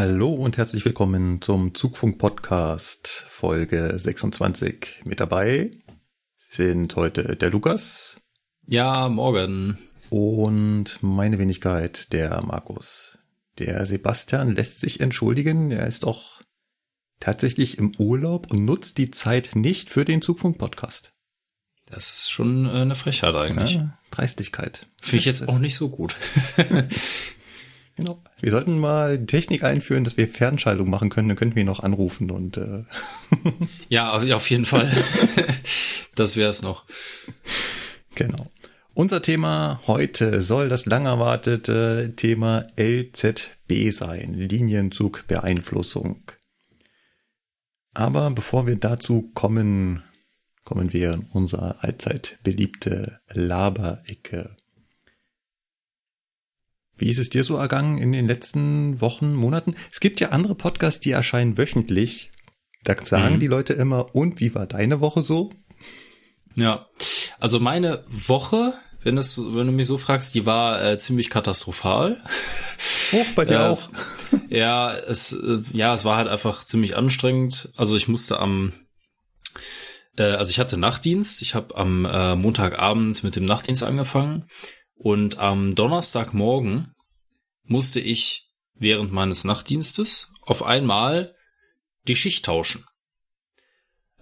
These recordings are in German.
Hallo und herzlich willkommen zum Zugfunk-Podcast Folge 26. Mit dabei sind heute der Lukas. Ja, morgen. Und meine Wenigkeit, der Markus. Der Sebastian lässt sich entschuldigen. Er ist auch tatsächlich im Urlaub und nutzt die Zeit nicht für den Zugfunk-Podcast. Das ist schon äh, eine Frechheit eigentlich. Ja, Dreistigkeit. Finde ich jetzt auch nicht so gut. genau. Wir sollten mal Technik einführen, dass wir Fernschaltung machen können. Dann könnten wir ihn noch anrufen und äh ja, auf jeden Fall. das wäre es noch. Genau. Unser Thema heute soll das lang erwartete Thema LZB sein, Linienzugbeeinflussung. Aber bevor wir dazu kommen, kommen wir in unsere allzeit beliebte Laberecke. Wie ist es dir so ergangen in den letzten Wochen, Monaten? Es gibt ja andere Podcasts, die erscheinen wöchentlich. Da sagen mhm. die Leute immer, und wie war deine Woche so? Ja, also meine Woche wenn, das, wenn du mich so fragst, die war äh, ziemlich katastrophal. Hoch bei dir äh, auch. Ja, es, äh, ja, es war halt einfach ziemlich anstrengend. Also ich musste am, äh, also ich hatte Nachtdienst. Ich habe am äh, Montagabend mit dem Nachtdienst angefangen und am Donnerstagmorgen musste ich während meines Nachtdienstes auf einmal die Schicht tauschen.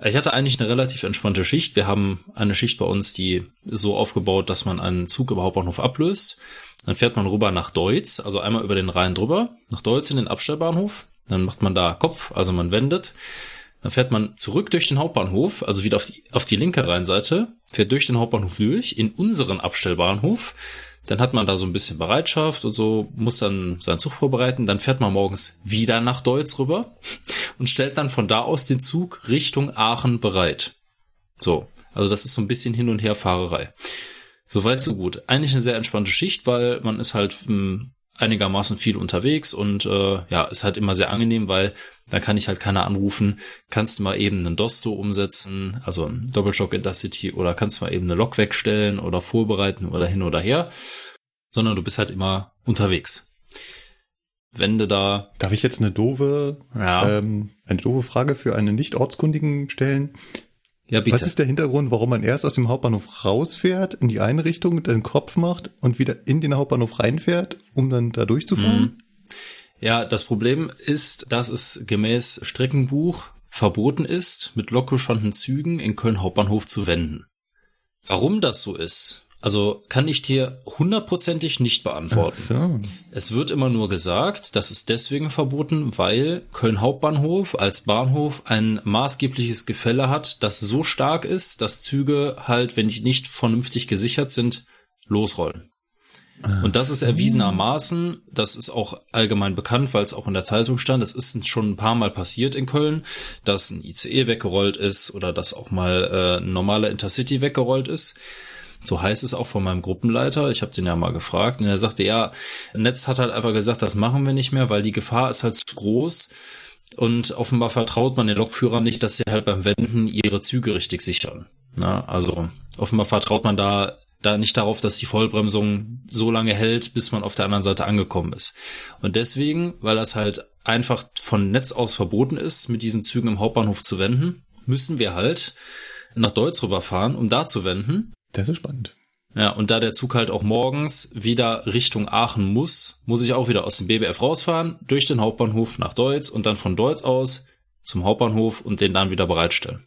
Ich hatte eigentlich eine relativ entspannte Schicht. Wir haben eine Schicht bei uns, die so aufgebaut, dass man einen Zug im Hauptbahnhof ablöst. Dann fährt man rüber nach Deutz, also einmal über den Rhein drüber, nach Deutz in den Abstellbahnhof. Dann macht man da Kopf, also man wendet. Dann fährt man zurück durch den Hauptbahnhof, also wieder auf die, auf die linke Rheinseite, fährt durch den Hauptbahnhof durch, in unseren Abstellbahnhof. Dann hat man da so ein bisschen Bereitschaft und so, muss dann seinen Zug vorbereiten. Dann fährt man morgens wieder nach Deutz rüber und stellt dann von da aus den Zug Richtung Aachen bereit. So. Also das ist so ein bisschen Hin- und Herfahrerei. Soweit so gut. Eigentlich eine sehr entspannte Schicht, weil man ist halt m, hm, einigermaßen viel unterwegs und äh, ja, ist halt immer sehr angenehm, weil da kann ich halt keiner anrufen, kannst du mal eben einen Dosto umsetzen, also ein Doppelshock Intercity oder kannst du mal eben eine Lok wegstellen oder vorbereiten oder hin oder her, sondern du bist halt immer unterwegs. Wenn du da. Darf ich jetzt eine doofe, ja. ähm, eine doofe Frage für einen Nicht-Ortskundigen stellen? Ja, bitte. Was ist der Hintergrund, warum man erst aus dem Hauptbahnhof rausfährt, in die eine Richtung, den Kopf macht und wieder in den Hauptbahnhof reinfährt, um dann da durchzufahren? Mhm. Ja, das Problem ist, dass es gemäß Streckenbuch verboten ist, mit lokgeschonten Zügen in Köln Hauptbahnhof zu wenden. Warum das so ist, also kann ich dir hundertprozentig nicht beantworten. So. Es wird immer nur gesagt, das ist deswegen verboten, weil Köln Hauptbahnhof als Bahnhof ein maßgebliches Gefälle hat, das so stark ist, dass Züge halt, wenn die nicht vernünftig gesichert sind, losrollen. Und das ist erwiesenermaßen, das ist auch allgemein bekannt, weil es auch in der Zeitung stand, das ist schon ein paar Mal passiert in Köln, dass ein ICE weggerollt ist oder dass auch mal äh, ein normaler Intercity weggerollt ist. So heißt es auch von meinem Gruppenleiter. Ich habe den ja mal gefragt und er sagte, ja, Netz hat halt einfach gesagt, das machen wir nicht mehr, weil die Gefahr ist halt zu groß. Und offenbar vertraut man den Lokführern nicht, dass sie halt beim Wenden ihre Züge richtig sichern. Na, also offenbar vertraut man da da nicht darauf, dass die Vollbremsung so lange hält, bis man auf der anderen Seite angekommen ist. Und deswegen, weil das halt einfach von Netz aus verboten ist, mit diesen Zügen im Hauptbahnhof zu wenden, müssen wir halt nach Deutz rüberfahren, um da zu wenden. Das ist spannend. Ja, und da der Zug halt auch morgens wieder Richtung Aachen muss, muss ich auch wieder aus dem BBF rausfahren, durch den Hauptbahnhof nach Deutz und dann von Deutz aus zum Hauptbahnhof und den dann wieder bereitstellen.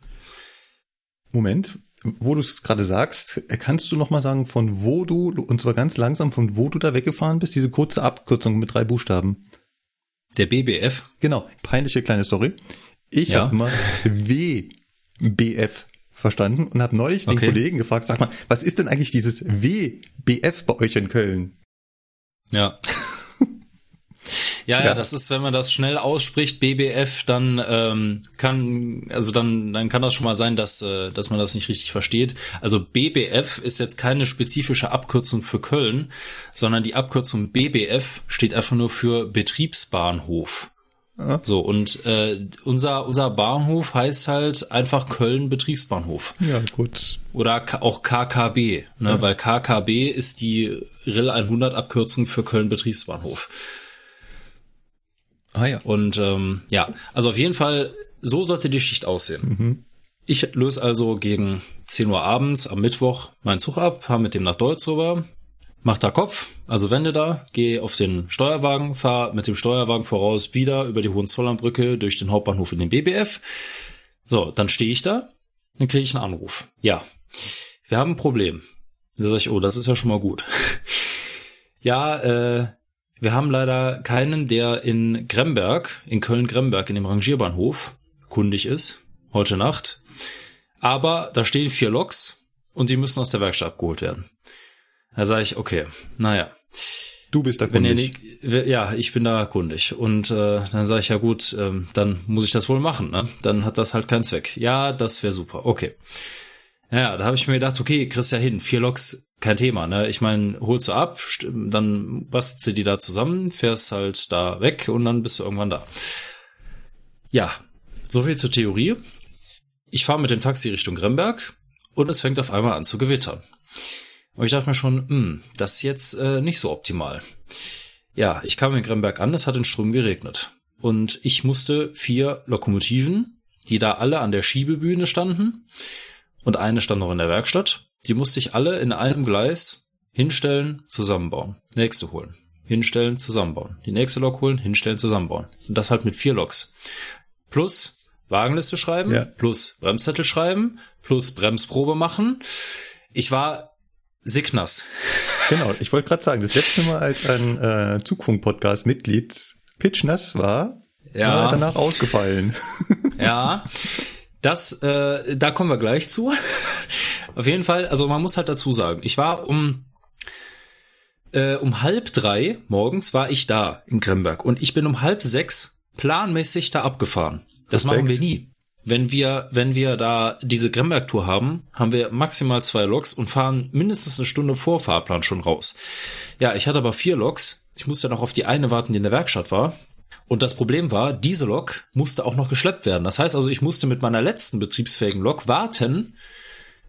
Moment, wo du es gerade sagst, kannst du noch mal sagen, von wo du, und zwar ganz langsam, von wo du da weggefahren bist, diese kurze Abkürzung mit drei Buchstaben? Der BBF? Genau, peinliche kleine Story. Ich ja. habe mal WBF verstanden und habe neulich den okay. Kollegen gefragt, sag mal, was ist denn eigentlich dieses WBF? BF bei euch in Köln. Ja. Ja, ja, das ist, wenn man das schnell ausspricht, BBF, dann ähm, kann, also dann, dann kann das schon mal sein, dass, äh, dass man das nicht richtig versteht. Also BBF ist jetzt keine spezifische Abkürzung für Köln, sondern die Abkürzung BBF steht einfach nur für Betriebsbahnhof. So, und äh, unser, unser Bahnhof heißt halt einfach Köln Betriebsbahnhof. Ja, gut. Oder auch KKB, ne? Ja. weil KKB ist die RIL 100 Abkürzung für Köln Betriebsbahnhof. Ah ja. Und ähm, ja, also auf jeden Fall, so sollte die Schicht aussehen. Mhm. Ich löse also gegen 10 Uhr abends am Mittwoch meinen Zug ab, fahre mit dem nach Deutz rüber, mach da Kopf, also wende da, gehe auf den Steuerwagen, fahr mit dem Steuerwagen voraus wieder über die Hohenzollernbrücke durch den Hauptbahnhof in den BBF. So, dann stehe ich da, dann kriege ich einen Anruf. Ja, wir haben ein Problem. Da sage ich, oh, das ist ja schon mal gut. ja, äh, wir haben leider keinen, der in Gremberg, in Köln-Gremberg, in dem Rangierbahnhof kundig ist, heute Nacht. Aber da stehen vier Loks und die müssen aus der Werkstatt abgeholt werden. Da sage ich, okay, naja. Du bist da kundig. Nicht, ja, ich bin da kundig. Und äh, dann sage ich, ja gut, ähm, dann muss ich das wohl machen. Ne? Dann hat das halt keinen Zweck. Ja, das wäre super. Okay. Ja, da habe ich mir gedacht, okay, kriegst ja hin. Vier Loks, kein Thema. Ne? Ich meine, holst du ab, dann bastelst du die da zusammen, fährst halt da weg und dann bist du irgendwann da. Ja, so viel zur Theorie. Ich fahre mit dem Taxi Richtung Gremberg und es fängt auf einmal an zu gewittern. Und ich dachte mir schon, hm, das ist jetzt äh, nicht so optimal. Ja, ich kam in Gremberg an, es hat in Strömen geregnet. Und ich musste vier Lokomotiven, die da alle an der Schiebebühne standen, und eine stand noch in der Werkstatt, die musste ich alle in einem Gleis hinstellen, zusammenbauen. Nächste holen. Hinstellen, zusammenbauen. Die nächste Lok holen, hinstellen, zusammenbauen. Und das halt mit vier Loks. Plus Wagenliste schreiben, ja. plus Bremszettel schreiben, plus Bremsprobe machen. Ich war Signas. Genau, ich wollte gerade sagen, das letzte Mal, als ein äh, Zugfunk-Podcast-Mitglied pitchnass war, ja. war er danach ausgefallen. Ja, das, äh, da kommen wir gleich zu. Auf jeden Fall, also man muss halt dazu sagen, ich war um äh, um halb drei morgens war ich da in Gremberg und ich bin um halb sechs planmäßig da abgefahren. Das Respekt. machen wir nie wenn wir, wenn wir da diese Gremberg-Tour haben, haben wir maximal zwei Loks und fahren mindestens eine Stunde vor Fahrplan schon raus. Ja, ich hatte aber vier Loks. Ich musste noch auf die eine warten, die in der Werkstatt war. Und das Problem war, diese Lok musste auch noch geschleppt werden. Das heißt also, ich musste mit meiner letzten betriebsfähigen Lok warten,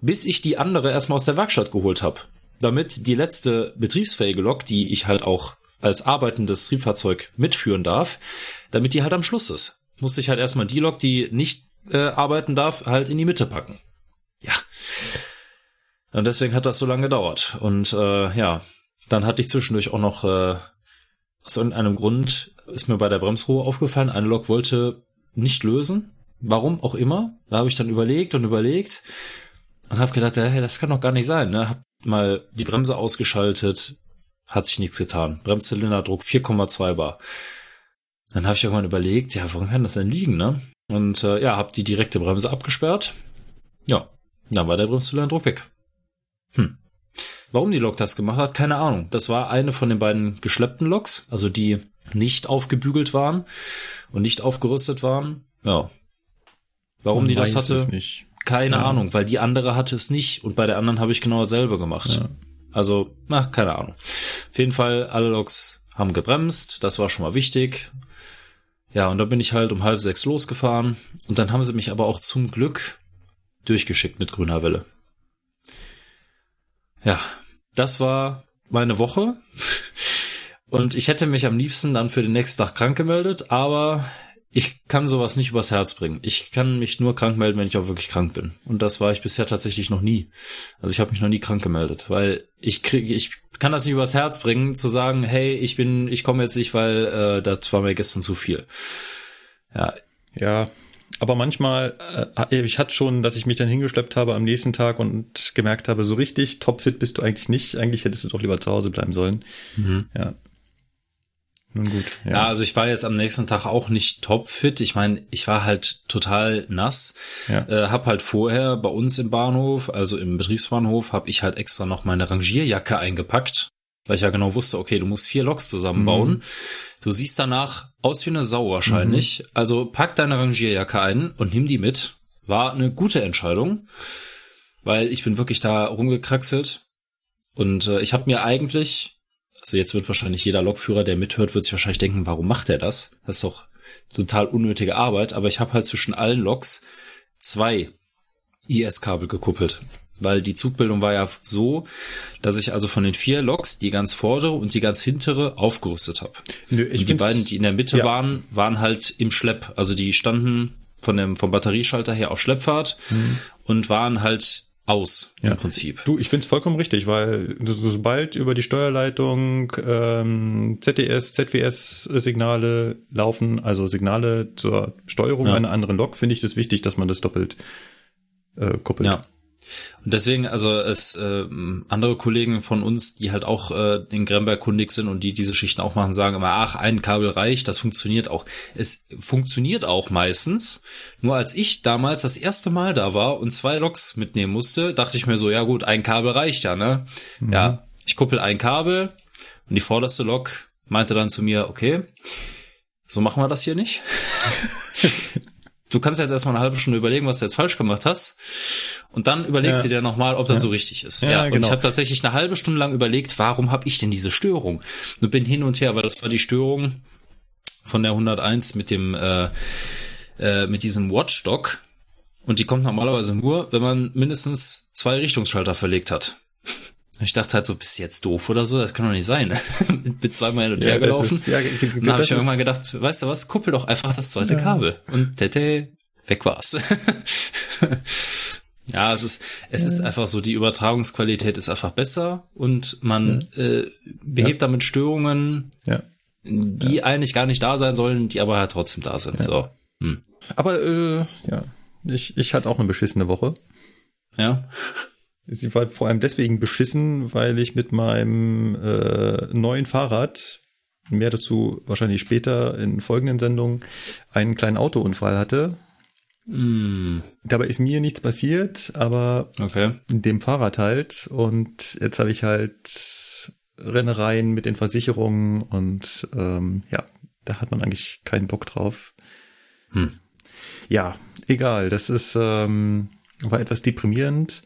bis ich die andere erstmal aus der Werkstatt geholt habe. Damit die letzte betriebsfähige Lok, die ich halt auch als arbeitendes Triebfahrzeug mitführen darf, damit die halt am Schluss ist. Musste ich halt erstmal die Lok, die nicht äh, arbeiten darf, halt in die Mitte packen. Ja. Und deswegen hat das so lange gedauert. Und äh, ja, dann hatte ich zwischendurch auch noch äh, aus irgendeinem Grund ist mir bei der Bremsruhe aufgefallen, eine Lok wollte nicht lösen. Warum auch immer. Da habe ich dann überlegt und überlegt und habe gedacht, hey, das kann doch gar nicht sein. Ne? Hab mal die Bremse ausgeschaltet, hat sich nichts getan. Bremszylinderdruck 4,2 bar. Dann habe ich irgendwann überlegt, ja, warum kann das denn liegen, ne? Und äh, ja, habe die direkte Bremse abgesperrt. Ja, dann war der Bremszylinderdruck weg. Hm. Warum die Lok das gemacht hat, keine Ahnung. Das war eine von den beiden geschleppten Loks, also die nicht aufgebügelt waren und nicht aufgerüstet waren. Ja. Warum Man die das hatte, keine ja. Ahnung, weil die andere hatte es nicht und bei der anderen habe ich genau dasselbe gemacht. Ja. Also, na, keine Ahnung. Auf jeden Fall, alle Loks haben gebremst, das war schon mal wichtig. Ja, und da bin ich halt um halb sechs losgefahren und dann haben sie mich aber auch zum Glück durchgeschickt mit grüner Welle. Ja, das war meine Woche. Und ich hätte mich am liebsten dann für den nächsten Tag krank gemeldet, aber ich kann sowas nicht übers Herz bringen. Ich kann mich nur krank melden, wenn ich auch wirklich krank bin. Und das war ich bisher tatsächlich noch nie. Also ich habe mich noch nie krank gemeldet, weil ich kriege, ich kann das nicht übers Herz bringen, zu sagen, hey, ich bin, ich komme jetzt nicht, weil äh, das war mir gestern zu viel. Ja. Ja, aber manchmal, äh, ich hatte schon, dass ich mich dann hingeschleppt habe am nächsten Tag und gemerkt habe, so richtig topfit bist du eigentlich nicht. Eigentlich hättest du doch lieber zu Hause bleiben sollen. Mhm. Ja. Nun gut. Ja. ja. also ich war jetzt am nächsten Tag auch nicht topfit. Ich meine, ich war halt total nass. Ja. Äh, hab halt vorher bei uns im Bahnhof, also im Betriebsbahnhof, habe ich halt extra noch meine Rangierjacke eingepackt, weil ich ja genau wusste, okay, du musst vier Loks zusammenbauen. Mhm. Du siehst danach aus wie eine Sau wahrscheinlich. Mhm. Also pack deine Rangierjacke ein und nimm die mit. War eine gute Entscheidung, weil ich bin wirklich da rumgekraxelt. Und äh, ich habe mir eigentlich also jetzt wird wahrscheinlich jeder Lokführer, der mithört, wird sich wahrscheinlich denken, warum macht er das? Das ist doch total unnötige Arbeit. Aber ich habe halt zwischen allen Loks zwei IS-Kabel gekuppelt. Weil die Zugbildung war ja so, dass ich also von den vier Loks die ganz vordere und die ganz hintere aufgerüstet habe. Nö, ich und die beiden, die in der Mitte ja. waren, waren halt im Schlepp. Also die standen von dem, vom Batterieschalter her auf Schleppfahrt mhm. und waren halt aus ja. im Prinzip. Du, ich finde es vollkommen richtig, weil sobald über die Steuerleitung ähm, ZDS, ZWS-Signale laufen, also Signale zur Steuerung ja. einer anderen Lok, finde ich das wichtig, dass man das doppelt äh, kuppelt. Ja. Und deswegen, also es äh, andere Kollegen von uns, die halt auch äh, in Gremberg kundig sind und die diese Schichten auch machen, sagen immer, ach, ein Kabel reicht, das funktioniert auch. Es funktioniert auch meistens. Nur als ich damals das erste Mal da war und zwei Loks mitnehmen musste, dachte ich mir so, ja gut, ein Kabel reicht ja, ne? Mhm. Ja, ich kuppel ein Kabel und die vorderste Lok meinte dann zu mir, okay, so machen wir das hier nicht. du kannst jetzt erstmal eine halbe Stunde überlegen, was du jetzt falsch gemacht hast. Und dann überlegst ja. du dir nochmal, ob das ja. so richtig ist. Ja, ja und genau. ich habe tatsächlich eine halbe Stunde lang überlegt, warum habe ich denn diese Störung? Und bin hin und her, weil das war die Störung von der 101 mit dem äh, äh, mit diesem Watchdog. Und die kommt normalerweise nur, wenn man mindestens zwei Richtungsschalter verlegt hat. Ich dachte halt so, bist du jetzt doof oder so? Das kann doch nicht sein. Bin zweimal hin und her gelaufen. Ist, ja, dann habe ich irgendwann gedacht, weißt du was, kuppel doch einfach das zweite ja. Kabel. Und tete, weg war's. Ja, es ist, es ist einfach so, die Übertragungsqualität ist einfach besser und man ja. äh, behebt ja. damit Störungen, ja. die eigentlich gar nicht da sein sollen, die aber halt trotzdem da sind. So. Hm. Aber äh, ja, ich, ich hatte auch eine beschissene Woche. Ja. Sie war vor allem deswegen beschissen, weil ich mit meinem äh, neuen Fahrrad, mehr dazu wahrscheinlich später in folgenden Sendungen, einen kleinen Autounfall hatte Mm. Dabei ist mir nichts passiert, aber okay. dem Fahrrad halt. Und jetzt habe ich halt Rennereien mit den Versicherungen und ähm, ja, da hat man eigentlich keinen Bock drauf. Hm. Ja, egal. Das ist ähm, war etwas deprimierend.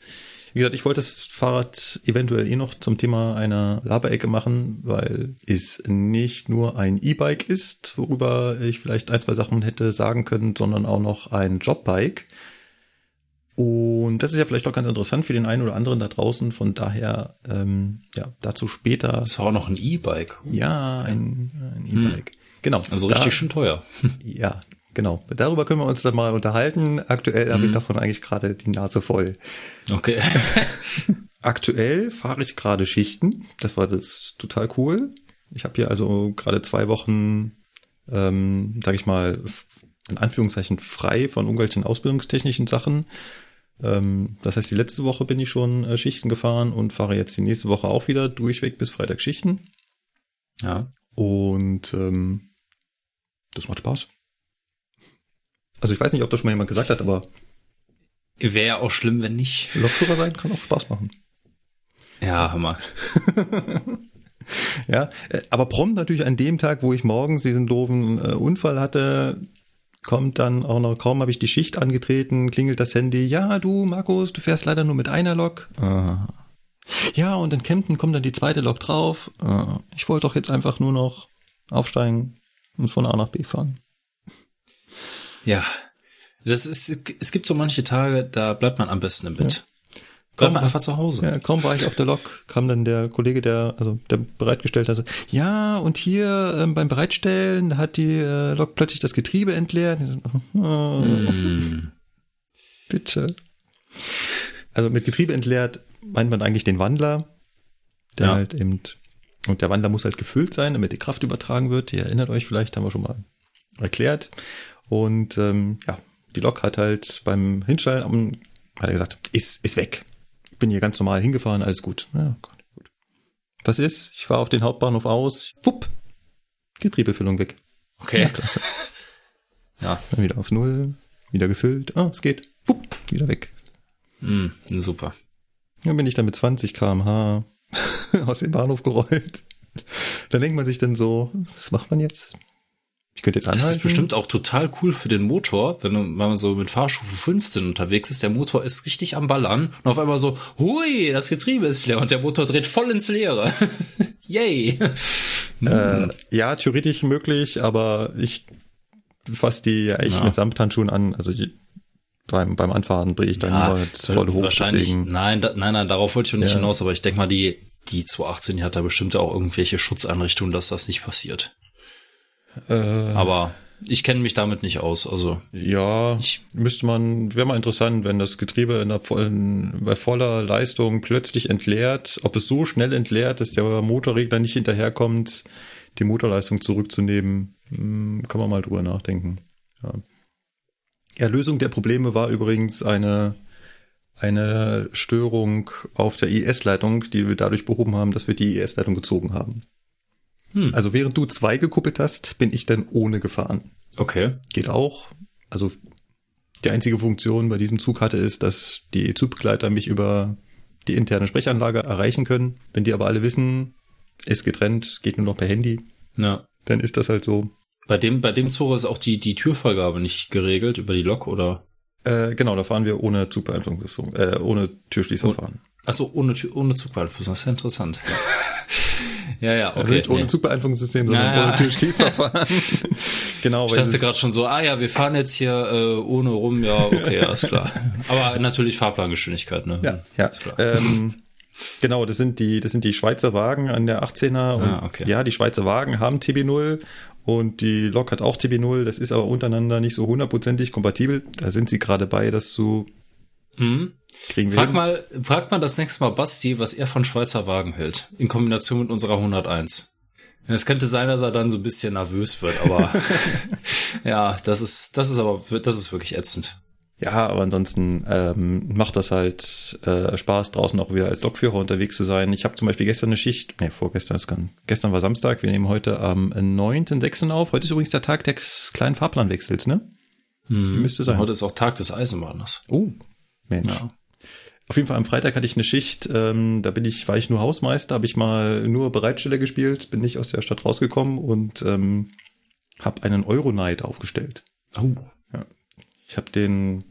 Wie gesagt, ich wollte das Fahrrad eventuell eh noch zum Thema einer Laberecke machen, weil es nicht nur ein E-Bike ist, worüber ich vielleicht ein, zwei Sachen hätte sagen können, sondern auch noch ein Jobbike. Und das ist ja vielleicht auch ganz interessant für den einen oder anderen da draußen. Von daher, ähm, ja, dazu später. Das war auch noch ein E-Bike. Ja, ein, ein E-Bike. Hm. Genau. Also richtig da, schön teuer. Ja, genau. Darüber können wir uns dann mal unterhalten. Aktuell mhm. habe ich mhm. davon eigentlich gerade die Nase voll. Okay. Aktuell fahre ich gerade Schichten. Das war das total cool. Ich habe hier also gerade zwei Wochen, ähm, sage ich mal, in Anführungszeichen frei von irgendwelchen ausbildungstechnischen Sachen. Ähm, das heißt, die letzte Woche bin ich schon äh, Schichten gefahren und fahre jetzt die nächste Woche auch wieder durchweg bis Freitag Schichten. Ja. Und ähm, das macht Spaß. Also ich weiß nicht, ob das schon mal jemand gesagt hat, aber wäre ja auch schlimm, wenn nicht. Lokführer sein kann auch Spaß machen. Ja, Hammer. ja, äh, aber prompt natürlich an dem Tag, wo ich morgens diesen doofen äh, Unfall hatte, kommt dann auch noch, kaum habe ich die Schicht angetreten, klingelt das Handy, ja, du, Markus, du fährst leider nur mit einer Lok. Aha. Ja, und in Kempten kommt dann die zweite Lok drauf. Aha. Ich wollte doch jetzt einfach nur noch aufsteigen und von A nach B fahren. Ja. Das ist, es gibt so manche Tage, da bleibt man am besten im Bett. Ja. Bleibt man einfach zu Hause. Ja, kaum war ich auf der Lok, kam dann der Kollege, der, also der bereitgestellt hat, ja, und hier ähm, beim Bereitstellen hat die äh, Lok plötzlich das Getriebe entleert. Oh, mm. Bitte. Also mit Getriebe entleert meint man eigentlich den Wandler, der ja. halt eben, und der Wandler muss halt gefüllt sein, damit die Kraft übertragen wird. Ihr erinnert euch vielleicht, haben wir schon mal erklärt. Und ähm, ja, die Lok hat halt beim Hinstellen hat er gesagt, ist, ist weg. Bin hier ganz normal hingefahren, alles gut. Ja, gut. Was ist? Ich fahre auf den Hauptbahnhof aus. Wupp. Getriebefüllung weg. Okay. Ja. ja. Dann wieder auf Null, wieder gefüllt. Ah, es geht. Wupp, wieder weg. Mm, super. Dann bin ich dann mit 20 kmh aus dem Bahnhof gerollt. Dann denkt man sich dann so, was macht man jetzt? Ich könnte jetzt anhalten. Das ist bestimmt auch total cool für den Motor, wenn, wenn man so mit Fahrstufe 15 unterwegs ist. Der Motor ist richtig am Ballern und auf einmal so, hui, das Getriebe ist leer und der Motor dreht voll ins Leere. Yay. Äh, ja, theoretisch möglich, aber ich fasse die ja echt ja. mit Samthandschuhen an. Also ich, beim, beim Anfahren drehe ich dann ja, immer voll hoch. Wahrscheinlich, deswegen. nein, da, nein, nein, darauf wollte ich nicht ja. hinaus, aber ich denke mal, die, die 218 die hat da bestimmt auch irgendwelche Schutzeinrichtungen, dass das nicht passiert. Äh, Aber ich kenne mich damit nicht aus. Also ja, müsste man, wäre mal interessant, wenn das Getriebe in der vollen, bei voller Leistung plötzlich entleert, ob es so schnell entleert, dass der Motorregler nicht hinterherkommt, die Motorleistung zurückzunehmen, hm, kann man mal drüber nachdenken. Ja. Erlösung der Probleme war übrigens eine eine Störung auf der IS-Leitung, die wir dadurch behoben haben, dass wir die IS-Leitung gezogen haben. Hm. Also während du zwei gekuppelt hast, bin ich dann ohne gefahren. Okay. Geht auch. Also die einzige Funktion bei diesem Zug hatte ist, dass die Zugbegleiter mich über die interne Sprechanlage erreichen können. Wenn die aber alle wissen, ist getrennt, geht nur noch per Handy. Ja. Dann ist das halt so. Bei dem, bei dem Zug ist auch die, die Türvergabe nicht geregelt über die Lok oder? Äh, genau, da fahren wir ohne Zugbeeinflussung, äh, ohne Türschließer oh, fahren. Achso, ohne, ohne Zugbeeinflussung, das ist ja interessant. Ja, ja, also okay. Also nicht ohne nee. Zugbeeinflussungssystem, sondern naja. ohne Türschließverfahren. genau. Ich dachte gerade schon so, ah ja, wir fahren jetzt hier äh, ohne rum, ja, okay, alles klar. Aber natürlich Fahrplangeschwindigkeit, ne? Ja, ja. Ähm, genau, das sind die, das sind die Schweizer Wagen an der 18er. Und ah, okay. Ja, die Schweizer Wagen haben TB0 und die Lok hat auch TB0. Das ist aber untereinander nicht so hundertprozentig kompatibel. Da sind sie gerade bei, das zu mhm. Kriegen wir frag hin? mal, frag mal das nächste Mal Basti, was er von Schweizer Wagen hält. In Kombination mit unserer 101. Es könnte sein, dass er dann so ein bisschen nervös wird, aber ja, das ist, das ist aber, das ist wirklich ätzend. Ja, aber ansonsten ähm, macht das halt äh, Spaß, draußen auch wieder als Lokführer unterwegs zu sein. Ich habe zum Beispiel gestern eine Schicht, nee, vorgestern ist kann, gestern war Samstag, wir nehmen heute am 9.6. auf. Heute ist übrigens der Tag des kleinen Fahrplanwechsels, ne? Hm. Müsste sein. Heute ist auch Tag des Eisenbahners. Oh, Mensch. Ja. Auf jeden Fall am Freitag hatte ich eine Schicht, ähm, da bin ich, war ich nur Hausmeister, habe ich mal nur Bereitsteller gespielt, bin nicht aus der Stadt rausgekommen und ähm, habe einen Euronight aufgestellt. Oh. Ja. Ich habe den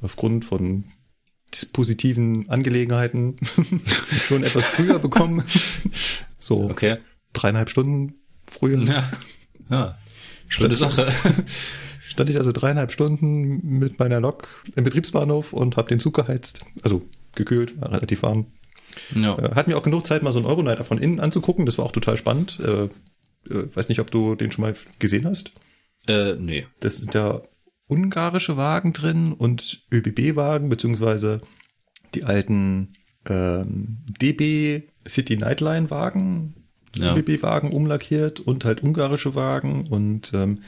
aufgrund von dispositiven Angelegenheiten schon etwas früher bekommen. so okay. dreieinhalb Stunden früher. Ja, ja. Schöne Sache stand ich also dreieinhalb Stunden mit meiner Lok im Betriebsbahnhof und habe den Zug geheizt. Also gekühlt, war relativ warm. Ja. Äh, hat mir auch genug Zeit, mal so einen Euronighter von innen anzugucken. Das war auch total spannend. Äh, äh, weiß nicht, ob du den schon mal gesehen hast. Äh, nee. Das sind da ungarische Wagen drin und ÖBB-Wagen, beziehungsweise die alten ähm, DB City Nightline Wagen, ja. ÖBB-Wagen umlackiert und halt ungarische Wagen und ähm,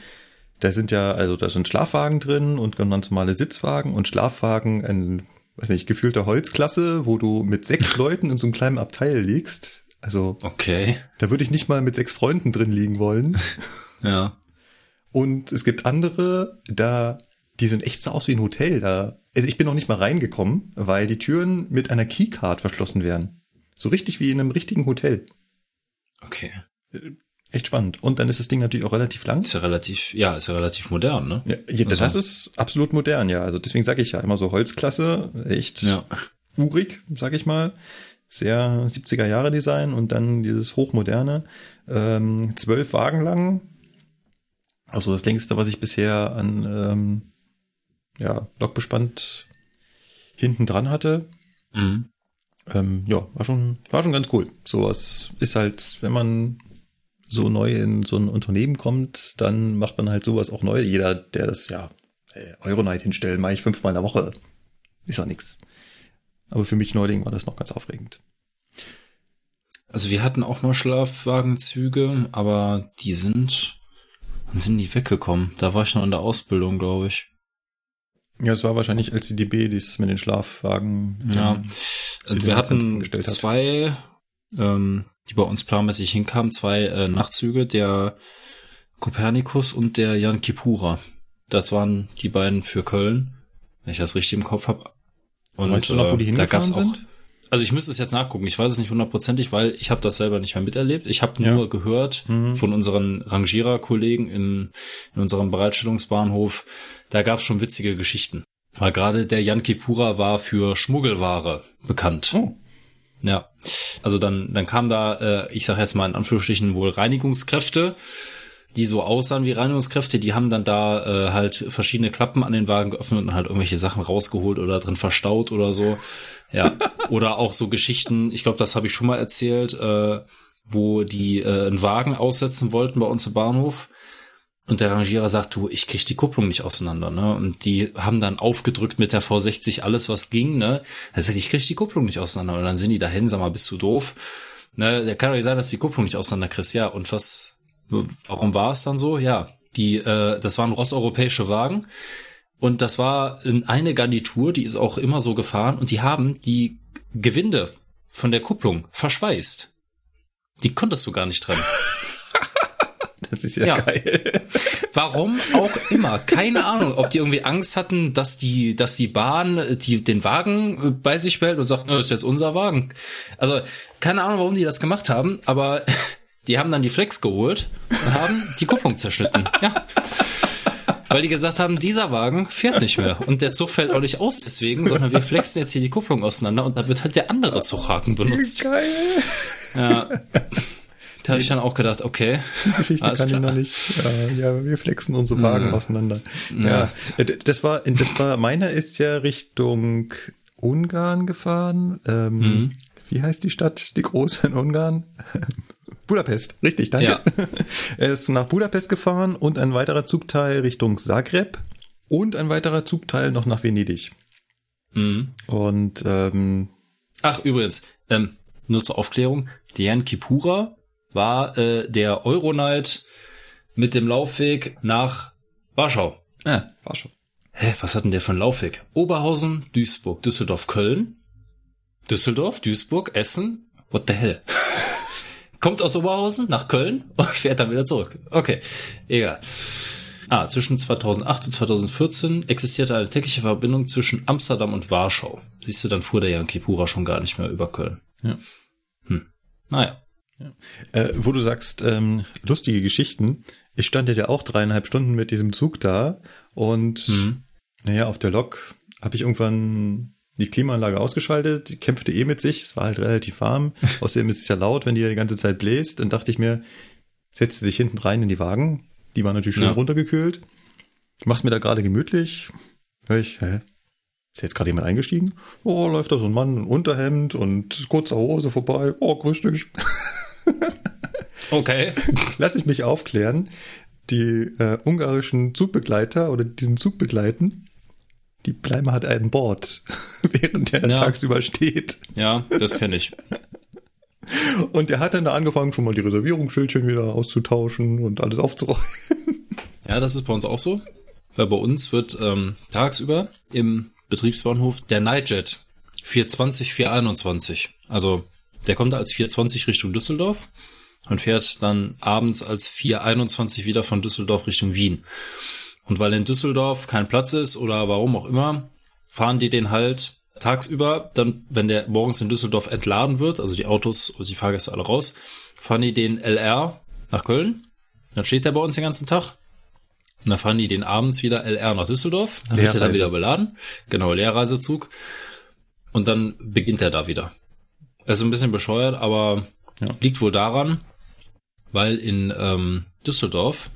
da sind ja, also da sind Schlafwagen drin und ganz normale Sitzwagen und Schlafwagen ein, weiß nicht, gefühlter Holzklasse, wo du mit sechs Leuten in so einem kleinen Abteil liegst. Also, okay. Da würde ich nicht mal mit sechs Freunden drin liegen wollen. ja. Und es gibt andere, da, die sind echt so aus wie ein Hotel. Da, also ich bin noch nicht mal reingekommen, weil die Türen mit einer Keycard verschlossen werden. So richtig wie in einem richtigen Hotel. Okay. Echt spannend. Und dann ist das Ding natürlich auch relativ lang. Ist ja relativ, ja, ist ja relativ modern, ne? Ja, ja also. das ist absolut modern, ja. Also deswegen sage ich ja immer so Holzklasse, echt ja. urig, sag ich mal. Sehr 70er Jahre Design und dann dieses hochmoderne. Ähm, zwölf Wagen lang. Also das längste, was ich bisher an ähm, ja, Lokbespannt hinten dran hatte. Mhm. Ähm, ja, war schon, war schon ganz cool. Sowas ist halt, wenn man so neu in so ein Unternehmen kommt, dann macht man halt sowas auch neu. Jeder, der das, ja, Euronight hinstellen, mache ich fünfmal in der Woche. Ist ja nix. Aber für mich Neuling war das noch ganz aufregend. Also wir hatten auch mal Schlafwagenzüge, aber die sind, sind nie weggekommen. Da war ich noch in der Ausbildung, glaube ich. Ja, es war wahrscheinlich LCDB, das mit den Schlafwagen. Ja, also wir hatten zwei, ähm, die bei uns planmäßig hinkamen, zwei äh, Nachtzüge. Der Kopernikus und der Jan Kipura. Das waren die beiden für Köln, wenn ich das richtig im Kopf habe. Und weißt du noch, wo die äh, da gab's auch. Sind? Also ich müsste es jetzt nachgucken. Ich weiß es nicht hundertprozentig, weil ich habe das selber nicht mehr miterlebt. Ich habe nur ja. gehört mhm. von unseren Rangierer-Kollegen in, in unserem Bereitstellungsbahnhof. Da gab es schon witzige Geschichten. Weil gerade der Jan Kipura war für Schmuggelware bekannt. Oh. Ja. Also dann, dann kam da, äh, ich sage jetzt mal in Anführungsstrichen wohl Reinigungskräfte die so aussahen wie Reinigungskräfte, die haben dann da äh, halt verschiedene Klappen an den Wagen geöffnet und halt irgendwelche Sachen rausgeholt oder drin verstaut oder so. Ja. oder auch so Geschichten, ich glaube, das habe ich schon mal erzählt, äh, wo die äh, einen Wagen aussetzen wollten bei uns im Bahnhof. Und der Rangierer sagt, du, ich krieg die Kupplung nicht auseinander, ne? Und die haben dann aufgedrückt mit der V60 alles, was ging, ne? Er sagt, ich krieg die Kupplung nicht auseinander. Und dann sind die dahin, sag mal, bist du doof? Ne, der kann doch nicht sein, dass die Kupplung nicht auseinander kriegst. Ja, und was, Warum war es dann so? Ja, die, äh, das waren osteuropäische Wagen und das war eine Garnitur, die ist auch immer so gefahren und die haben die Gewinde von der Kupplung verschweißt. Die konntest du gar nicht trennen. Das ist ja, ja, geil. Warum auch immer. Keine Ahnung, ob die irgendwie Angst hatten, dass die, dass die Bahn die, den Wagen bei sich behält und sagt, das ist jetzt unser Wagen. Also, keine Ahnung, warum die das gemacht haben, aber die haben dann die Flex geholt und haben die Kupplung zerschnitten. Ja. Weil die gesagt haben, dieser Wagen fährt nicht mehr. Und der Zug fällt auch nicht aus deswegen, sondern wir flexen jetzt hier die Kupplung auseinander und da wird halt der andere Zughaken benutzt. Geil. Ja. Da habe ich dann auch gedacht, okay. Die Geschichte kann klar. ich noch nicht. Ja, ja, wir flexen unsere Wagen mhm. auseinander. Ja. ja. Das war, das war, meiner ist ja Richtung Ungarn gefahren. Ähm, mhm. Wie heißt die Stadt, die große in Ungarn? Budapest, richtig, danke. Ja. er ist nach Budapest gefahren und ein weiterer Zugteil Richtung Zagreb und ein weiterer Zugteil noch nach Venedig. Mhm. Und ähm, ach übrigens, ähm, nur zur Aufklärung, Dian Kipura war äh, der Euronight mit dem Laufweg nach Warschau. Ah, Warschau. Hä, was hat denn der für einen Laufweg? Oberhausen, Duisburg, Düsseldorf, Köln, Düsseldorf, Duisburg, Essen. What the hell? kommt aus Oberhausen nach Köln und fährt dann wieder zurück. Okay, egal. Ah, zwischen 2008 und 2014 existierte eine tägliche Verbindung zwischen Amsterdam und Warschau. Siehst du, dann fuhr der Yankee Pura schon gar nicht mehr über Köln. Ja. Hm. Naja. Ja. Äh, wo du sagst, ähm, lustige Geschichten. Ich stand ja auch dreieinhalb Stunden mit diesem Zug da und mhm. naja, auf der Lok habe ich irgendwann die Klimaanlage ausgeschaltet, die kämpfte eh mit sich, es war halt relativ warm. Außerdem ist es ja laut, wenn die die ganze Zeit bläst. Dann dachte ich mir, setze dich hinten rein in die Wagen. Die waren natürlich schön ja. runtergekühlt. Mach's mir da gerade gemütlich. Hör ich, hä? Ist jetzt gerade jemand eingestiegen? Oh, läuft da so ein Mann in Unterhemd und kurzer Hose vorbei. Oh, grüß dich. Okay. Lass ich mich aufklären. Die äh, ungarischen Zugbegleiter oder diesen Zug begleiten, die Bleimer hat einen Bord, während der ja. tagsüber steht. Ja, das kenne ich. Und der hat dann da angefangen, schon mal die Reservierungsschildchen wieder auszutauschen und alles aufzuräumen. Ja, das ist bei uns auch so. Weil bei uns wird ähm, tagsüber im Betriebsbahnhof der Nightjet 420, 421. Also der kommt als 420 Richtung Düsseldorf und fährt dann abends als 421 wieder von Düsseldorf Richtung Wien. Und weil in Düsseldorf kein Platz ist oder warum auch immer, fahren die den halt tagsüber, dann, wenn der morgens in Düsseldorf entladen wird, also die Autos und die Fahrgäste alle raus, fahren die den LR nach Köln. Dann steht der bei uns den ganzen Tag. Und dann fahren die den abends wieder LR nach Düsseldorf. Dann wird er dann wieder beladen. Genau, Leerreisezug. Und dann beginnt er da wieder. Er ist ein bisschen bescheuert, aber ja. liegt wohl daran, weil in ähm, Düsseldorf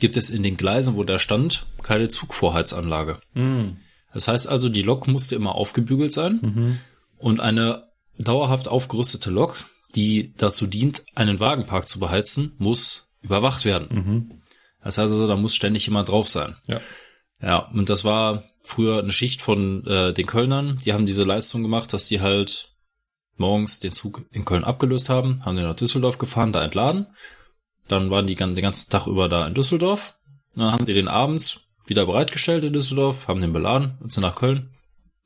gibt es in den Gleisen, wo der stand, keine Zugvorheizanlage. Mhm. Das heißt also, die Lok musste immer aufgebügelt sein mhm. und eine dauerhaft aufgerüstete Lok, die dazu dient, einen Wagenpark zu beheizen, muss überwacht werden. Mhm. Das heißt also, da muss ständig jemand drauf sein. Ja. Ja, und das war früher eine Schicht von äh, den Kölnern. Die haben diese Leistung gemacht, dass die halt morgens den Zug in Köln abgelöst haben, haben den nach Düsseldorf gefahren, da entladen dann waren die den ganzen Tag über da in Düsseldorf. Dann haben die den abends wieder bereitgestellt in Düsseldorf, haben den beladen und sind nach Köln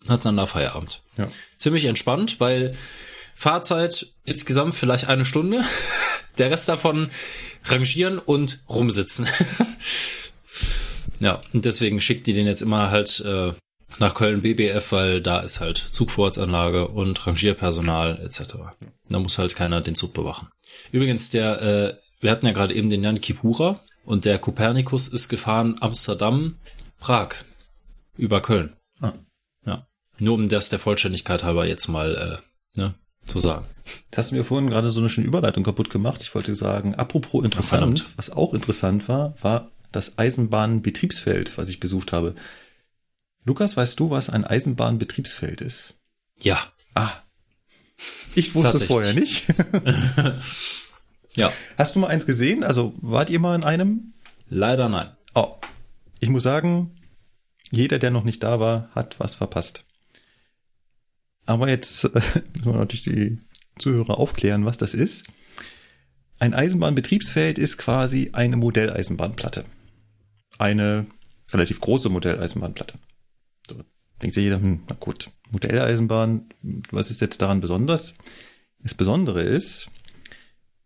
und hatten dann da Feierabend. Ja. Ziemlich entspannt, weil Fahrzeit insgesamt vielleicht eine Stunde. Der Rest davon rangieren und rumsitzen. ja, und deswegen schickt die den jetzt immer halt äh, nach Köln BBF, weil da ist halt Zugvorratsanlage und Rangierpersonal etc. Da muss halt keiner den Zug bewachen. Übrigens, der, äh, wir hatten ja gerade eben den Jan Kipura und der Kopernikus ist gefahren Amsterdam, Prag über Köln. Ah. Ja. Nur um das der Vollständigkeit halber jetzt mal äh, ne, zu sagen. Das hast du mir vorhin gerade so eine schöne Überleitung kaputt gemacht. Ich wollte sagen, apropos interessant, Ach, was auch interessant war, war das Eisenbahnbetriebsfeld, was ich besucht habe. Lukas, weißt du, was ein Eisenbahnbetriebsfeld ist? Ja. Ah. Ich wusste es vorher nicht. ja. Hast du mal eins gesehen? Also wart ihr mal in einem? Leider nein. Oh. Ich muss sagen, jeder, der noch nicht da war, hat was verpasst. Aber jetzt äh, müssen wir natürlich die Zuhörer aufklären, was das ist. Ein Eisenbahnbetriebsfeld ist quasi eine Modelleisenbahnplatte. Eine relativ große Modelleisenbahnplatte. Denkt sich jeder, hm, na gut, Modelleisenbahn, was ist jetzt daran besonders? Das Besondere ist,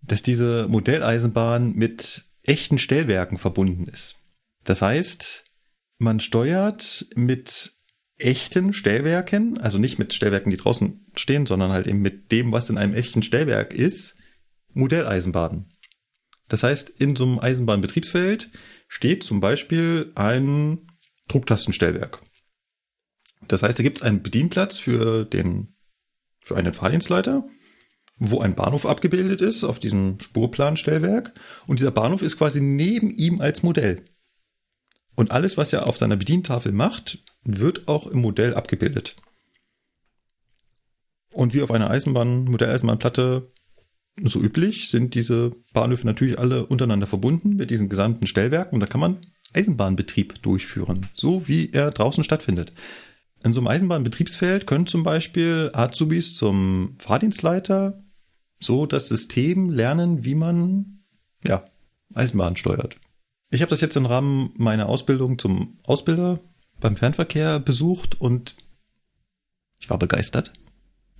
dass diese Modelleisenbahn mit echten Stellwerken verbunden ist. Das heißt, man steuert mit echten Stellwerken, also nicht mit Stellwerken, die draußen stehen, sondern halt eben mit dem, was in einem echten Stellwerk ist, Modelleisenbahnen. Das heißt, in so einem Eisenbahnbetriebsfeld steht zum Beispiel ein Drucktastenstellwerk. Das heißt, da gibt es einen Bedienplatz für den, für einen Fahrdienstleiter, wo ein Bahnhof abgebildet ist auf diesem Spurplanstellwerk. Und dieser Bahnhof ist quasi neben ihm als Modell. Und alles, was er auf seiner Bedientafel macht, wird auch im Modell abgebildet. Und wie auf einer Eisenbahn, Modelleisenbahnplatte so üblich, sind diese Bahnhöfe natürlich alle untereinander verbunden mit diesen gesamten Stellwerken und da kann man Eisenbahnbetrieb durchführen, so wie er draußen stattfindet. In so einem Eisenbahnbetriebsfeld können zum Beispiel Azubis zum Fahrdienstleiter so das System lernen, wie man ja, Eisenbahn steuert. Ich habe das jetzt im Rahmen meiner Ausbildung zum Ausbilder beim Fernverkehr besucht und ich war begeistert.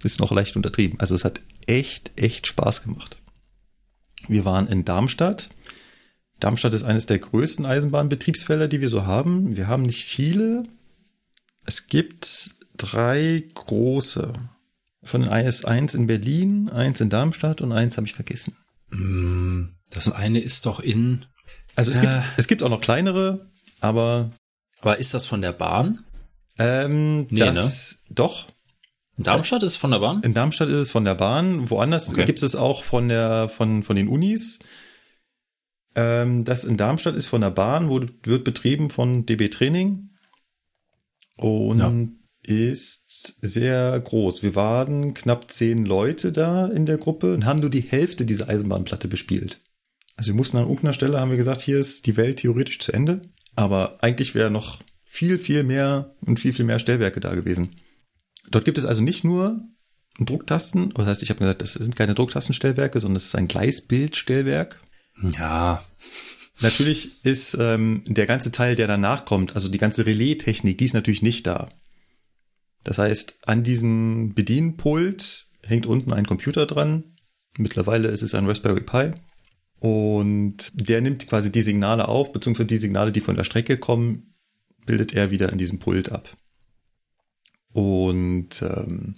Ist noch leicht untertrieben. Also es hat echt, echt Spaß gemacht. Wir waren in Darmstadt. Darmstadt ist eines der größten Eisenbahnbetriebsfelder, die wir so haben. Wir haben nicht viele. Es gibt drei große. Von den IS eins in Berlin, eins in Darmstadt und eins habe ich vergessen. Mm, das eine ist doch in. Also es äh, gibt es gibt auch noch kleinere, aber aber ist das von der Bahn? Ähm, nee, das, ne? Doch. In Darmstadt ist es von der Bahn? In Darmstadt ist es von der Bahn. Woanders okay. gibt es auch von der, von, von den Unis. Ähm, das in Darmstadt ist von der Bahn, wurde, wird betrieben von DB Training. Und ja. ist sehr groß. Wir waren knapp zehn Leute da in der Gruppe und haben nur die Hälfte dieser Eisenbahnplatte bespielt. Also wir mussten an irgendeiner Stelle, haben wir gesagt, hier ist die Welt theoretisch zu Ende. Aber eigentlich wäre noch viel, viel mehr und viel, viel mehr Stellwerke da gewesen. Dort gibt es also nicht nur Drucktasten, das heißt, ich habe gesagt, das sind keine Drucktastenstellwerke, sondern es ist ein Gleisbildstellwerk. Ja. Natürlich ist ähm, der ganze Teil, der danach kommt, also die ganze Relais-Technik, die ist natürlich nicht da. Das heißt, an diesem Bedienpult hängt unten ein Computer dran. Mittlerweile ist es ein Raspberry Pi. Und der nimmt quasi die Signale auf, beziehungsweise die Signale, die von der Strecke kommen, bildet er wieder in diesem Pult ab. Und ähm,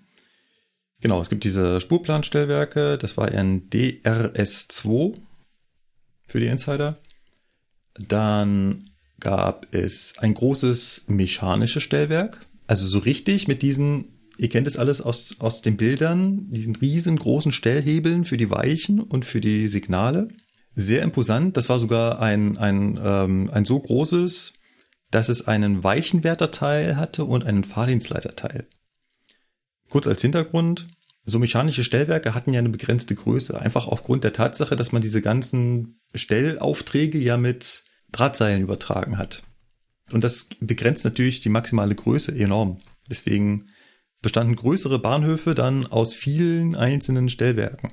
genau, es gibt diese Spurplanstellwerke, das war ein DRS2 für die Insider. Dann gab es ein großes mechanisches Stellwerk, also so richtig mit diesen, ihr kennt es alles aus, aus den Bildern, diesen riesengroßen Stellhebeln für die Weichen und für die Signale sehr imposant. Das war sogar ein, ein, ähm, ein so großes, dass es einen Weichenwerterteil hatte und einen Fahrdienstleiterteil. Kurz als Hintergrund, so mechanische Stellwerke hatten ja eine begrenzte Größe, einfach aufgrund der Tatsache, dass man diese ganzen Stellaufträge ja mit Drahtseilen übertragen hat. Und das begrenzt natürlich die maximale Größe enorm. Deswegen bestanden größere Bahnhöfe dann aus vielen einzelnen Stellwerken.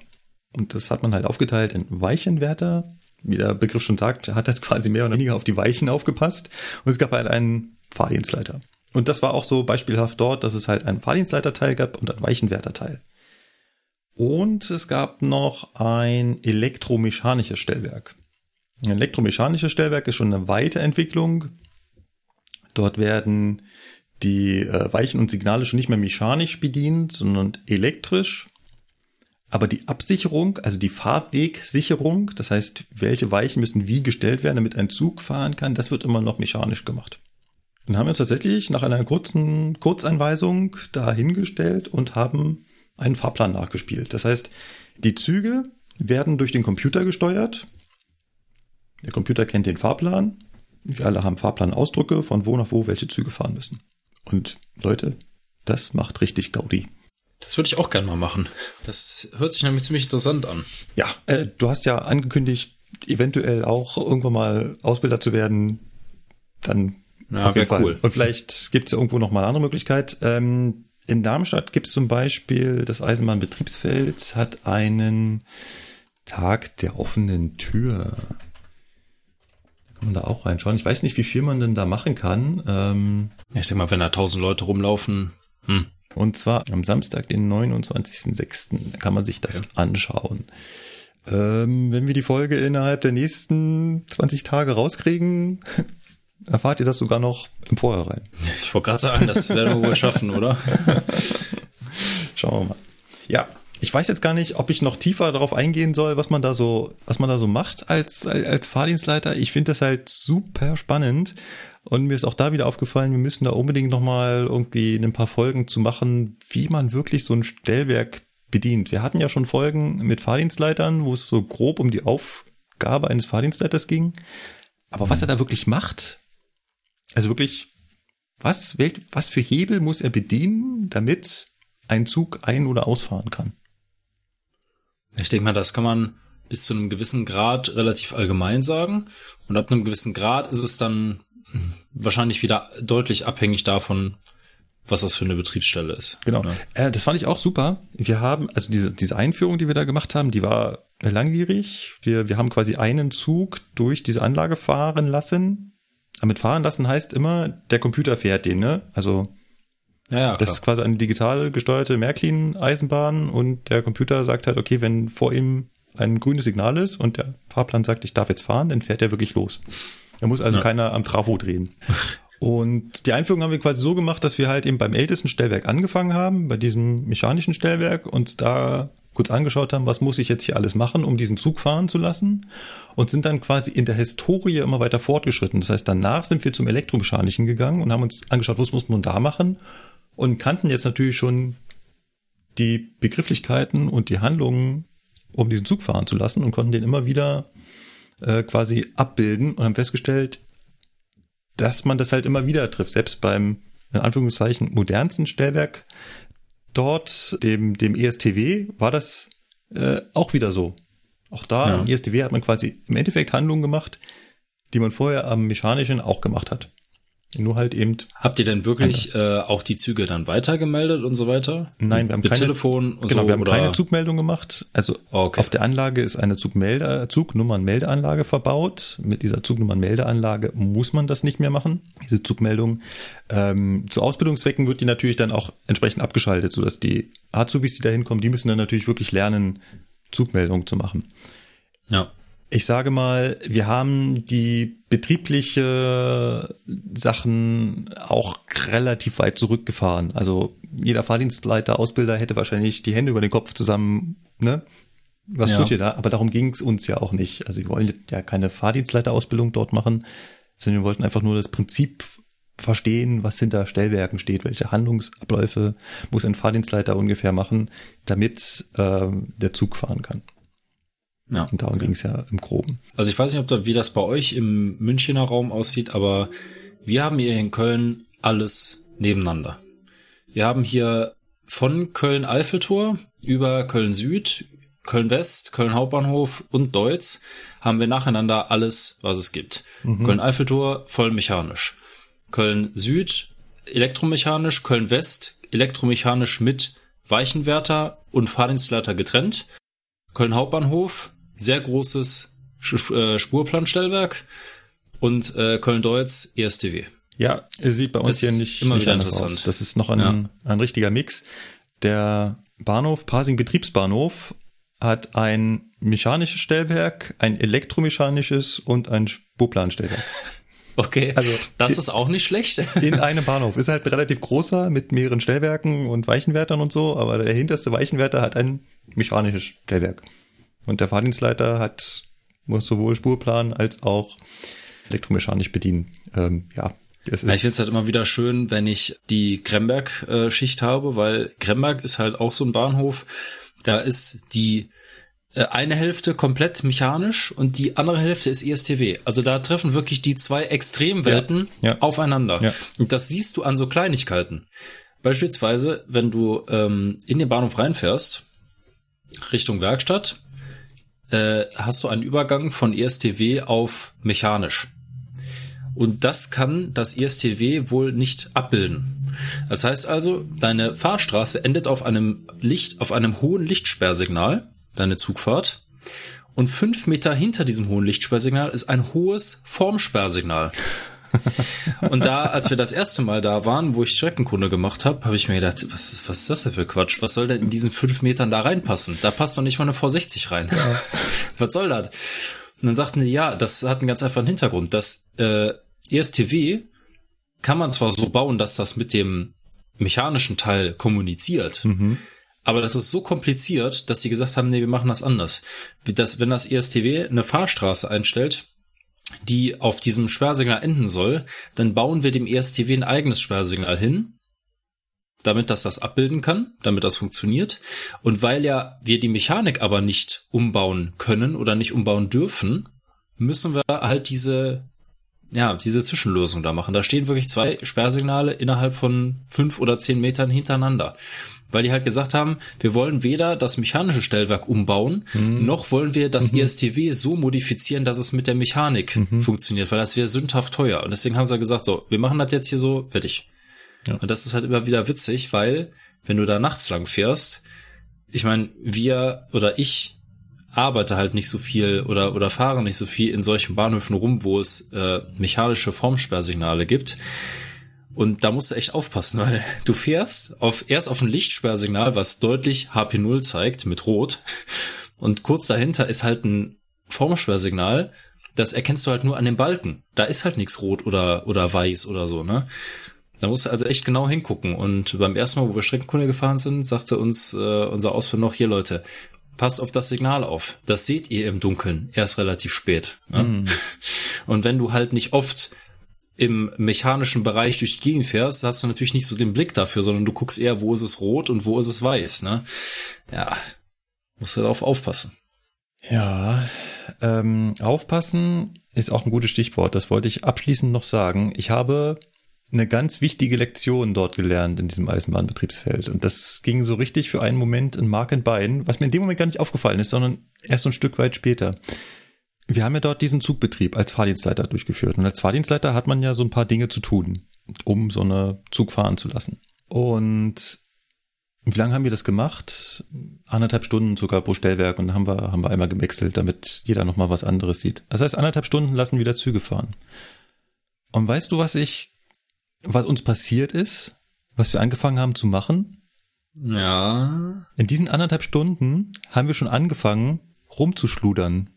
Und das hat man halt aufgeteilt in Weichenwärter. Wie der Begriff schon sagt, hat halt quasi mehr oder weniger auf die Weichen aufgepasst. Und es gab halt einen Fahrdienstleiter. Und das war auch so beispielhaft dort, dass es halt einen Fahrdienstleiterteil gab und einen Weichenwärterteil. Und es gab noch ein elektromechanisches Stellwerk. Ein elektromechanisches Stellwerk ist schon eine Weiterentwicklung. Dort werden die äh, Weichen und Signale schon nicht mehr mechanisch bedient, sondern elektrisch. Aber die Absicherung, also die Fahrwegsicherung, das heißt, welche Weichen müssen wie gestellt werden, damit ein Zug fahren kann, das wird immer noch mechanisch gemacht. Dann haben wir uns tatsächlich nach einer kurzen Kurzeinweisung dahingestellt und haben einen Fahrplan nachgespielt. Das heißt, die Züge werden durch den Computer gesteuert. Der Computer kennt den Fahrplan. Wir alle haben Fahrplanausdrücke, von wo nach wo welche Züge fahren müssen. Und Leute, das macht richtig Gaudi. Das würde ich auch gerne mal machen. Das hört sich nämlich ziemlich interessant an. Ja, äh, du hast ja angekündigt, eventuell auch irgendwann mal Ausbilder zu werden. Dann ja, wäre cool. Und vielleicht gibt es ja irgendwo noch mal eine andere Möglichkeit. Ähm, in Darmstadt gibt es zum Beispiel das Eisenbahnbetriebsfeld hat einen Tag der offenen Tür. Da kann man da auch reinschauen. Ich weiß nicht, wie viel man denn da machen kann. Ähm, ich denke mal, wenn da tausend Leute rumlaufen. Hm. Und zwar am Samstag, den 29.06. kann man sich das ja. anschauen. Ähm, wenn wir die Folge innerhalb der nächsten 20 Tage rauskriegen, erfahrt ihr das sogar noch im Vorhinein. Ich wollte gerade sagen, das werden wir wohl schaffen, oder? Schauen wir mal. Ja, ich weiß jetzt gar nicht, ob ich noch tiefer darauf eingehen soll, was man da so, was man da so macht als, als Fahrdienstleiter. Ich finde das halt super spannend. Und mir ist auch da wieder aufgefallen, wir müssen da unbedingt nochmal irgendwie ein paar Folgen zu machen, wie man wirklich so ein Stellwerk bedient. Wir hatten ja schon Folgen mit Fahrdienstleitern, wo es so grob um die Aufgabe eines Fahrdienstleiters ging. Aber was er da wirklich macht, also wirklich, was, was für Hebel muss er bedienen, damit ein Zug ein- oder ausfahren kann? Ich denke mal, das kann man bis zu einem gewissen Grad relativ allgemein sagen. Und ab einem gewissen Grad ist es dann wahrscheinlich wieder deutlich abhängig davon, was das für eine Betriebsstelle ist. Genau. Ja. Äh, das fand ich auch super. Wir haben, also diese, diese Einführung, die wir da gemacht haben, die war langwierig. Wir, wir haben quasi einen Zug durch diese Anlage fahren lassen damit fahren lassen heißt immer, der Computer fährt den, ne? Also ja, ja, das ist quasi eine digital gesteuerte Märklin-Eisenbahn und der Computer sagt halt, okay, wenn vor ihm ein grünes Signal ist und der Fahrplan sagt, ich darf jetzt fahren, dann fährt er wirklich los. Da muss also ja. keiner am Trafo drehen. Und die Einführung haben wir quasi so gemacht, dass wir halt eben beim ältesten Stellwerk angefangen haben, bei diesem mechanischen Stellwerk, und da kurz angeschaut haben, was muss ich jetzt hier alles machen, um diesen Zug fahren zu lassen und sind dann quasi in der Historie immer weiter fortgeschritten. Das heißt, danach sind wir zum Elektromechanischen gegangen und haben uns angeschaut, was muss man da machen und kannten jetzt natürlich schon die Begrifflichkeiten und die Handlungen, um diesen Zug fahren zu lassen und konnten den immer wieder äh, quasi abbilden und haben festgestellt, dass man das halt immer wieder trifft. Selbst beim, in Anführungszeichen, modernsten Stellwerk dort, dem, dem ESTW, war das äh, auch wieder so. Auch da ja. im ESTW hat man quasi im Endeffekt Handlungen gemacht, die man vorher am Mechanischen auch gemacht hat. Nur halt eben. Habt ihr denn wirklich äh, auch die Züge dann weitergemeldet und so weiter? Nein, wir haben Mit keine Telefon und genau, so, wir haben oder? keine Zugmeldung gemacht. Also okay. auf der Anlage ist eine Zugmelde, Zugnummernmeldeanlage verbaut. Mit dieser Zugnummernmeldeanlage muss man das nicht mehr machen. Diese Zugmeldung. Ähm, zu Ausbildungszwecken wird die natürlich dann auch entsprechend abgeschaltet, sodass die Azubis, die da hinkommen, die müssen dann natürlich wirklich lernen, Zugmeldung zu machen. Ja ich sage mal, wir haben die betriebliche Sachen auch relativ weit zurückgefahren. Also jeder Fahrdienstleiter, Ausbilder hätte wahrscheinlich die Hände über den Kopf zusammen, ne? Was ja. tut ihr da? Aber darum ging es uns ja auch nicht. Also wir wollen ja keine Fahrdienstleiterausbildung dort machen, sondern wir wollten einfach nur das Prinzip verstehen, was hinter Stellwerken steht, welche Handlungsabläufe muss ein Fahrdienstleiter ungefähr machen, damit äh, der Zug fahren kann. Ja. Und darum okay. ging es ja im Groben. Also ich weiß nicht, ob da, wie das bei euch im Münchner Raum aussieht, aber wir haben hier in Köln alles nebeneinander. Wir haben hier von Köln-Eiffeltor über Köln-Süd, Köln-West, Köln-Hauptbahnhof und Deutz haben wir nacheinander alles, was es gibt. Mhm. Köln-Eiffeltor voll mechanisch. Köln-Süd elektromechanisch, Köln-West elektromechanisch mit Weichenwärter und Fahrdienstleiter getrennt. Köln Hauptbahnhof sehr großes äh, Spurplanstellwerk und äh, Köln-Deutz ESTW. Ja, sieht bei uns das hier nicht immer nicht wieder interessant. Aus. Das ist noch ein, ja. ein richtiger Mix. Der Bahnhof, Pasing Betriebsbahnhof, hat ein mechanisches Stellwerk, ein elektromechanisches und ein Spurplanstellwerk. Okay, also das ist auch nicht schlecht. In einem Bahnhof. Ist halt relativ großer mit mehreren Stellwerken und Weichenwärtern und so, aber der hinterste Weichenwärter hat ein mechanisches Stellwerk. Und der Fahrdienstleiter hat muss sowohl Spurplan als auch elektromechanisch bedienen. Ähm, ja, es ist ich finde es halt immer wieder schön, wenn ich die Kremberg-Schicht habe, weil Kremberg ist halt auch so ein Bahnhof. Da ist die äh, eine Hälfte komplett mechanisch und die andere Hälfte ist ESTW. Also da treffen wirklich die zwei Extremwelten ja, ja. aufeinander. Ja. Und das siehst du an so Kleinigkeiten. Beispielsweise, wenn du ähm, in den Bahnhof reinfährst, Richtung Werkstatt, äh, hast du einen Übergang von ESTW auf mechanisch. Und das kann das ESTW wohl nicht abbilden. Das heißt also, deine Fahrstraße endet auf einem Licht, auf einem hohen Lichtsperrsignal, deine Zugfahrt. Und fünf Meter hinter diesem hohen Lichtsperrsignal ist ein hohes Formsperrsignal. und da, als wir das erste Mal da waren, wo ich Streckenkunde gemacht habe, habe ich mir gedacht, was ist, was ist das denn für Quatsch? Was soll denn in diesen fünf Metern da reinpassen? Da passt doch nicht mal eine V60 rein. Ja. was soll das? Und dann sagten die, ja, das hat einen ganz einfachen Hintergrund. Das äh, ESTW kann man zwar so bauen, dass das mit dem mechanischen Teil kommuniziert, mhm. aber das ist so kompliziert, dass sie gesagt haben, nee, wir machen das anders. Wie das, wenn das ESTW eine Fahrstraße einstellt, die auf diesem Sperrsignal enden soll, dann bauen wir dem ESTW ein eigenes Sperrsignal hin, damit das das abbilden kann, damit das funktioniert. Und weil ja wir die Mechanik aber nicht umbauen können oder nicht umbauen dürfen, müssen wir halt diese, ja, diese Zwischenlösung da machen. Da stehen wirklich zwei Sperrsignale innerhalb von fünf oder zehn Metern hintereinander weil die halt gesagt haben, wir wollen weder das mechanische Stellwerk umbauen, mhm. noch wollen wir das mhm. ESTW so modifizieren, dass es mit der Mechanik mhm. funktioniert, weil das wäre sündhaft teuer. Und deswegen haben sie gesagt, so, wir machen das jetzt hier so, fertig. Ja. Und das ist halt immer wieder witzig, weil, wenn du da nachts lang fährst, ich meine, wir oder ich arbeite halt nicht so viel oder, oder fahre nicht so viel in solchen Bahnhöfen rum, wo es äh, mechanische Formsperrsignale gibt. Und da musst du echt aufpassen, weil du fährst auf, erst auf ein Lichtsperrsignal, was deutlich HP0 zeigt mit Rot. Und kurz dahinter ist halt ein Formsperrsignal. Das erkennst du halt nur an den Balken. Da ist halt nichts rot oder, oder weiß oder so, ne? Da musst du also echt genau hingucken. Und beim ersten Mal, wo wir Streckenkunde gefahren sind, sagte uns äh, unser Ausführer noch, hier Leute, passt auf das Signal auf. Das seht ihr im Dunkeln erst relativ spät. Ne? Mm. Und wenn du halt nicht oft im mechanischen Bereich durch die Gegend fährst, hast du natürlich nicht so den Blick dafür, sondern du guckst eher, wo ist es rot und wo ist es weiß, ne? Ja, musst du darauf aufpassen. Ja, ähm, aufpassen ist auch ein gutes Stichwort. Das wollte ich abschließend noch sagen. Ich habe eine ganz wichtige Lektion dort gelernt in diesem Eisenbahnbetriebsfeld. Und das ging so richtig für einen Moment in Mark and Bein, was mir in dem Moment gar nicht aufgefallen ist, sondern erst so ein Stück weit später. Wir haben ja dort diesen Zugbetrieb als Fahrdienstleiter durchgeführt. Und als Fahrdienstleiter hat man ja so ein paar Dinge zu tun, um so eine Zug fahren zu lassen. Und wie lange haben wir das gemacht? Anderthalb Stunden sogar pro Stellwerk und haben wir, haben wir einmal gewechselt, damit jeder nochmal was anderes sieht. Das heißt, anderthalb Stunden lassen wieder Züge fahren. Und weißt du, was ich, was uns passiert ist? Was wir angefangen haben zu machen? Ja. In diesen anderthalb Stunden haben wir schon angefangen, rumzuschludern.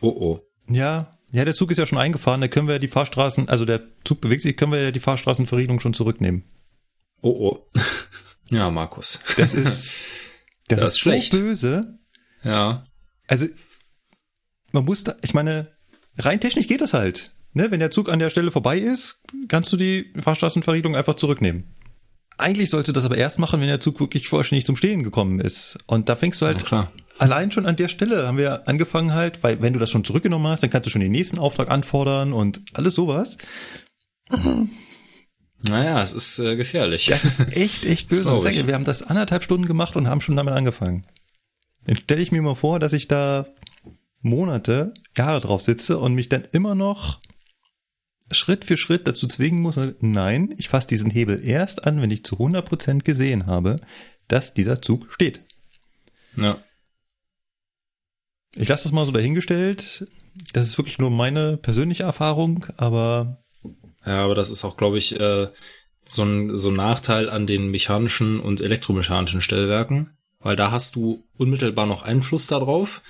Oh oh. Ja, ja, der Zug ist ja schon eingefahren, da können wir ja die Fahrstraßen, also der Zug bewegt sich, können wir ja die Fahrstraßenverriegelung schon zurücknehmen. Oh oh. Ja, Markus. Das ist, das, das ist, ist schlecht. so böse. Ja. Also, man muss da, ich meine, rein technisch geht das halt. Ne, wenn der Zug an der Stelle vorbei ist, kannst du die Fahrstraßenverriegelung einfach zurücknehmen. Eigentlich sollte das aber erst machen, wenn der Zug wirklich vollständig zum Stehen gekommen ist. Und da fängst du halt ja, allein schon an der Stelle haben wir angefangen halt, weil wenn du das schon zurückgenommen hast, dann kannst du schon den nächsten Auftrag anfordern und alles sowas. Naja, es ist äh, gefährlich. Das ist echt, echt böse. Sage, wir haben das anderthalb Stunden gemacht und haben schon damit angefangen. Dann stelle ich mir mal vor, dass ich da Monate, Jahre drauf sitze und mich dann immer noch Schritt für Schritt dazu zwingen muss, nein, ich fasse diesen Hebel erst an, wenn ich zu 100% gesehen habe, dass dieser Zug steht. Ja. Ich lasse das mal so dahingestellt. Das ist wirklich nur meine persönliche Erfahrung, aber. Ja, aber das ist auch, glaube ich, äh, so, ein, so ein Nachteil an den mechanischen und elektromechanischen Stellwerken. weil da hast du unmittelbar noch Einfluss darauf.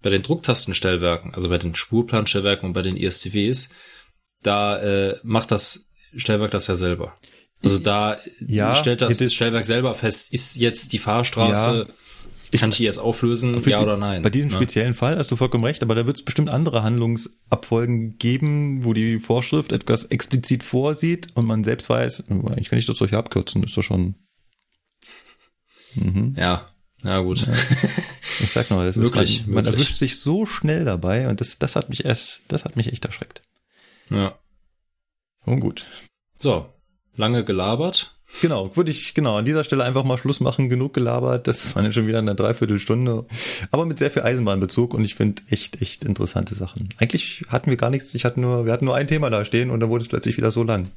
Bei den Drucktastenstellwerken, also bei den Spurplanstellwerken und bei den ISTWs, da äh, macht das Stellwerk das ja selber. Also da ja, stellt das Stellwerk selber fest, ist jetzt die Fahrstraße, ja, ich, kann ich die jetzt auflösen, ja oder nein? Bei diesem ne? speziellen Fall hast du vollkommen recht, aber da wird es bestimmt andere Handlungsabfolgen geben, wo die Vorschrift etwas explizit vorsieht und man selbst weiß, ich kann nicht das solche abkürzen, ist doch schon. Mhm. Ja, ja gut. Ja. Ich sag nur, das wirklich, ist halt, man wirklich. erwischt sich so schnell dabei und das, das hat mich erst, das hat mich echt erschreckt. Ja. Und gut. So, lange gelabert. Genau, würde ich genau an dieser Stelle einfach mal Schluss machen. Genug gelabert. Das war ja schon wieder eine Dreiviertelstunde. Aber mit sehr viel Eisenbahnbezug und ich finde echt, echt interessante Sachen. Eigentlich hatten wir gar nichts. Ich hatte nur, wir hatten nur ein Thema da stehen und dann wurde es plötzlich wieder so lang.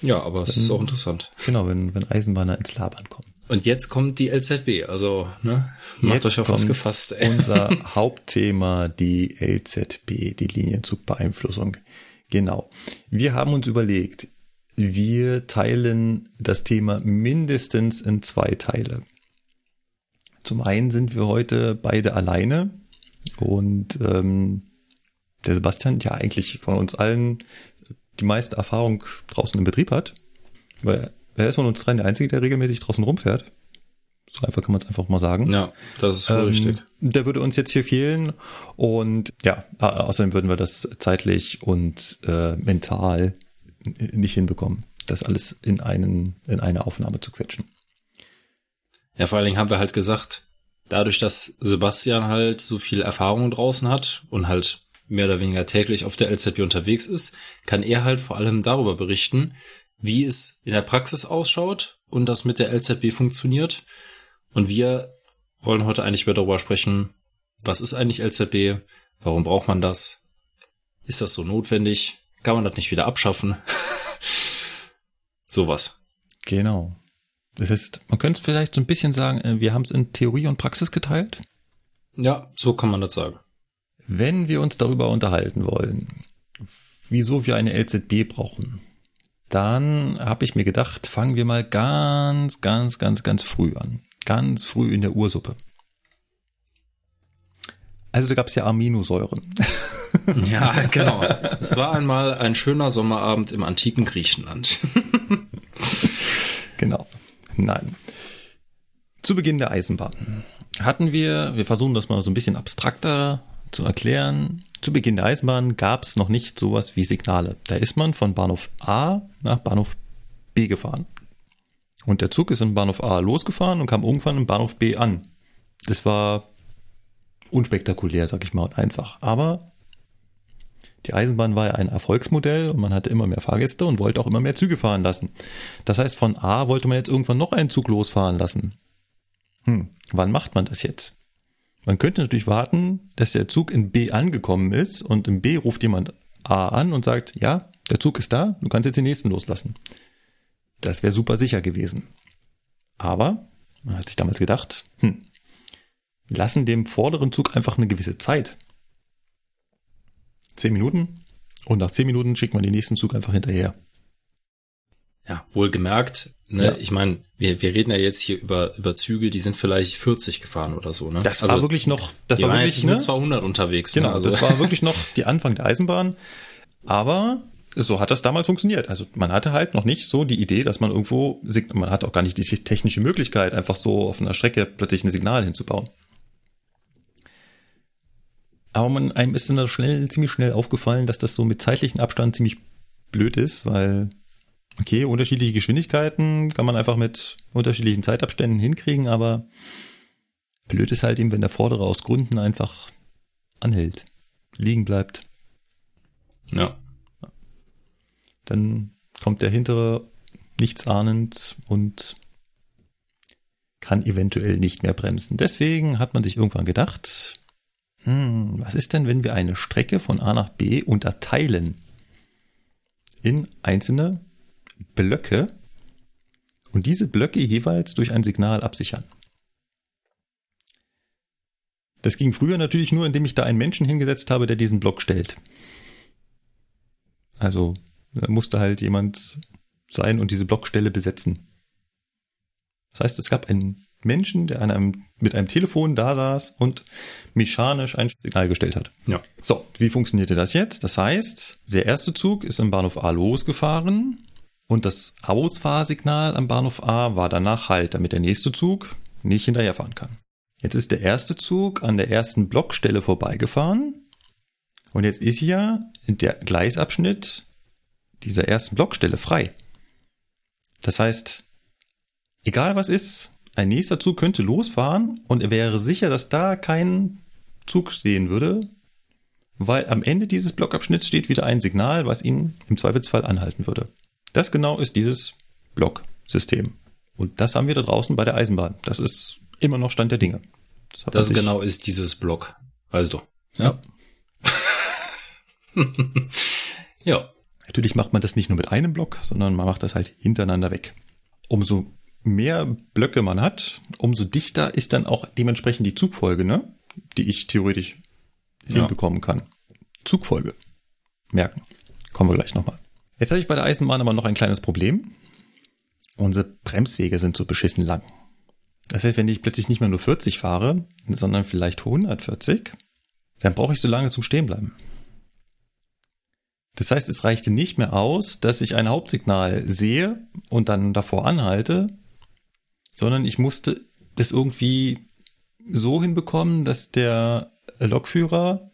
Ja, aber es ist auch interessant. Genau, wenn, wenn Eisenbahner ins Labern kommen. Und jetzt kommt die LZB, also ne, macht jetzt euch auf was gefasst. Ey. Unser Hauptthema, die LZB, die Linienzugbeeinflussung. Genau. Wir haben uns überlegt, wir teilen das Thema mindestens in zwei Teile. Zum einen sind wir heute beide alleine und ähm, der Sebastian ja eigentlich von uns allen die meiste Erfahrung draußen im Betrieb hat, weil er ist von uns dreien der Einzige, der regelmäßig draußen rumfährt. So einfach kann man es einfach mal sagen. Ja, das ist voll ähm, richtig. Der würde uns jetzt hier fehlen und ja, außerdem würden wir das zeitlich und äh, mental nicht hinbekommen, das alles in einen in eine Aufnahme zu quetschen. Ja, vor allen Dingen haben wir halt gesagt, dadurch, dass Sebastian halt so viel Erfahrung draußen hat und halt mehr oder weniger täglich auf der LZB unterwegs ist, kann er halt vor allem darüber berichten, wie es in der Praxis ausschaut und das mit der LZB funktioniert. Und wir wollen heute eigentlich wieder darüber sprechen, was ist eigentlich LZB? Warum braucht man das? Ist das so notwendig? Kann man das nicht wieder abschaffen? Sowas. Genau. Das heißt, man könnte es vielleicht so ein bisschen sagen, äh, wir haben es in Theorie und Praxis geteilt. Ja, so kann man das sagen. Wenn wir uns darüber unterhalten wollen, wieso wir eine LZB brauchen, dann habe ich mir gedacht, fangen wir mal ganz, ganz, ganz, ganz früh an. Ganz früh in der Ursuppe. Also da gab es ja Aminosäuren. Ja, genau. Es war einmal ein schöner Sommerabend im antiken Griechenland. genau. Nein. Zu Beginn der Eisenbahn hatten wir, wir versuchen das mal so ein bisschen abstrakter zu erklären. Zu Beginn der Eisenbahn gab es noch nicht sowas wie Signale. Da ist man von Bahnhof A nach Bahnhof B gefahren. Und der Zug ist in Bahnhof A losgefahren und kam irgendwann in Bahnhof B an. Das war unspektakulär, sag ich mal, und einfach. Aber die Eisenbahn war ja ein Erfolgsmodell und man hatte immer mehr Fahrgäste und wollte auch immer mehr Züge fahren lassen. Das heißt, von A wollte man jetzt irgendwann noch einen Zug losfahren lassen. Hm, wann macht man das jetzt? Man könnte natürlich warten, dass der Zug in B angekommen ist und in B ruft jemand A an und sagt, ja, der Zug ist da, du kannst jetzt den nächsten loslassen. Das wäre super sicher gewesen. Aber man hat sich damals gedacht, hm, lassen dem vorderen Zug einfach eine gewisse Zeit zehn Minuten und nach zehn Minuten schickt man den nächsten Zug einfach hinterher. Ja, wohlgemerkt, ne, ja. ich meine, wir, wir reden ja jetzt hier über, über Züge, die sind vielleicht 40 gefahren oder so, ne? Das also, war wirklich noch, das war wirklich, ne? mit 200 unterwegs, ne? genau, ne? also. das war wirklich noch die Anfang der Eisenbahn, aber so hat das damals funktioniert. Also man hatte halt noch nicht so die Idee, dass man irgendwo, man hat auch gar nicht die technische Möglichkeit, einfach so auf einer Strecke plötzlich ein Signal hinzubauen. Aber man, einem ist dann schnell, ziemlich schnell aufgefallen, dass das so mit zeitlichen Abstand ziemlich blöd ist, weil, okay, unterschiedliche Geschwindigkeiten kann man einfach mit unterschiedlichen Zeitabständen hinkriegen, aber blöd ist halt eben, wenn der Vordere aus Gründen einfach anhält, liegen bleibt. Ja. Dann kommt der hintere nichts ahnend und kann eventuell nicht mehr bremsen. Deswegen hat man sich irgendwann gedacht, hm, was ist denn, wenn wir eine Strecke von A nach B unterteilen in einzelne Blöcke und diese Blöcke jeweils durch ein Signal absichern? Das ging früher natürlich nur, indem ich da einen Menschen hingesetzt habe, der diesen Block stellt. Also da musste halt jemand sein und diese Blockstelle besetzen. Das heißt, es gab einen Menschen, der an einem, mit einem Telefon da saß und mechanisch ein Signal gestellt hat. Ja. So, wie funktionierte das jetzt? Das heißt, der erste Zug ist im Bahnhof A losgefahren und das Ausfahrsignal am Bahnhof A war danach halt, damit der nächste Zug nicht hinterherfahren kann. Jetzt ist der erste Zug an der ersten Blockstelle vorbeigefahren und jetzt ist ja der Gleisabschnitt dieser ersten Blockstelle frei. Das heißt, egal was ist, ein nächster Zug könnte losfahren und er wäre sicher, dass da kein Zug stehen würde, weil am Ende dieses Blockabschnitts steht wieder ein Signal, was ihn im Zweifelsfall anhalten würde. Das genau ist dieses Blocksystem. Und das haben wir da draußen bei der Eisenbahn. Das ist immer noch Stand der Dinge. Das, das genau ist dieses Block. Also. Ja. ja. Natürlich macht man das nicht nur mit einem Block, sondern man macht das halt hintereinander weg. Umso mehr Blöcke man hat, umso dichter ist dann auch dementsprechend die Zugfolge, ne? Die ich theoretisch ja. hinbekommen kann. Zugfolge. Merken. Kommen wir gleich nochmal. Jetzt habe ich bei der Eisenbahn aber noch ein kleines Problem. Unsere Bremswege sind so beschissen lang. Das heißt, wenn ich plötzlich nicht mehr nur 40 fahre, sondern vielleicht 140, dann brauche ich so lange zum Stehenbleiben. Das heißt, es reichte nicht mehr aus, dass ich ein Hauptsignal sehe und dann davor anhalte, sondern ich musste das irgendwie so hinbekommen, dass der Lokführer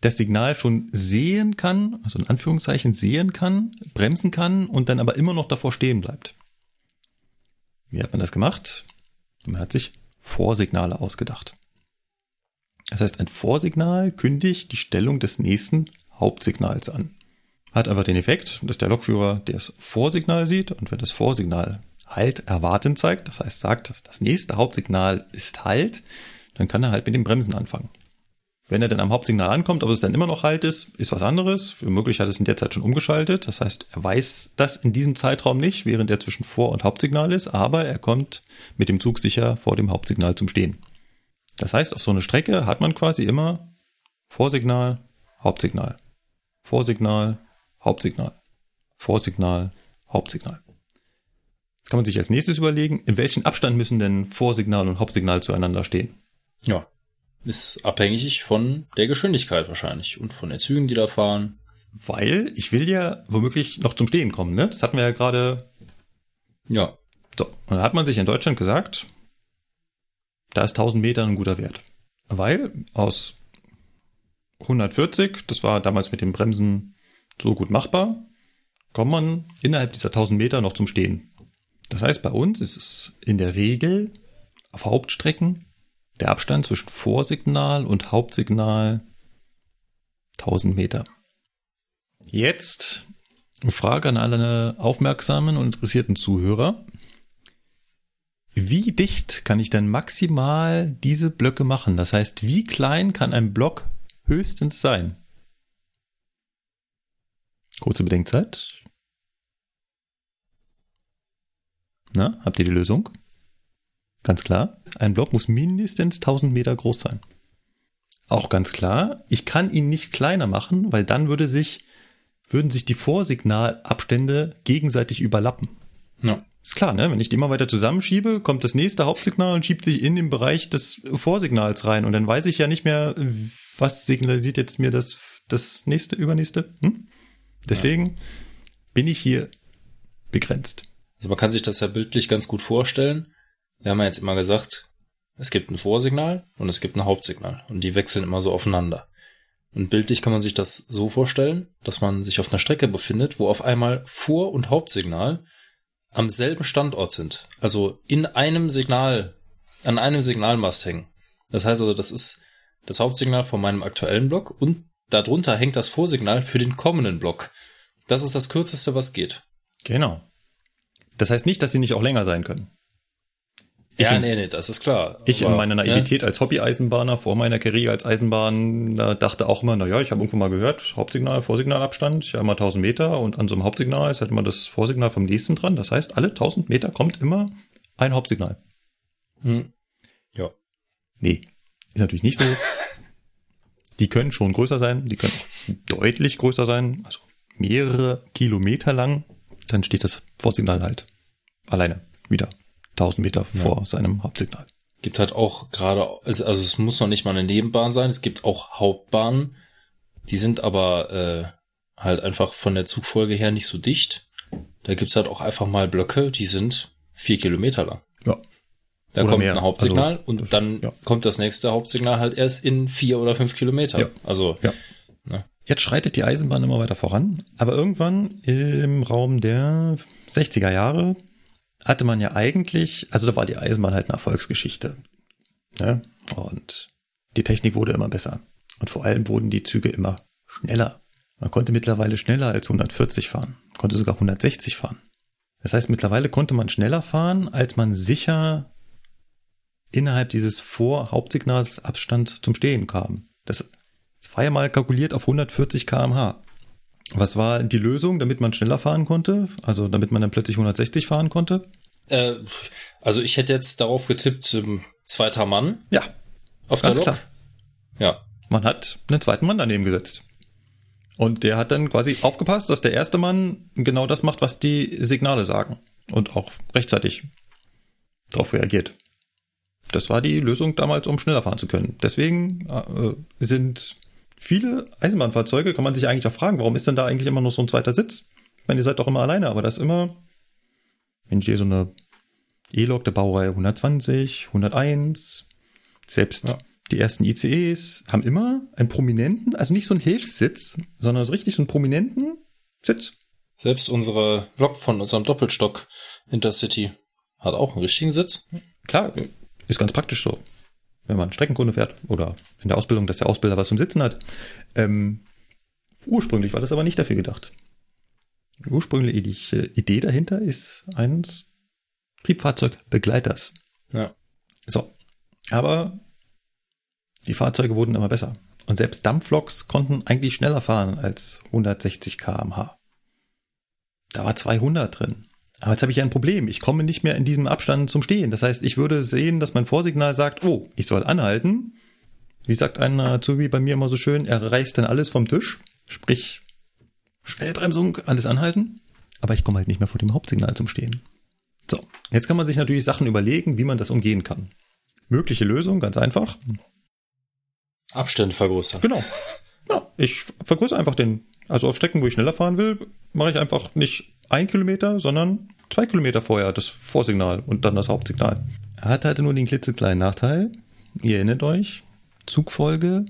das Signal schon sehen kann, also in Anführungszeichen sehen kann, bremsen kann und dann aber immer noch davor stehen bleibt. Wie hat man das gemacht? Man hat sich Vorsignale ausgedacht. Das heißt, ein Vorsignal kündigt die Stellung des nächsten Hauptsignals an. Hat einfach den Effekt, dass der Lokführer das Vorsignal sieht und wenn das Vorsignal Halt erwarten zeigt, das heißt sagt, das nächste Hauptsignal ist Halt, dann kann er halt mit dem Bremsen anfangen. Wenn er dann am Hauptsignal ankommt, aber es dann immer noch Halt ist, ist was anderes. Womöglich hat es in der Zeit schon umgeschaltet. Das heißt, er weiß das in diesem Zeitraum nicht, während er zwischen Vor- und Hauptsignal ist, aber er kommt mit dem Zug sicher vor dem Hauptsignal zum Stehen. Das heißt, auf so einer Strecke hat man quasi immer Vorsignal, Hauptsignal. Vorsignal, Hauptsignal. Vorsignal, Hauptsignal. Kann man sich als nächstes überlegen, in welchem Abstand müssen denn Vorsignal und Hauptsignal zueinander stehen? Ja, ist abhängig von der Geschwindigkeit wahrscheinlich und von den Zügen, die da fahren. Weil ich will ja womöglich noch zum Stehen kommen, ne? Das hatten wir ja gerade. Ja. So, und dann hat man sich in Deutschland gesagt, da ist 1000 Meter ein guter Wert. Weil aus 140, das war damals mit den Bremsen so gut machbar, kommt man innerhalb dieser 1000 Meter noch zum Stehen. Das heißt, bei uns ist es in der Regel auf Hauptstrecken der Abstand zwischen Vorsignal und Hauptsignal 1000 Meter. Jetzt eine Frage an alle aufmerksamen und interessierten Zuhörer. Wie dicht kann ich denn maximal diese Blöcke machen? Das heißt, wie klein kann ein Block höchstens sein? Kurze Bedenkzeit. Na, habt ihr die Lösung? Ganz klar. Ein Block muss mindestens 1000 Meter groß sein. Auch ganz klar. Ich kann ihn nicht kleiner machen, weil dann würde sich, würden sich die Vorsignalabstände gegenseitig überlappen. Ja. Ist klar, ne? Wenn ich die immer weiter zusammenschiebe, kommt das nächste Hauptsignal und schiebt sich in den Bereich des Vorsignals rein. Und dann weiß ich ja nicht mehr, was signalisiert jetzt mir das, das nächste, übernächste. Hm? Deswegen ja. bin ich hier begrenzt. Also man kann sich das ja bildlich ganz gut vorstellen. Wir haben ja jetzt immer gesagt, es gibt ein Vorsignal und es gibt ein Hauptsignal und die wechseln immer so aufeinander. Und bildlich kann man sich das so vorstellen, dass man sich auf einer Strecke befindet, wo auf einmal Vor- und Hauptsignal am selben Standort sind. Also in einem Signal, an einem Signalmast hängen. Das heißt also, das ist das Hauptsignal von meinem aktuellen Block und darunter hängt das Vorsignal für den kommenden Block. Das ist das kürzeste, was geht. Genau. Das heißt nicht, dass sie nicht auch länger sein können. Ich ja, in, nee, nee, das ist klar. Ich Aber, in meiner Naivität ja. als Hobby-Eisenbahner vor meiner Karriere als Eisenbahn da dachte auch immer, na ja, ich habe irgendwo mal gehört, Hauptsignal, Vorsignalabstand, ich habe immer 1000 Meter und an so einem Hauptsignal ist halt immer das Vorsignal vom nächsten dran. Das heißt, alle 1000 Meter kommt immer ein Hauptsignal. Hm. Ja. Nee, ist natürlich nicht so. die können schon größer sein, die können deutlich größer sein, also mehrere Kilometer lang. Dann steht das Vorsignal halt alleine wieder 1000 Meter ja. vor seinem Hauptsignal. Gibt halt auch gerade, also es muss noch nicht mal eine Nebenbahn sein, es gibt auch Hauptbahnen, die sind aber äh, halt einfach von der Zugfolge her nicht so dicht. Da gibt's halt auch einfach mal Blöcke, die sind vier Kilometer lang. Ja. Da oder kommt mehr. ein Hauptsignal also, und dann ja. kommt das nächste Hauptsignal halt erst in vier oder fünf Kilometer. Ja. Also ja. Ne? Jetzt schreitet die Eisenbahn immer weiter voran, aber irgendwann im Raum der 60er Jahre hatte man ja eigentlich, also da war die Eisenbahn halt eine Erfolgsgeschichte. Ne? Und die Technik wurde immer besser. Und vor allem wurden die Züge immer schneller. Man konnte mittlerweile schneller als 140 fahren, konnte sogar 160 fahren. Das heißt, mittlerweile konnte man schneller fahren, als man sicher innerhalb dieses Vor-Hauptsignals Abstand zum Stehen kam. Das, das war ja mal kalkuliert auf 140 kmh. Was war die Lösung, damit man schneller fahren konnte? Also damit man dann plötzlich 160 fahren konnte? Äh, also ich hätte jetzt darauf getippt, ähm, zweiter Mann. Ja. Auf der Lok. Klar. Ja. Man hat einen zweiten Mann daneben gesetzt. Und der hat dann quasi aufgepasst, dass der erste Mann genau das macht, was die Signale sagen. Und auch rechtzeitig darauf reagiert. Das war die Lösung damals, um schneller fahren zu können. Deswegen äh, sind viele Eisenbahnfahrzeuge, kann man sich eigentlich auch fragen, warum ist denn da eigentlich immer noch so ein zweiter Sitz? Ich meine, ihr seid doch immer alleine, aber das ist immer, wenn ich hier so eine E-Lok der Baureihe 120, 101, selbst ja. die ersten ICEs haben immer einen prominenten, also nicht so einen Hilfssitz, sondern so richtig so einen prominenten Sitz. Selbst unsere Lok von unserem Doppelstock Intercity hat auch einen richtigen Sitz. Klar, ist ganz praktisch so wenn man Streckenkunde fährt oder in der Ausbildung, dass der Ausbilder was zum Sitzen hat. Ähm, ursprünglich war das aber nicht dafür gedacht. Die ursprüngliche Idee dahinter ist eines Triebfahrzeugbegleiters. Ja. So. Aber die Fahrzeuge wurden immer besser. Und selbst Dampfloks konnten eigentlich schneller fahren als 160 kmh. Da war 200 drin. Aber jetzt habe ich ja ein Problem. Ich komme nicht mehr in diesem Abstand zum Stehen. Das heißt, ich würde sehen, dass mein Vorsignal sagt, oh, ich soll anhalten. Wie sagt ein Azubi bei mir immer so schön, er reißt dann alles vom Tisch. Sprich, Schnellbremsung, alles anhalten. Aber ich komme halt nicht mehr vor dem Hauptsignal zum Stehen. So, jetzt kann man sich natürlich Sachen überlegen, wie man das umgehen kann. Mögliche Lösung, ganz einfach. Abstände vergrößern. Genau. Ja, ich vergrößere einfach den, also auf Strecken, wo ich schneller fahren will, mache ich einfach nicht ein Kilometer, sondern zwei Kilometer vorher das Vorsignal und dann das Hauptsignal. Er hat halt nur den klitzekleinen Nachteil. Ihr erinnert euch, Zugfolge,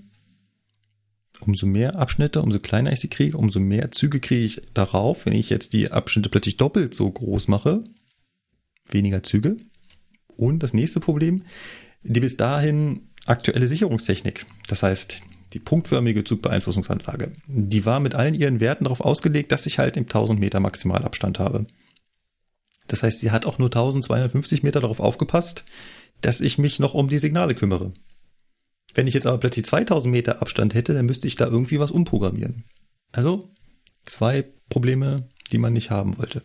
umso mehr Abschnitte, umso kleiner ich sie kriege, umso mehr Züge kriege ich darauf. Wenn ich jetzt die Abschnitte plötzlich doppelt so groß mache, weniger Züge. Und das nächste Problem, die bis dahin aktuelle Sicherungstechnik. Das heißt, die punktförmige Zugbeeinflussungsanlage, die war mit allen ihren Werten darauf ausgelegt, dass ich halt im 1000 Meter Maximalabstand habe. Das heißt, sie hat auch nur 1250 Meter darauf aufgepasst, dass ich mich noch um die Signale kümmere. Wenn ich jetzt aber plötzlich 2000 Meter Abstand hätte, dann müsste ich da irgendwie was umprogrammieren. Also zwei Probleme, die man nicht haben wollte.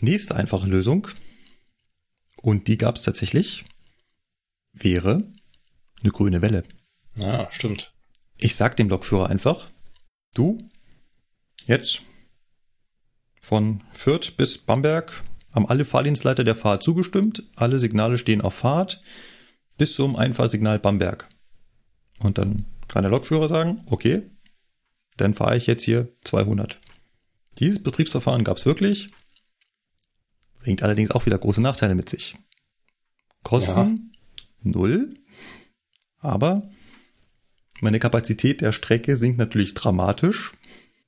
Nächste einfache Lösung, und die gab es tatsächlich, wäre eine grüne Welle. Ja, stimmt. Ich sag dem Lokführer einfach, du, jetzt von Fürth bis Bamberg haben alle Fahrdienstleiter der Fahrt zugestimmt, alle Signale stehen auf Fahrt bis zum Einfahrsignal Bamberg. Und dann kann der Lokführer sagen, okay, dann fahre ich jetzt hier 200. Dieses Betriebsverfahren gab es wirklich, bringt allerdings auch wieder große Nachteile mit sich. Kosten ja. null, aber meine Kapazität der Strecke sinkt natürlich dramatisch.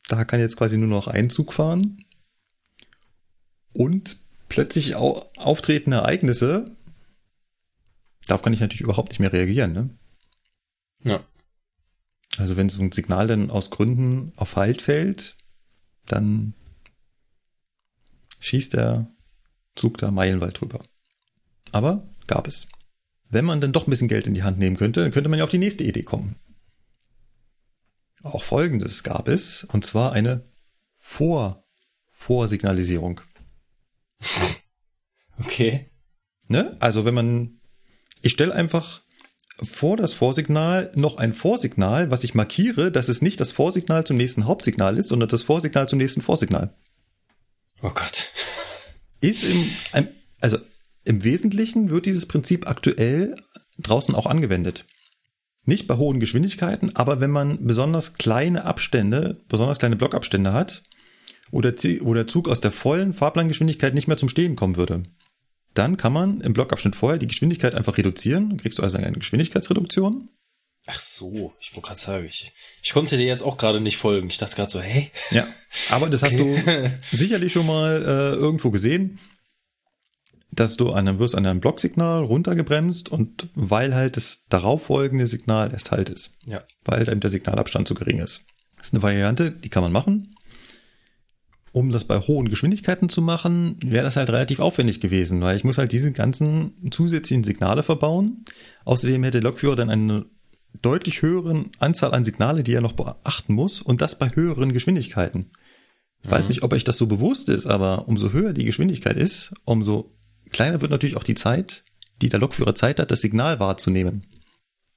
Da kann jetzt quasi nur noch ein Zug fahren. Und plötzlich auftretende Ereignisse, darauf kann ich natürlich überhaupt nicht mehr reagieren. Ne? Ja. Also wenn so ein Signal dann aus Gründen auf Halt fällt, dann schießt der Zug da meilenweit drüber. Aber gab es. Wenn man dann doch ein bisschen Geld in die Hand nehmen könnte, dann könnte man ja auf die nächste Idee kommen. Auch folgendes gab es, und zwar eine Vor Vorsignalisierung. Okay. Ne? Also wenn man, ich stelle einfach vor das Vorsignal noch ein Vorsignal, was ich markiere, dass es nicht das Vorsignal zum nächsten Hauptsignal ist, sondern das Vorsignal zum nächsten Vorsignal. Oh Gott. Ist im, also im Wesentlichen wird dieses Prinzip aktuell draußen auch angewendet. Nicht bei hohen Geschwindigkeiten, aber wenn man besonders kleine Abstände, besonders kleine Blockabstände hat, oder, wo der Zug aus der vollen Fahrplangeschwindigkeit nicht mehr zum Stehen kommen würde, dann kann man im Blockabschnitt vorher die Geschwindigkeit einfach reduzieren. Dann kriegst du also eine Geschwindigkeitsreduktion. Ach so, ich wollte gerade sagen, ich, ich konnte dir jetzt auch gerade nicht folgen. Ich dachte gerade so, hey. Ja, aber das hast du sicherlich schon mal äh, irgendwo gesehen, dass du an einem, wirst an einem Blocksignal runtergebremst und weil halt das darauffolgende Signal erst halt ist. Ja. Weil halt der Signalabstand zu gering ist. Das ist eine Variante, die kann man machen. Um das bei hohen Geschwindigkeiten zu machen, wäre das halt relativ aufwendig gewesen, weil ich muss halt diese ganzen zusätzlichen Signale verbauen. Außerdem hätte der Lokführer dann eine deutlich höheren Anzahl an Signale, die er noch beachten muss und das bei höheren Geschwindigkeiten. Ich weiß mhm. nicht, ob euch das so bewusst ist, aber umso höher die Geschwindigkeit ist, umso kleiner wird natürlich auch die Zeit, die der Lokführer Zeit hat, das Signal wahrzunehmen.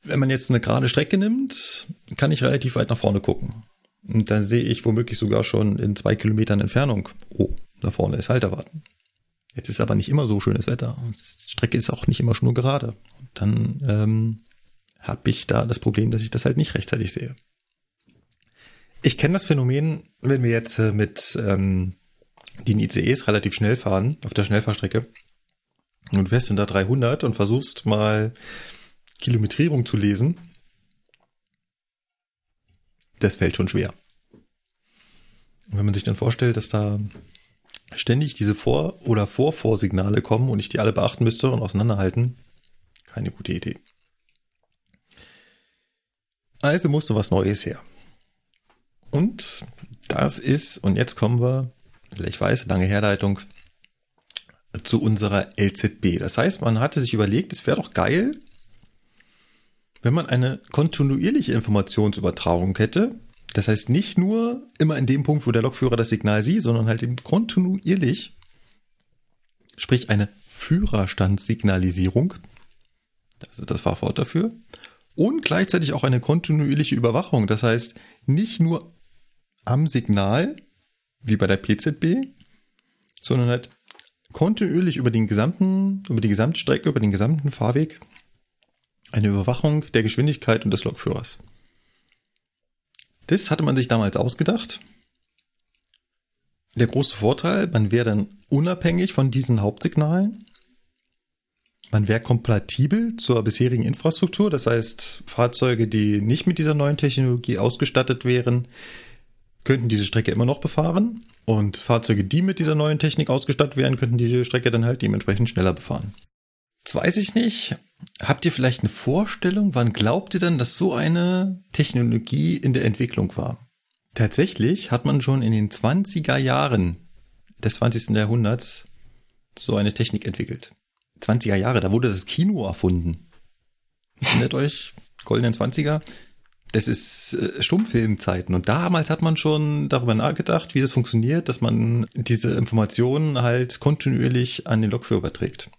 Wenn man jetzt eine gerade Strecke nimmt, kann ich relativ weit nach vorne gucken. Und dann sehe ich womöglich sogar schon in zwei Kilometern Entfernung, oh, da vorne ist Halterwarten. Jetzt ist aber nicht immer so schönes Wetter. Die Strecke ist auch nicht immer nur gerade. Und dann ähm, habe ich da das Problem, dass ich das halt nicht rechtzeitig sehe. Ich kenne das Phänomen, wenn wir jetzt äh, mit ähm, den ICEs relativ schnell fahren, auf der Schnellfahrstrecke, und fährst in da 300 und versuchst mal Kilometrierung zu lesen, das fällt schon schwer. Und wenn man sich dann vorstellt, dass da ständig diese Vor- oder Vorvorsignale kommen und ich die alle beachten müsste und auseinanderhalten, keine gute Idee. Also musste was Neues her. Und das ist, und jetzt kommen wir, ich weiß, lange Herleitung, zu unserer LZB. Das heißt, man hatte sich überlegt, es wäre doch geil, wenn man eine kontinuierliche Informationsübertragung hätte. Das heißt nicht nur immer in dem Punkt, wo der Lokführer das Signal sieht, sondern halt eben kontinuierlich, sprich eine Führerstandssignalisierung. Das ist das Fachwort dafür. Und gleichzeitig auch eine kontinuierliche Überwachung. Das heißt nicht nur am Signal, wie bei der PZB, sondern halt kontinuierlich über den gesamten, über die gesamte Strecke, über den gesamten Fahrweg eine Überwachung der Geschwindigkeit und des Lokführers. Das hatte man sich damals ausgedacht. Der große Vorteil, man wäre dann unabhängig von diesen Hauptsignalen. Man wäre kompatibel zur bisherigen Infrastruktur, das heißt, Fahrzeuge, die nicht mit dieser neuen Technologie ausgestattet wären, könnten diese Strecke immer noch befahren. Und Fahrzeuge, die mit dieser neuen Technik ausgestattet wären, könnten diese Strecke dann halt dementsprechend schneller befahren. Jetzt weiß ich nicht. Habt ihr vielleicht eine Vorstellung, wann glaubt ihr denn, dass so eine Technologie in der Entwicklung war? Tatsächlich hat man schon in den 20er Jahren des 20. Jahrhunderts so eine Technik entwickelt. 20er Jahre, da wurde das Kino erfunden. Erinnert euch? Goldenen 20er? Das ist äh, Stummfilmzeiten. Und damals hat man schon darüber nachgedacht, wie das funktioniert, dass man diese Informationen halt kontinuierlich an den Lokführer überträgt.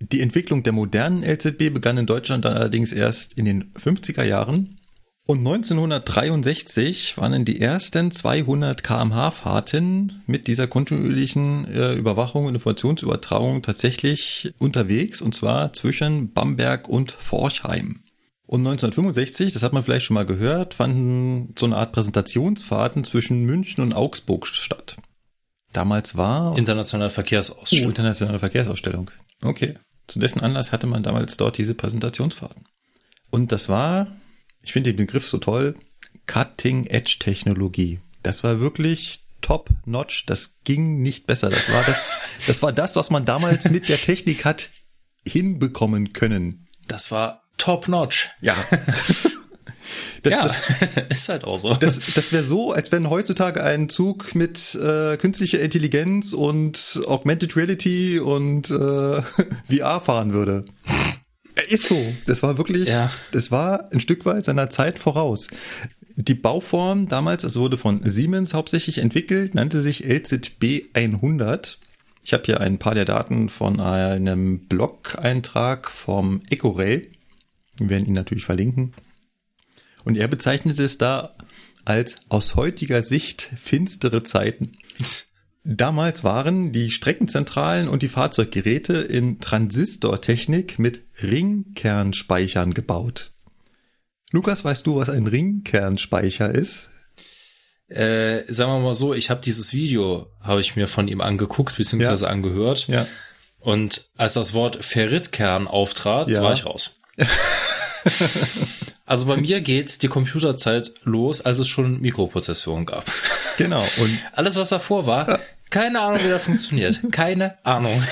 Die Entwicklung der modernen LZB begann in Deutschland dann allerdings erst in den 50er Jahren. Und 1963 waren die ersten 200 kmh Fahrten mit dieser kontinuierlichen äh, Überwachung und Informationsübertragung tatsächlich unterwegs, und zwar zwischen Bamberg und Forchheim. Und 1965, das hat man vielleicht schon mal gehört, fanden so eine Art Präsentationsfahrten zwischen München und Augsburg statt. Damals war internationale Verkehrsausstellung. Oh, internationale Verkehrsausstellung. Okay. Zu dessen Anlass hatte man damals dort diese Präsentationsfahrten. Und das war, ich finde den Begriff so toll, Cutting Edge Technologie. Das war wirklich top notch. Das ging nicht besser. Das war das, das war das, was man damals mit der Technik hat hinbekommen können. Das war top-notch. Ja. Das, ja, das, ist halt auch so. Das, das wäre so, als wenn heutzutage ein Zug mit äh, künstlicher Intelligenz und Augmented Reality und äh, VR fahren würde. Ist so. Das war wirklich, ja. das war ein Stück weit seiner Zeit voraus. Die Bauform damals, es wurde von Siemens hauptsächlich entwickelt, nannte sich LZB 100. Ich habe hier ein paar der Daten von einem Blog-Eintrag vom EcoRay. Wir werden ihn natürlich verlinken. Und er bezeichnet es da als aus heutiger Sicht finstere Zeiten. Damals waren die Streckenzentralen und die Fahrzeuggeräte in Transistortechnik mit Ringkernspeichern gebaut. Lukas, weißt du, was ein Ringkernspeicher ist? Äh, sagen wir mal so, ich habe dieses Video, habe ich mir von ihm angeguckt, beziehungsweise ja. angehört. Ja. Und als das Wort Ferritkern auftrat, ja. war ich raus. also bei mir geht die Computerzeit los, als es schon Mikroprozessoren gab. Genau. Und alles, was davor war, keine Ahnung, wie das funktioniert. Keine Ahnung.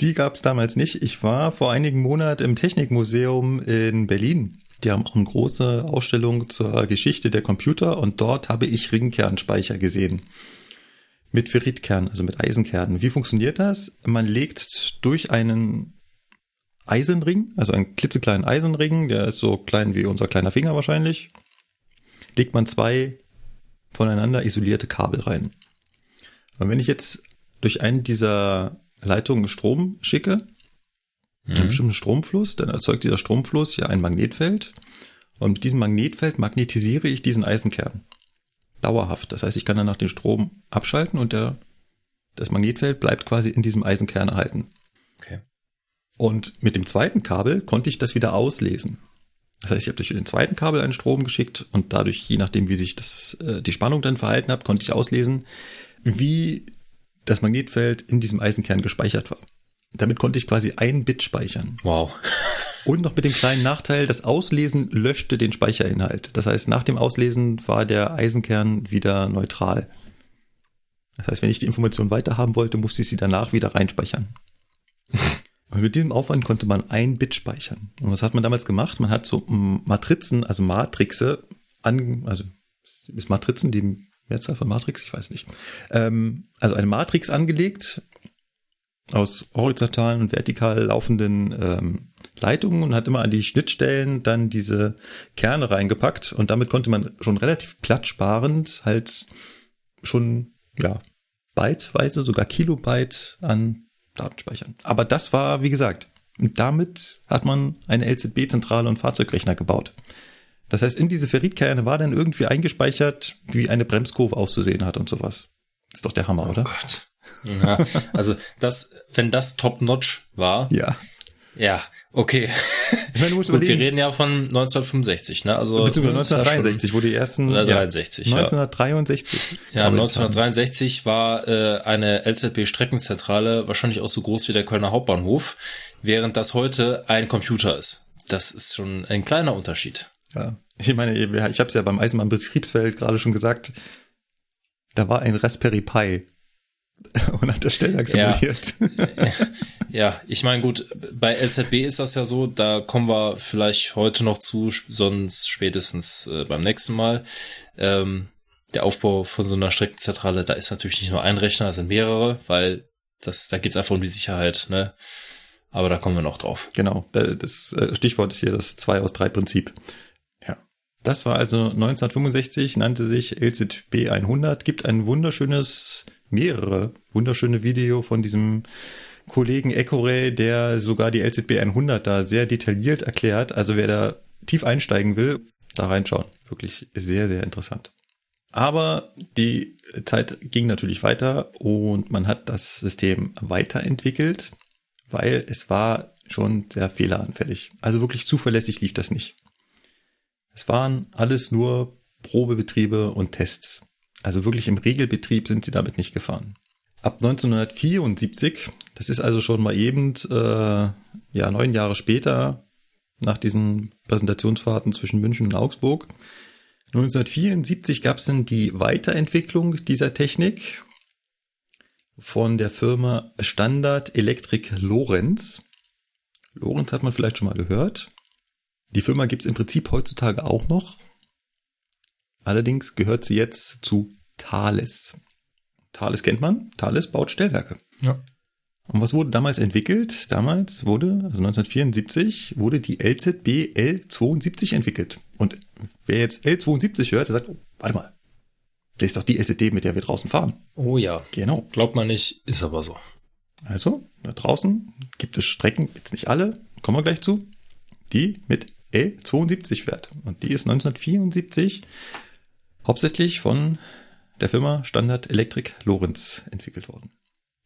Die gab es damals nicht. Ich war vor einigen Monaten im Technikmuseum in Berlin. Die haben auch eine große Ausstellung zur Geschichte der Computer und dort habe ich Ringkernspeicher gesehen. Mit Ferritkern, also mit Eisenkernen. Wie funktioniert das? Man legt durch einen Eisenring, also einen klitzekleinen Eisenring, der ist so klein wie unser kleiner Finger wahrscheinlich, legt man zwei voneinander isolierte Kabel rein. Und wenn ich jetzt durch einen dieser Leitungen Strom schicke, mhm. einen bestimmten Stromfluss, dann erzeugt dieser Stromfluss ja ein Magnetfeld. Und mit diesem Magnetfeld magnetisiere ich diesen Eisenkern. Dauerhaft. Das heißt, ich kann danach den Strom abschalten und der, das Magnetfeld bleibt quasi in diesem Eisenkern erhalten. Okay. Und mit dem zweiten Kabel konnte ich das wieder auslesen. Das heißt, ich habe durch den zweiten Kabel einen Strom geschickt und dadurch, je nachdem, wie sich das, äh, die Spannung dann verhalten hat, konnte ich auslesen, wie das Magnetfeld in diesem Eisenkern gespeichert war. Damit konnte ich quasi ein Bit speichern. Wow. Und noch mit dem kleinen Nachteil, das Auslesen löschte den Speicherinhalt. Das heißt, nach dem Auslesen war der Eisenkern wieder neutral. Das heißt, wenn ich die Information weiterhaben wollte, musste ich sie danach wieder reinspeichern. Und mit diesem Aufwand konnte man ein Bit speichern. Und was hat man damals gemacht? Man hat so Matrizen, also Matrixe, an, also ist Matrizen die Mehrzahl von Matrix? Ich weiß nicht. Ähm, also eine Matrix angelegt aus horizontalen und vertikal laufenden ähm, Leitungen und hat immer an die Schnittstellen dann diese Kerne reingepackt und damit konnte man schon relativ platzsparend halt schon, ja, byteweise, sogar Kilobyte an Daten speichern. Aber das war, wie gesagt, damit hat man eine LZB-Zentrale und Fahrzeugrechner gebaut. Das heißt, in diese Ferritkerne war dann irgendwie eingespeichert, wie eine Bremskurve auszusehen hat und sowas. Ist doch der Hammer, oh oder? Gott. Ja, also das, wenn das top-notch war. Ja. Ja, okay. Ich meine, du musst Gut, wir reden ja von 1965, ne? Also beziehungsweise 1963, wo die ersten oder 63, ja, 1963. Ja, 1963 war äh, eine LZB-Streckenzentrale wahrscheinlich auch so groß wie der Kölner Hauptbahnhof, während das heute ein Computer ist. Das ist schon ein kleiner Unterschied. Ja, ich meine, ich habe es ja beim Eisenbahnbetriebsfeld gerade schon gesagt, da war ein Raspberry Pi und hat das Stellwerk simuliert. Ja, ja ich meine, gut, bei LZB ist das ja so, da kommen wir vielleicht heute noch zu, sonst spätestens äh, beim nächsten Mal. Ähm, der Aufbau von so einer Streckenzentrale, da ist natürlich nicht nur ein Rechner, es sind mehrere, weil das, da geht es einfach um die Sicherheit, ne? Aber da kommen wir noch drauf. Genau, das äh, Stichwort ist hier das 2 aus 3 Prinzip. Das war also 1965, nannte sich LZB 100, gibt ein wunderschönes, mehrere wunderschöne Video von diesem Kollegen Ecoray, der sogar die LZB 100 da sehr detailliert erklärt. Also wer da tief einsteigen will, da reinschauen. Wirklich sehr, sehr interessant. Aber die Zeit ging natürlich weiter und man hat das System weiterentwickelt, weil es war schon sehr fehleranfällig. Also wirklich zuverlässig lief das nicht. Es waren alles nur Probebetriebe und Tests. Also wirklich im Regelbetrieb sind sie damit nicht gefahren. Ab 1974, das ist also schon mal eben äh, ja neun Jahre später nach diesen Präsentationsfahrten zwischen München und Augsburg. 1974 gab es dann die Weiterentwicklung dieser Technik von der Firma Standard Electric Lorenz. Lorenz hat man vielleicht schon mal gehört. Die Firma gibt es im Prinzip heutzutage auch noch. Allerdings gehört sie jetzt zu Thales. Thales kennt man. Thales baut Stellwerke. Ja. Und was wurde damals entwickelt? Damals wurde, also 1974, wurde die LZB L72 entwickelt. Und wer jetzt L72 hört, der sagt, oh, warte mal, das ist doch die LZD, mit der wir draußen fahren. Oh ja. Genau. Glaubt man nicht, ist aber so. Also, da draußen gibt es Strecken, jetzt nicht alle, kommen wir gleich zu, die mit L72 fährt. Und die ist 1974 hauptsächlich von der Firma Standard Electric Lorenz entwickelt worden.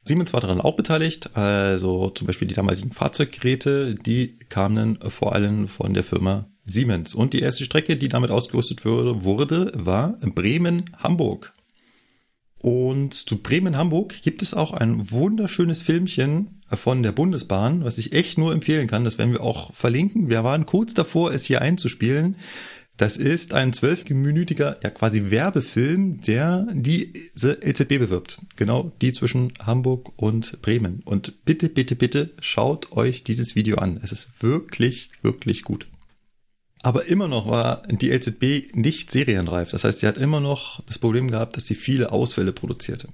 Siemens war daran auch beteiligt, also zum Beispiel die damaligen Fahrzeuggeräte, die kamen vor allem von der Firma Siemens. Und die erste Strecke, die damit ausgerüstet wurde, war Bremen-Hamburg. Und zu Bremen-Hamburg gibt es auch ein wunderschönes Filmchen von der Bundesbahn, was ich echt nur empfehlen kann. Das werden wir auch verlinken. Wir waren kurz davor, es hier einzuspielen. Das ist ein zwölfminütiger, ja quasi Werbefilm, der diese LZB bewirbt. Genau die zwischen Hamburg und Bremen. Und bitte, bitte, bitte schaut euch dieses Video an. Es ist wirklich, wirklich gut. Aber immer noch war die LZB nicht serienreif. Das heißt, sie hat immer noch das Problem gehabt, dass sie viele Ausfälle produzierte.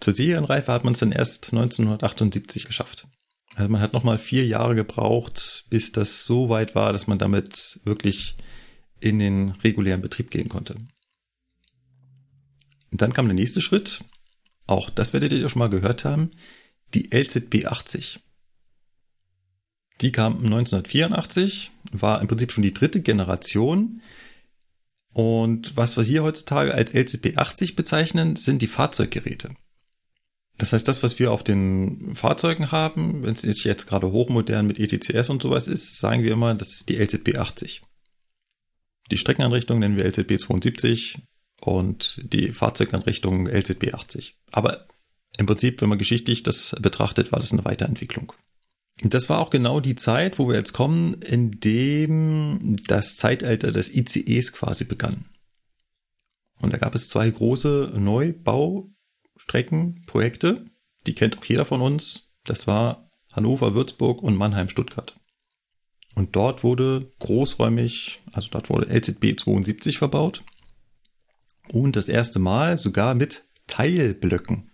Zur Serienreife hat man es dann erst 1978 geschafft. Also man hat nochmal vier Jahre gebraucht, bis das so weit war, dass man damit wirklich in den regulären Betrieb gehen konnte. Und dann kam der nächste Schritt. Auch das werdet ihr schon mal gehört haben. Die LZB 80. Die kam 1984, war im Prinzip schon die dritte Generation. Und was wir hier heutzutage als LZB 80 bezeichnen, sind die Fahrzeuggeräte. Das heißt, das, was wir auf den Fahrzeugen haben, wenn es jetzt gerade hochmodern mit ETCS und sowas ist, sagen wir immer, das ist die LZB 80. Die Streckenanrichtung nennen wir LZB 72 und die Fahrzeuganrichtung LZB 80. Aber im Prinzip, wenn man geschichtlich das betrachtet, war das eine Weiterentwicklung. Das war auch genau die Zeit, wo wir jetzt kommen, in dem das Zeitalter des ICEs quasi begann. Und da gab es zwei große Neubau Streckenprojekte, die kennt auch jeder von uns. Das war Hannover, Würzburg und Mannheim, Stuttgart. Und dort wurde großräumig, also dort wurde LZB 72 verbaut. Und das erste Mal sogar mit Teilblöcken.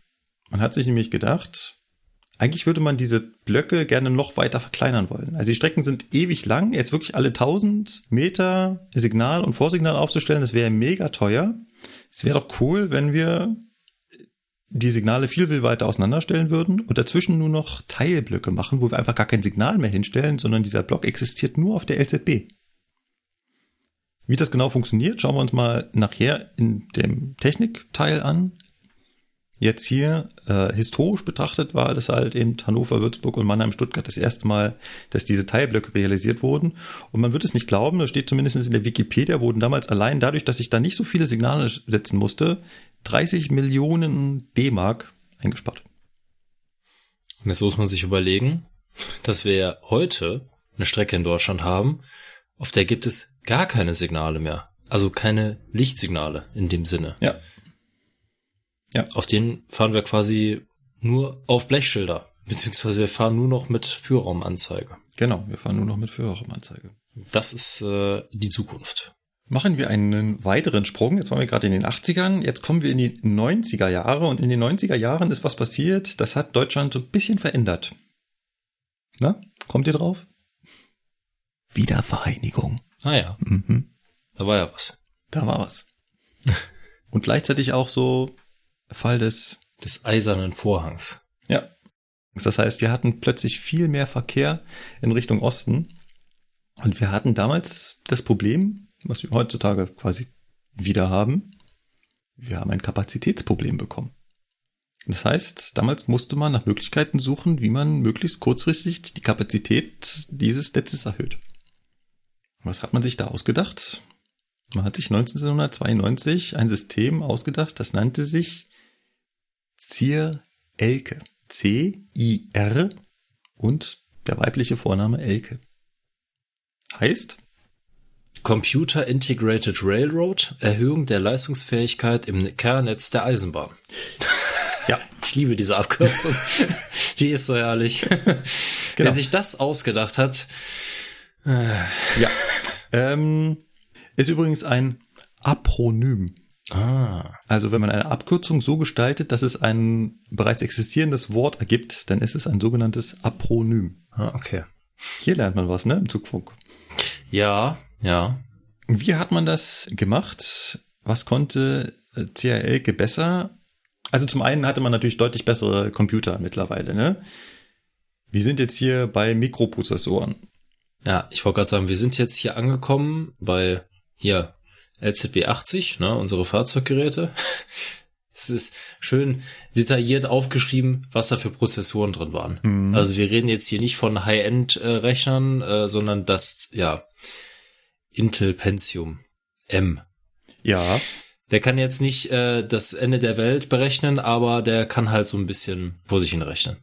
Man hat sich nämlich gedacht, eigentlich würde man diese Blöcke gerne noch weiter verkleinern wollen. Also die Strecken sind ewig lang, jetzt wirklich alle 1000 Meter Signal und Vorsignal aufzustellen, das wäre mega teuer. Es wäre doch cool, wenn wir die Signale viel, viel weiter auseinanderstellen würden und dazwischen nur noch Teilblöcke machen, wo wir einfach gar kein Signal mehr hinstellen, sondern dieser Block existiert nur auf der LZB. Wie das genau funktioniert, schauen wir uns mal nachher in dem Technikteil an. Jetzt hier äh, historisch betrachtet war das halt eben Hannover, Würzburg und Mannheim, Stuttgart das erste Mal, dass diese Teilblöcke realisiert wurden. Und man wird es nicht glauben, da steht zumindest in der Wikipedia, wurden damals allein dadurch, dass ich da nicht so viele Signale setzen musste, 30 Millionen D-Mark eingespart. Und jetzt muss man sich überlegen, dass wir heute eine Strecke in Deutschland haben, auf der gibt es gar keine Signale mehr. Also keine Lichtsignale in dem Sinne. Ja. Ja. Auf denen fahren wir quasi nur auf Blechschilder, beziehungsweise wir fahren nur noch mit Führraumanzeige. Genau, wir fahren nur noch mit Führraumanzeige. Das ist äh, die Zukunft. Machen wir einen weiteren Sprung. Jetzt waren wir gerade in den 80ern. Jetzt kommen wir in die 90er Jahre. Und in den 90er Jahren ist was passiert, das hat Deutschland so ein bisschen verändert. Na, kommt ihr drauf? Wiedervereinigung. Ah ja. Mhm. Da war ja was. Da war was. Und gleichzeitig auch so Fall des, des eisernen Vorhangs. Ja. Das heißt, wir hatten plötzlich viel mehr Verkehr in Richtung Osten. Und wir hatten damals das Problem, was wir heutzutage quasi wieder haben. Wir haben ein Kapazitätsproblem bekommen. Das heißt, damals musste man nach Möglichkeiten suchen, wie man möglichst kurzfristig die Kapazität dieses Netzes erhöht. Was hat man sich da ausgedacht? Man hat sich 1992 ein System ausgedacht, das nannte sich Zier-Elke. C-I-R und der weibliche Vorname Elke. Heißt? Computer Integrated Railroad, Erhöhung der Leistungsfähigkeit im Kernnetz der Eisenbahn. Ja. Ich liebe diese Abkürzung. Die ist so herrlich. Genau. Wer sich das ausgedacht hat. Äh. Ja. Ähm, ist übrigens ein Apronym. Ah. Also wenn man eine Abkürzung so gestaltet, dass es ein bereits existierendes Wort ergibt, dann ist es ein sogenanntes Apronym. Ah, okay. Hier lernt man was, ne? Im Zugfunk. Ja, ja. Wie hat man das gemacht? Was konnte CRL besser? Also zum einen hatte man natürlich deutlich bessere Computer mittlerweile, ne? Wir sind jetzt hier bei Mikroprozessoren. Ja, ich wollte gerade sagen, wir sind jetzt hier angekommen bei hier LZB 80, ne, unsere Fahrzeuggeräte. Es ist schön detailliert aufgeschrieben, was da für Prozessoren drin waren. Mhm. Also wir reden jetzt hier nicht von High-End-Rechnern, äh, sondern das, ja, Intel Pentium M. Ja. Der kann jetzt nicht äh, das Ende der Welt berechnen, aber der kann halt so ein bisschen vor sich hin rechnen.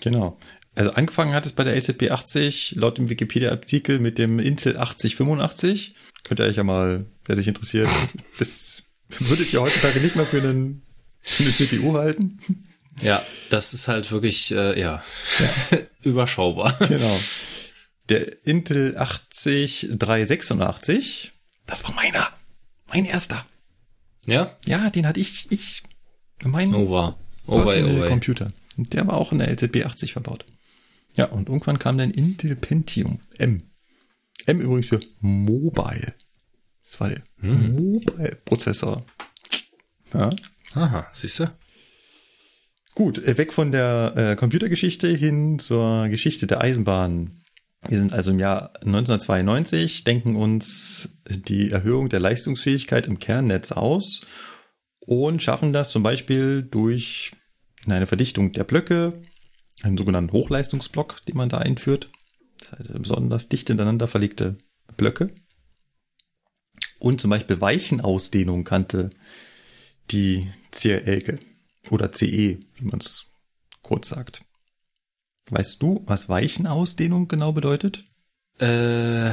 Genau. Also angefangen hat es bei der LZB 80 laut dem Wikipedia-Artikel mit dem Intel 8085. Könnt ihr euch ja mal, wer sich interessiert, das würdet ihr heutzutage nicht mehr für, einen, für eine CPU halten. Ja, das ist halt wirklich, äh, ja, ja. überschaubar. Genau. Der Intel 80386, das war meiner. Mein erster. Ja? Ja, den hatte ich, ich, mein oh, wow. oh, oh, Computer. Der war auch in der LZB 80 verbaut. Ja, und irgendwann kam dann Intel Pentium M. M übrigens für Mobile. Das war der mhm. Mobile-Prozessor. Ja. Aha, siehst du? Gut, äh, weg von der äh, Computergeschichte hin zur Geschichte der Eisenbahn. Wir sind also im Jahr 1992, denken uns die Erhöhung der Leistungsfähigkeit im Kernnetz aus und schaffen das zum Beispiel durch eine Verdichtung der Blöcke, einen sogenannten Hochleistungsblock, den man da einführt. Das heißt besonders dicht hintereinander verlegte Blöcke. Und zum Beispiel Weichenausdehnung kannte die CRLke oder CE, wie man es kurz sagt. Weißt du, was Weichenausdehnung genau bedeutet? Äh,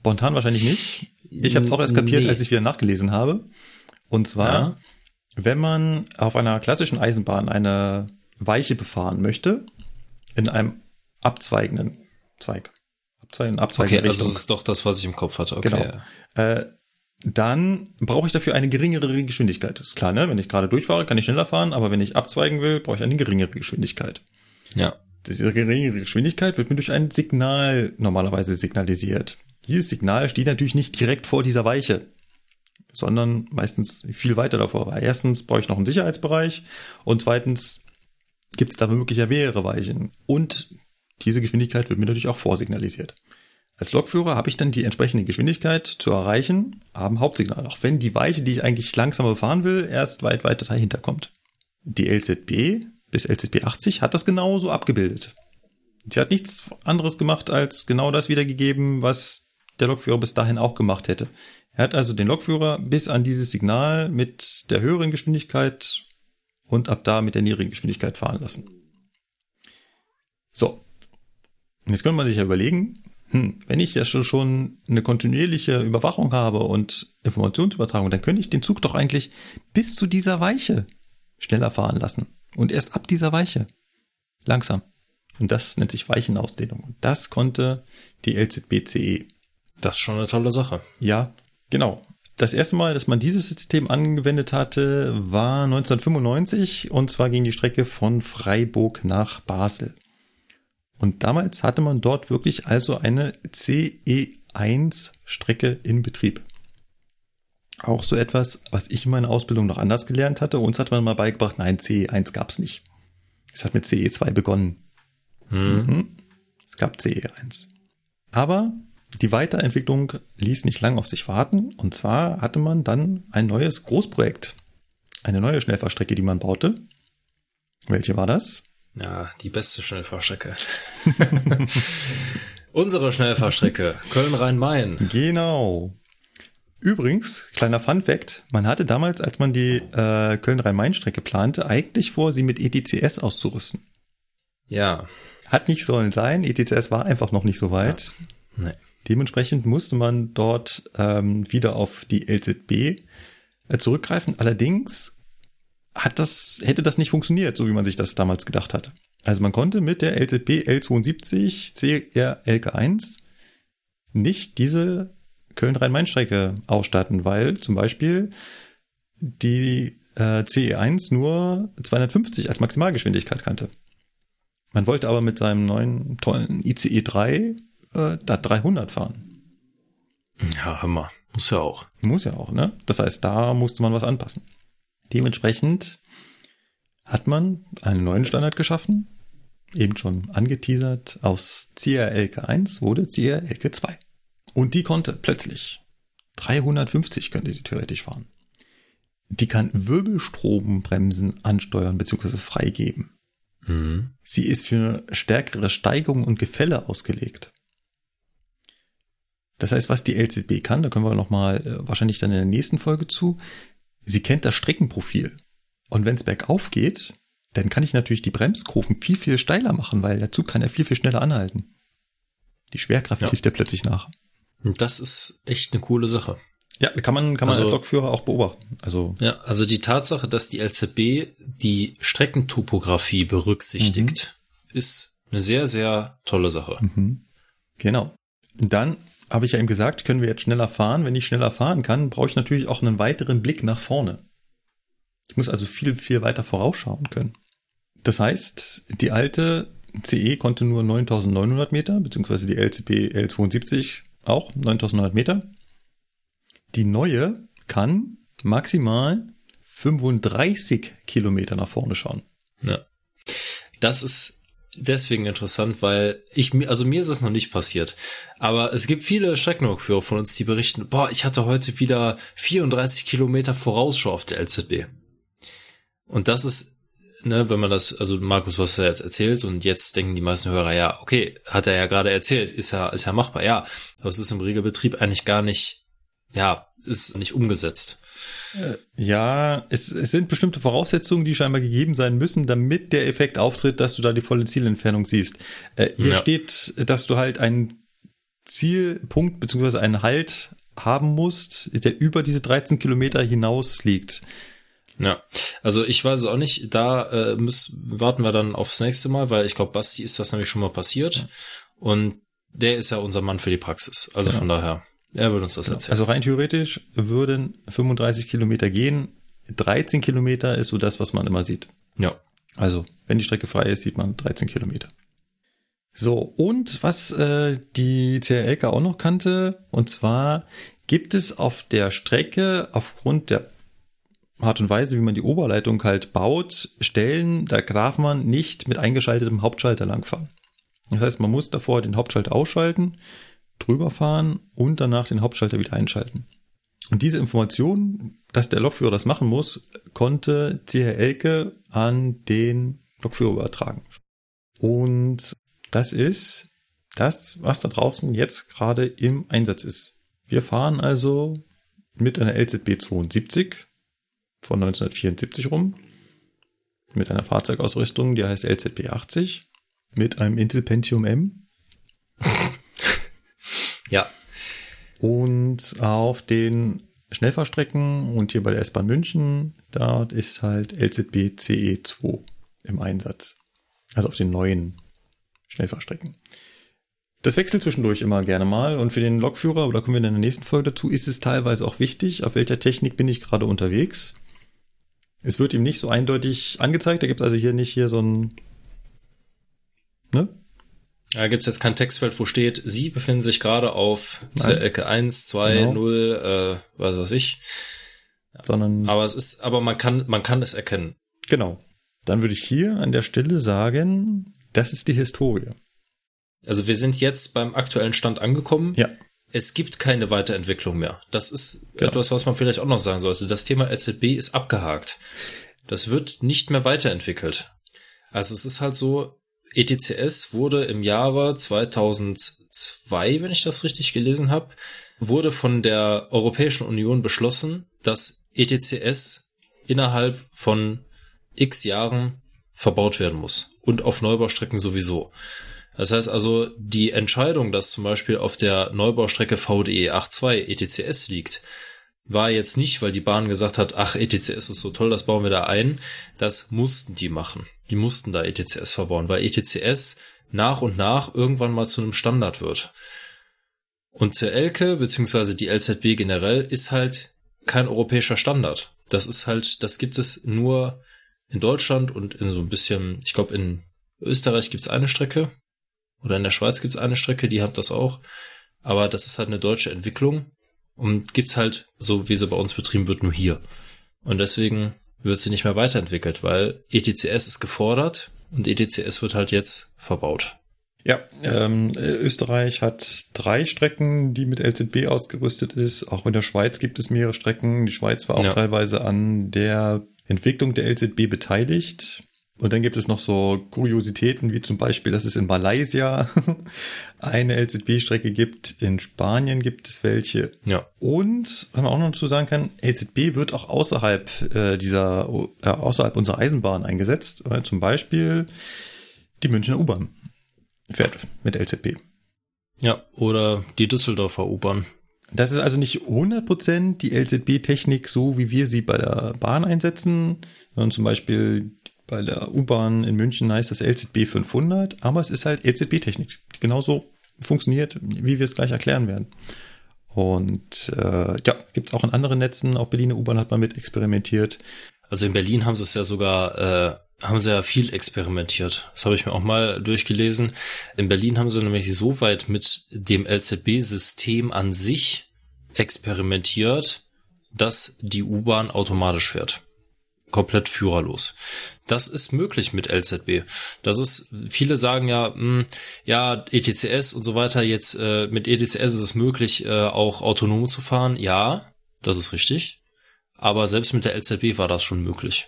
Spontan wahrscheinlich nicht. Ich habe es auch erst kapiert, nee. als ich wieder nachgelesen habe. Und zwar, ja. wenn man auf einer klassischen Eisenbahn eine Weiche befahren möchte, in einem abzweigenden Zweig. Abzweigen, abzweigen okay, also das ist doch das, was ich im Kopf hatte. Okay. Genau. Äh, dann brauche ich dafür eine geringere Geschwindigkeit. Ist klar, ne? Wenn ich gerade durchfahre, kann ich schneller fahren, aber wenn ich abzweigen will, brauche ich eine geringere Geschwindigkeit. Ja. Diese geringere Geschwindigkeit wird mir durch ein Signal normalerweise signalisiert. Dieses Signal steht natürlich nicht direkt vor dieser Weiche, sondern meistens viel weiter davor. Weil erstens brauche ich noch einen Sicherheitsbereich und zweitens gibt es da womöglich ja mehrere Weichen. Und diese Geschwindigkeit wird mir natürlich auch vorsignalisiert. Als Lokführer habe ich dann die entsprechende Geschwindigkeit zu erreichen am Hauptsignal, auch wenn die Weiche, die ich eigentlich langsamer fahren will, erst weit weiter dahinter kommt. Die LZB bis LZB 80 hat das genauso abgebildet. Sie hat nichts anderes gemacht, als genau das wiedergegeben, was der Lokführer bis dahin auch gemacht hätte. Er hat also den Lokführer bis an dieses Signal mit der höheren Geschwindigkeit und ab da mit der niedrigen Geschwindigkeit fahren lassen. So. Und jetzt könnte man sich ja überlegen, hm, wenn ich ja schon eine kontinuierliche Überwachung habe und Informationsübertragung, dann könnte ich den Zug doch eigentlich bis zu dieser Weiche schneller fahren lassen. Und erst ab dieser Weiche. Langsam. Und das nennt sich Weichenausdehnung. Und das konnte die LZBCE. Das ist schon eine tolle Sache. Ja, genau. Das erste Mal, dass man dieses System angewendet hatte, war 1995 und zwar ging die Strecke von Freiburg nach Basel. Und damals hatte man dort wirklich also eine CE1-Strecke in Betrieb. Auch so etwas, was ich in meiner Ausbildung noch anders gelernt hatte. Uns hat man mal beigebracht, nein, CE1 gab es nicht. Es hat mit CE2 begonnen. Hm. Mhm. Es gab CE1. Aber die Weiterentwicklung ließ nicht lang auf sich warten. Und zwar hatte man dann ein neues Großprojekt. Eine neue Schnellfahrstrecke, die man baute. Welche war das? Ja, die beste Schnellfahrstrecke. Unsere Schnellfahrstrecke, Köln-Rhein-Main. Genau. Übrigens, kleiner Fun Fact, man hatte damals, als man die äh, Köln-Rhein-Main-Strecke plante, eigentlich vor, sie mit ETCS auszurüsten. Ja. Hat nicht sollen sein, ETCS war einfach noch nicht so weit. Ja. Nee. Dementsprechend musste man dort ähm, wieder auf die LZB äh, zurückgreifen. Allerdings hat das, hätte das nicht funktioniert, so wie man sich das damals gedacht hat. Also man konnte mit der LZB L72 CRLK1 nicht diese Köln-Rhein-Main-Strecke ausstatten, weil zum Beispiel die äh, CE1 nur 250 als Maximalgeschwindigkeit kannte. Man wollte aber mit seinem neuen tollen ICE 3 äh, da 300 fahren. Ja, Hammer. Muss ja auch. Muss ja auch, ne? Das heißt, da musste man was anpassen. Dementsprechend hat man einen neuen Standard geschaffen, eben schon angeteasert, aus CRLK 1 wurde CRLK 2. Und die konnte plötzlich 350 könnte sie theoretisch fahren. Die kann Wirbelstrombremsen ansteuern bzw. freigeben. Mhm. Sie ist für eine stärkere Steigung und Gefälle ausgelegt. Das heißt, was die LZB kann, da können wir nochmal äh, wahrscheinlich dann in der nächsten Folge zu, sie kennt das Streckenprofil. Und wenn es bergauf geht, dann kann ich natürlich die Bremskurven viel, viel steiler machen, weil der Zug kann ja viel, viel schneller anhalten. Die Schwerkraft ja. hilft ja plötzlich nach. Das ist echt eine coole Sache. Ja, kann man, kann man also, als Lokführer auch beobachten. Also. Ja, also die Tatsache, dass die LZB die Streckentopographie berücksichtigt, mhm. ist eine sehr, sehr tolle Sache. Mhm. Genau. Dann habe ich ja eben gesagt, können wir jetzt schneller fahren. Wenn ich schneller fahren kann, brauche ich natürlich auch einen weiteren Blick nach vorne. Ich muss also viel, viel weiter vorausschauen können. Das heißt, die alte CE konnte nur 9900 Meter, beziehungsweise die LCP L72 auch 9900 Meter. Die neue kann maximal 35 Kilometer nach vorne schauen. Ja. Das ist deswegen interessant, weil ich also mir ist es noch nicht passiert. Aber es gibt viele Streckenrückführer von uns, die berichten, boah, ich hatte heute wieder 34 Kilometer Vorausschau auf der LZB. Und das ist, ne, wenn man das, also Markus, du hast ja jetzt erzählt und jetzt denken die meisten Hörer, ja, okay, hat er ja gerade erzählt, ist ja, ist ja machbar, ja. Aber es ist im Regelbetrieb eigentlich gar nicht, ja, ist nicht umgesetzt. Äh, ja, es, es sind bestimmte Voraussetzungen, die scheinbar gegeben sein müssen, damit der Effekt auftritt, dass du da die volle Zielentfernung siehst. Äh, hier ja. steht, dass du halt einen Zielpunkt beziehungsweise einen Halt haben musst, der über diese 13 Kilometer hinaus liegt. Ja, also ich weiß es auch nicht. Da äh, müssen, warten wir dann aufs nächste Mal, weil ich glaube, Basti ist das nämlich schon mal passiert. Ja. Und der ist ja unser Mann für die Praxis. Also ja. von daher. Er würde uns das genau. erzählen. Also rein theoretisch würden 35 Kilometer gehen. 13 Kilometer ist so das, was man immer sieht. Ja. Also, wenn die Strecke frei ist, sieht man 13 Kilometer. So, und was äh, die CRLK auch noch kannte, und zwar gibt es auf der Strecke aufgrund der Art und Weise, wie man die Oberleitung halt baut, Stellen, da darf man nicht mit eingeschaltetem Hauptschalter langfahren. Das heißt, man muss davor den Hauptschalter ausschalten, drüber fahren und danach den Hauptschalter wieder einschalten. Und diese Information, dass der Lokführer das machen muss, konnte CR Elke an den Lokführer übertragen. Und das ist das, was da draußen jetzt gerade im Einsatz ist. Wir fahren also mit einer LZB 72 von 1974 rum, mit einer Fahrzeugausrüstung, die heißt LZB 80, mit einem Intel Pentium M. Ja. Und auf den Schnellfahrstrecken und hier bei der S-Bahn München, dort ist halt LZB CE2 im Einsatz. Also auf den neuen Schnellfahrstrecken. Das wechselt zwischendurch immer gerne mal und für den Lokführer, oder kommen wir in der nächsten Folge dazu, ist es teilweise auch wichtig, auf welcher Technik bin ich gerade unterwegs. Es wird ihm nicht so eindeutig angezeigt, da gibt es also hier nicht hier so ein ne? Da gibt es jetzt kein Textfeld, wo steht, Sie befinden sich gerade auf Ecke 1, 2, genau. 0, äh, was weiß ich. Sondern. Aber es ist, aber man kann, man kann es erkennen. Genau. Dann würde ich hier an der Stelle sagen, das ist die Historie. Also wir sind jetzt beim aktuellen Stand angekommen. Ja. Es gibt keine Weiterentwicklung mehr. Das ist genau. etwas, was man vielleicht auch noch sagen sollte. Das Thema LZB ist abgehakt. Das wird nicht mehr weiterentwickelt. Also es ist halt so, ETCS wurde im Jahre 2002, wenn ich das richtig gelesen habe, wurde von der Europäischen Union beschlossen, dass ETCS innerhalb von x Jahren verbaut werden muss und auf Neubaustrecken sowieso. Das heißt also, die Entscheidung, dass zum Beispiel auf der Neubaustrecke VDE 82 ETCS liegt, war jetzt nicht, weil die Bahn gesagt hat, ach, ETCS ist so toll, das bauen wir da ein. Das mussten die machen. Die mussten da ETCS verbauen, weil ETCS nach und nach irgendwann mal zu einem Standard wird. Und zur Elke, beziehungsweise die LZB generell, ist halt kein europäischer Standard. Das ist halt, das gibt es nur in Deutschland und in so ein bisschen, ich glaube, in Österreich gibt es eine Strecke oder in der Schweiz gibt es eine Strecke, die hat das auch. Aber das ist halt eine deutsche Entwicklung und gibt's halt, so wie sie bei uns betrieben wird, nur hier. Und deswegen wird sie nicht mehr weiterentwickelt, weil ETCS ist gefordert und ETCS wird halt jetzt verbaut. Ja, ähm, Österreich hat drei Strecken, die mit LZB ausgerüstet ist. Auch in der Schweiz gibt es mehrere Strecken. Die Schweiz war auch ja. teilweise an der Entwicklung der LZB beteiligt. Und dann gibt es noch so Kuriositäten, wie zum Beispiel, dass es in Malaysia eine LZB-Strecke gibt, in Spanien gibt es welche. Ja. Und, was man auch noch dazu sagen kann, LZB wird auch außerhalb äh, dieser, äh, außerhalb unserer Eisenbahn eingesetzt. Äh, zum Beispiel die Münchner U-Bahn fährt mit LZB. Ja, oder die Düsseldorfer U-Bahn. Das ist also nicht 100% die LZB-Technik, so wie wir sie bei der Bahn einsetzen, sondern zum Beispiel bei der U-Bahn in München heißt das LZB 500, aber es ist halt LZB-Technik, die genauso funktioniert, wie wir es gleich erklären werden. Und äh, ja, gibt's auch in anderen Netzen, auch Berliner U-Bahn hat man mit experimentiert. Also in Berlin haben sie es ja sogar, äh, haben sie ja viel experimentiert. Das habe ich mir auch mal durchgelesen. In Berlin haben sie nämlich so weit mit dem LZB-System an sich experimentiert, dass die U-Bahn automatisch fährt komplett führerlos. Das ist möglich mit LZB. Das ist, viele sagen ja, mh, hm, ja, ETCS und so weiter, jetzt äh, mit ETCS ist es möglich, äh, auch autonom zu fahren. Ja, das ist richtig. Aber selbst mit der LZB war das schon möglich.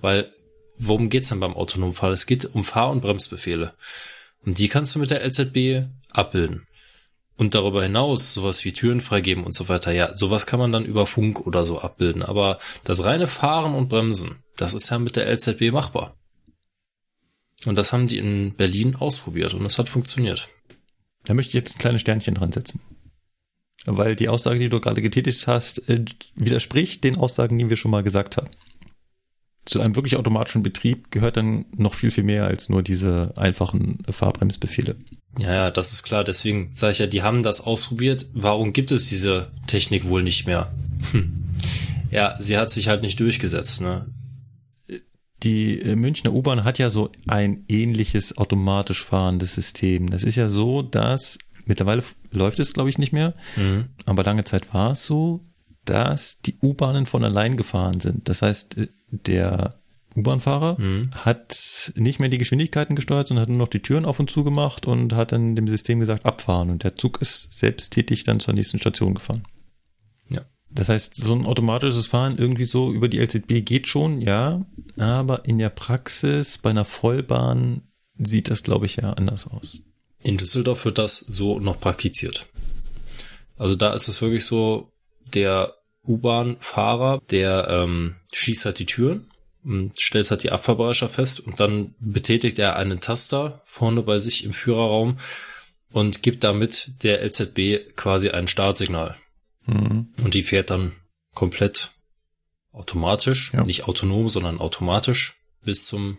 Weil, worum geht's denn beim autonomen Fahren? Es geht um Fahr- und Bremsbefehle. Und die kannst du mit der LZB abbilden. Und darüber hinaus sowas wie Türen freigeben und so weiter, ja, sowas kann man dann über Funk oder so abbilden. Aber das reine Fahren und Bremsen, das ist ja mit der LZB machbar. Und das haben die in Berlin ausprobiert und das hat funktioniert. Da möchte ich jetzt ein kleines Sternchen dran setzen. Weil die Aussage, die du gerade getätigt hast, äh, widerspricht den Aussagen, die wir schon mal gesagt haben. Zu einem wirklich automatischen Betrieb gehört dann noch viel, viel mehr als nur diese einfachen Fahrbremsbefehle. Ja, ja, das ist klar. Deswegen sage ich ja, die haben das ausprobiert. Warum gibt es diese Technik wohl nicht mehr? Hm. Ja, sie hat sich halt nicht durchgesetzt, ne? Die äh, Münchner U-Bahn hat ja so ein ähnliches automatisch fahrendes System. Das ist ja so, dass mittlerweile läuft es, glaube ich, nicht mehr, mhm. aber lange Zeit war es so, dass die U-Bahnen von allein gefahren sind. Das heißt, äh, der U-Bahn-Fahrer mhm. hat nicht mehr die Geschwindigkeiten gesteuert, sondern hat nur noch die Türen auf und zu gemacht und hat dann dem System gesagt, abfahren. Und der Zug ist selbsttätig dann zur nächsten Station gefahren. Ja. Das heißt, so ein automatisches Fahren irgendwie so über die LZB geht schon, ja. Aber in der Praxis bei einer Vollbahn sieht das, glaube ich, ja anders aus. In Düsseldorf wird das so noch praktiziert. Also da ist es wirklich so, der U-Bahn-Fahrer, der ähm, schießt halt die Türen stellt halt die Abfahrbereitschaft fest und dann betätigt er einen Taster vorne bei sich im Führerraum und gibt damit der LZB quasi ein Startsignal. Mhm. Und die fährt dann komplett automatisch, ja. nicht autonom, sondern automatisch bis zum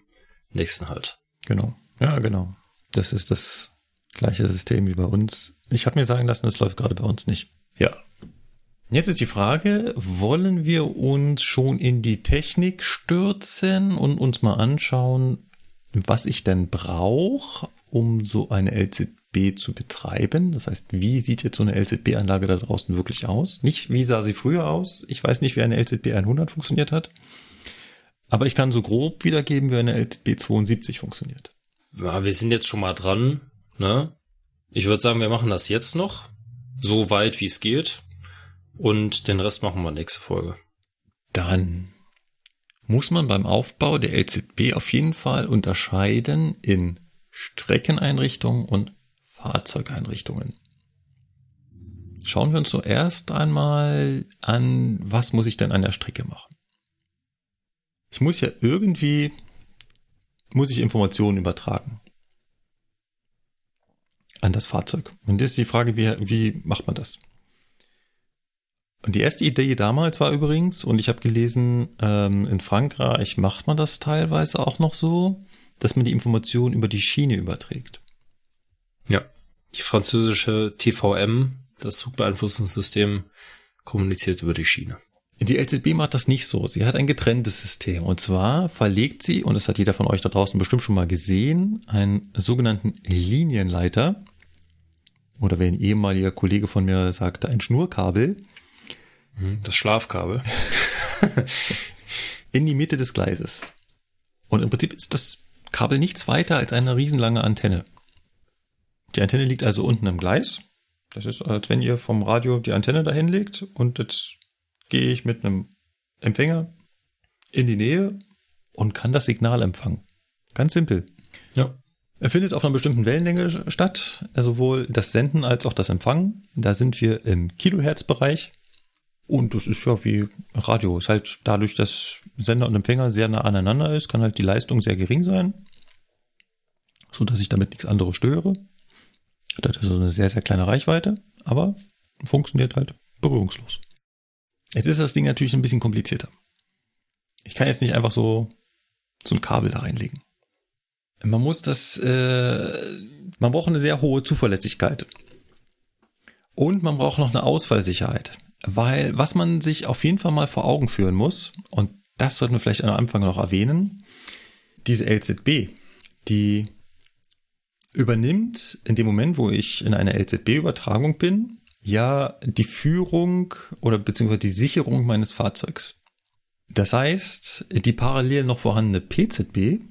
nächsten Halt. Genau. Ja, genau. Das ist das gleiche System wie bei uns. Ich habe mir sagen lassen, das läuft gerade bei uns nicht. Ja, Jetzt ist die Frage, wollen wir uns schon in die Technik stürzen und uns mal anschauen, was ich denn brauche, um so eine LZB zu betreiben? Das heißt, wie sieht jetzt so eine LZB-Anlage da draußen wirklich aus? Nicht, wie sah sie früher aus? Ich weiß nicht, wie eine LZB 100 funktioniert hat. Aber ich kann so grob wiedergeben, wie eine LZB 72 funktioniert. Ja, wir sind jetzt schon mal dran. Ne? Ich würde sagen, wir machen das jetzt noch. So weit, wie es geht. Und den Rest machen wir nächste Folge. Dann muss man beim Aufbau der LZB auf jeden Fall unterscheiden in Streckeneinrichtungen und Fahrzeugeinrichtungen. Schauen wir uns zuerst einmal an, was muss ich denn an der Strecke machen? Ich muss ja irgendwie, muss ich Informationen übertragen an das Fahrzeug. Und das ist die Frage, wie, wie macht man das? Und die erste Idee damals war übrigens, und ich habe gelesen, ähm, in Frankreich macht man das teilweise auch noch so, dass man die Informationen über die Schiene überträgt. Ja, die französische TVM, das Zugbeeinflussungssystem, kommuniziert über die Schiene. Die LZB macht das nicht so. Sie hat ein getrenntes System. Und zwar verlegt sie, und das hat jeder von euch da draußen bestimmt schon mal gesehen, einen sogenannten Linienleiter. Oder wie ein ehemaliger Kollege von mir sagte, ein Schnurkabel das Schlafkabel. in die Mitte des Gleises. Und im Prinzip ist das Kabel nichts weiter als eine riesenlange Antenne. Die Antenne liegt also unten im Gleis. Das ist, als wenn ihr vom Radio die Antenne dahin legt und jetzt gehe ich mit einem Empfänger in die Nähe und kann das Signal empfangen. Ganz simpel. Ja. Er findet auf einer bestimmten Wellenlänge statt, sowohl das Senden als auch das Empfangen. Da sind wir im Kilohertz-Bereich. Und das ist ja wie Radio. Ist halt dadurch, dass Sender und Empfänger sehr nah aneinander ist, kann halt die Leistung sehr gering sein. So dass ich damit nichts anderes störe. Das ist so eine sehr, sehr kleine Reichweite, aber funktioniert halt berührungslos. Jetzt ist das Ding natürlich ein bisschen komplizierter. Ich kann jetzt nicht einfach so so ein Kabel da reinlegen. Man muss das, äh, man braucht eine sehr hohe Zuverlässigkeit. Und man braucht noch eine Ausfallsicherheit. Weil, was man sich auf jeden Fall mal vor Augen führen muss, und das sollten wir vielleicht am Anfang noch erwähnen, diese LZB, die übernimmt in dem Moment, wo ich in einer LZB-Übertragung bin, ja die Führung oder beziehungsweise die Sicherung meines Fahrzeugs. Das heißt, die parallel noch vorhandene PZB,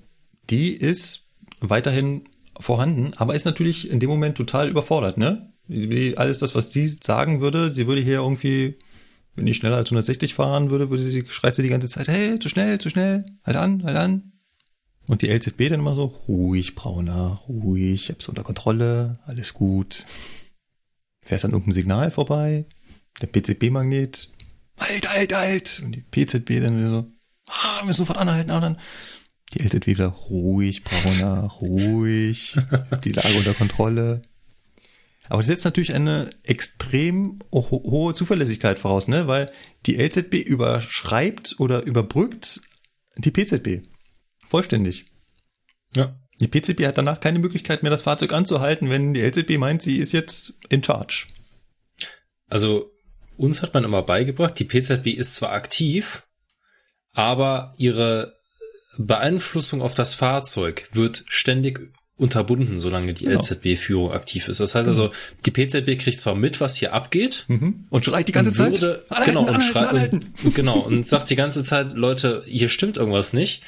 die ist weiterhin vorhanden, aber ist natürlich in dem Moment total überfordert, ne? Alles das, was sie sagen würde, sie würde hier irgendwie, wenn ich schneller als 160 fahren würde, würde sie, schreit sie die ganze Zeit, hey, zu schnell, zu schnell, halt an, halt an. Und die LZB dann immer so, ruhig, Brauner, ruhig, ich hab's unter Kontrolle, alles gut. Fährst an irgendeinem Signal vorbei, der PZB-Magnet, halt, halt, halt. Und die PZB dann wieder so, ah, wir müssen sofort anhalten, aber dann die LZB wieder ruhig, Brauner, ruhig, die Lage unter Kontrolle. Aber das setzt natürlich eine extrem ho hohe Zuverlässigkeit voraus, ne? Weil die LZB überschreibt oder überbrückt die PZB. Vollständig. Ja. Die PZB hat danach keine Möglichkeit mehr, das Fahrzeug anzuhalten, wenn die LZB meint, sie ist jetzt in charge. Also uns hat man immer beigebracht, die PZB ist zwar aktiv, aber ihre Beeinflussung auf das Fahrzeug wird ständig unterbunden, solange die genau. LZB-Führung aktiv ist. Das heißt also, die PZB kriegt zwar mit, was hier abgeht. Mhm. Und schreit die ganze würde, Zeit. Anhalten, genau, und schreit, und, genau, und sagt die ganze Zeit, Leute, hier stimmt irgendwas nicht.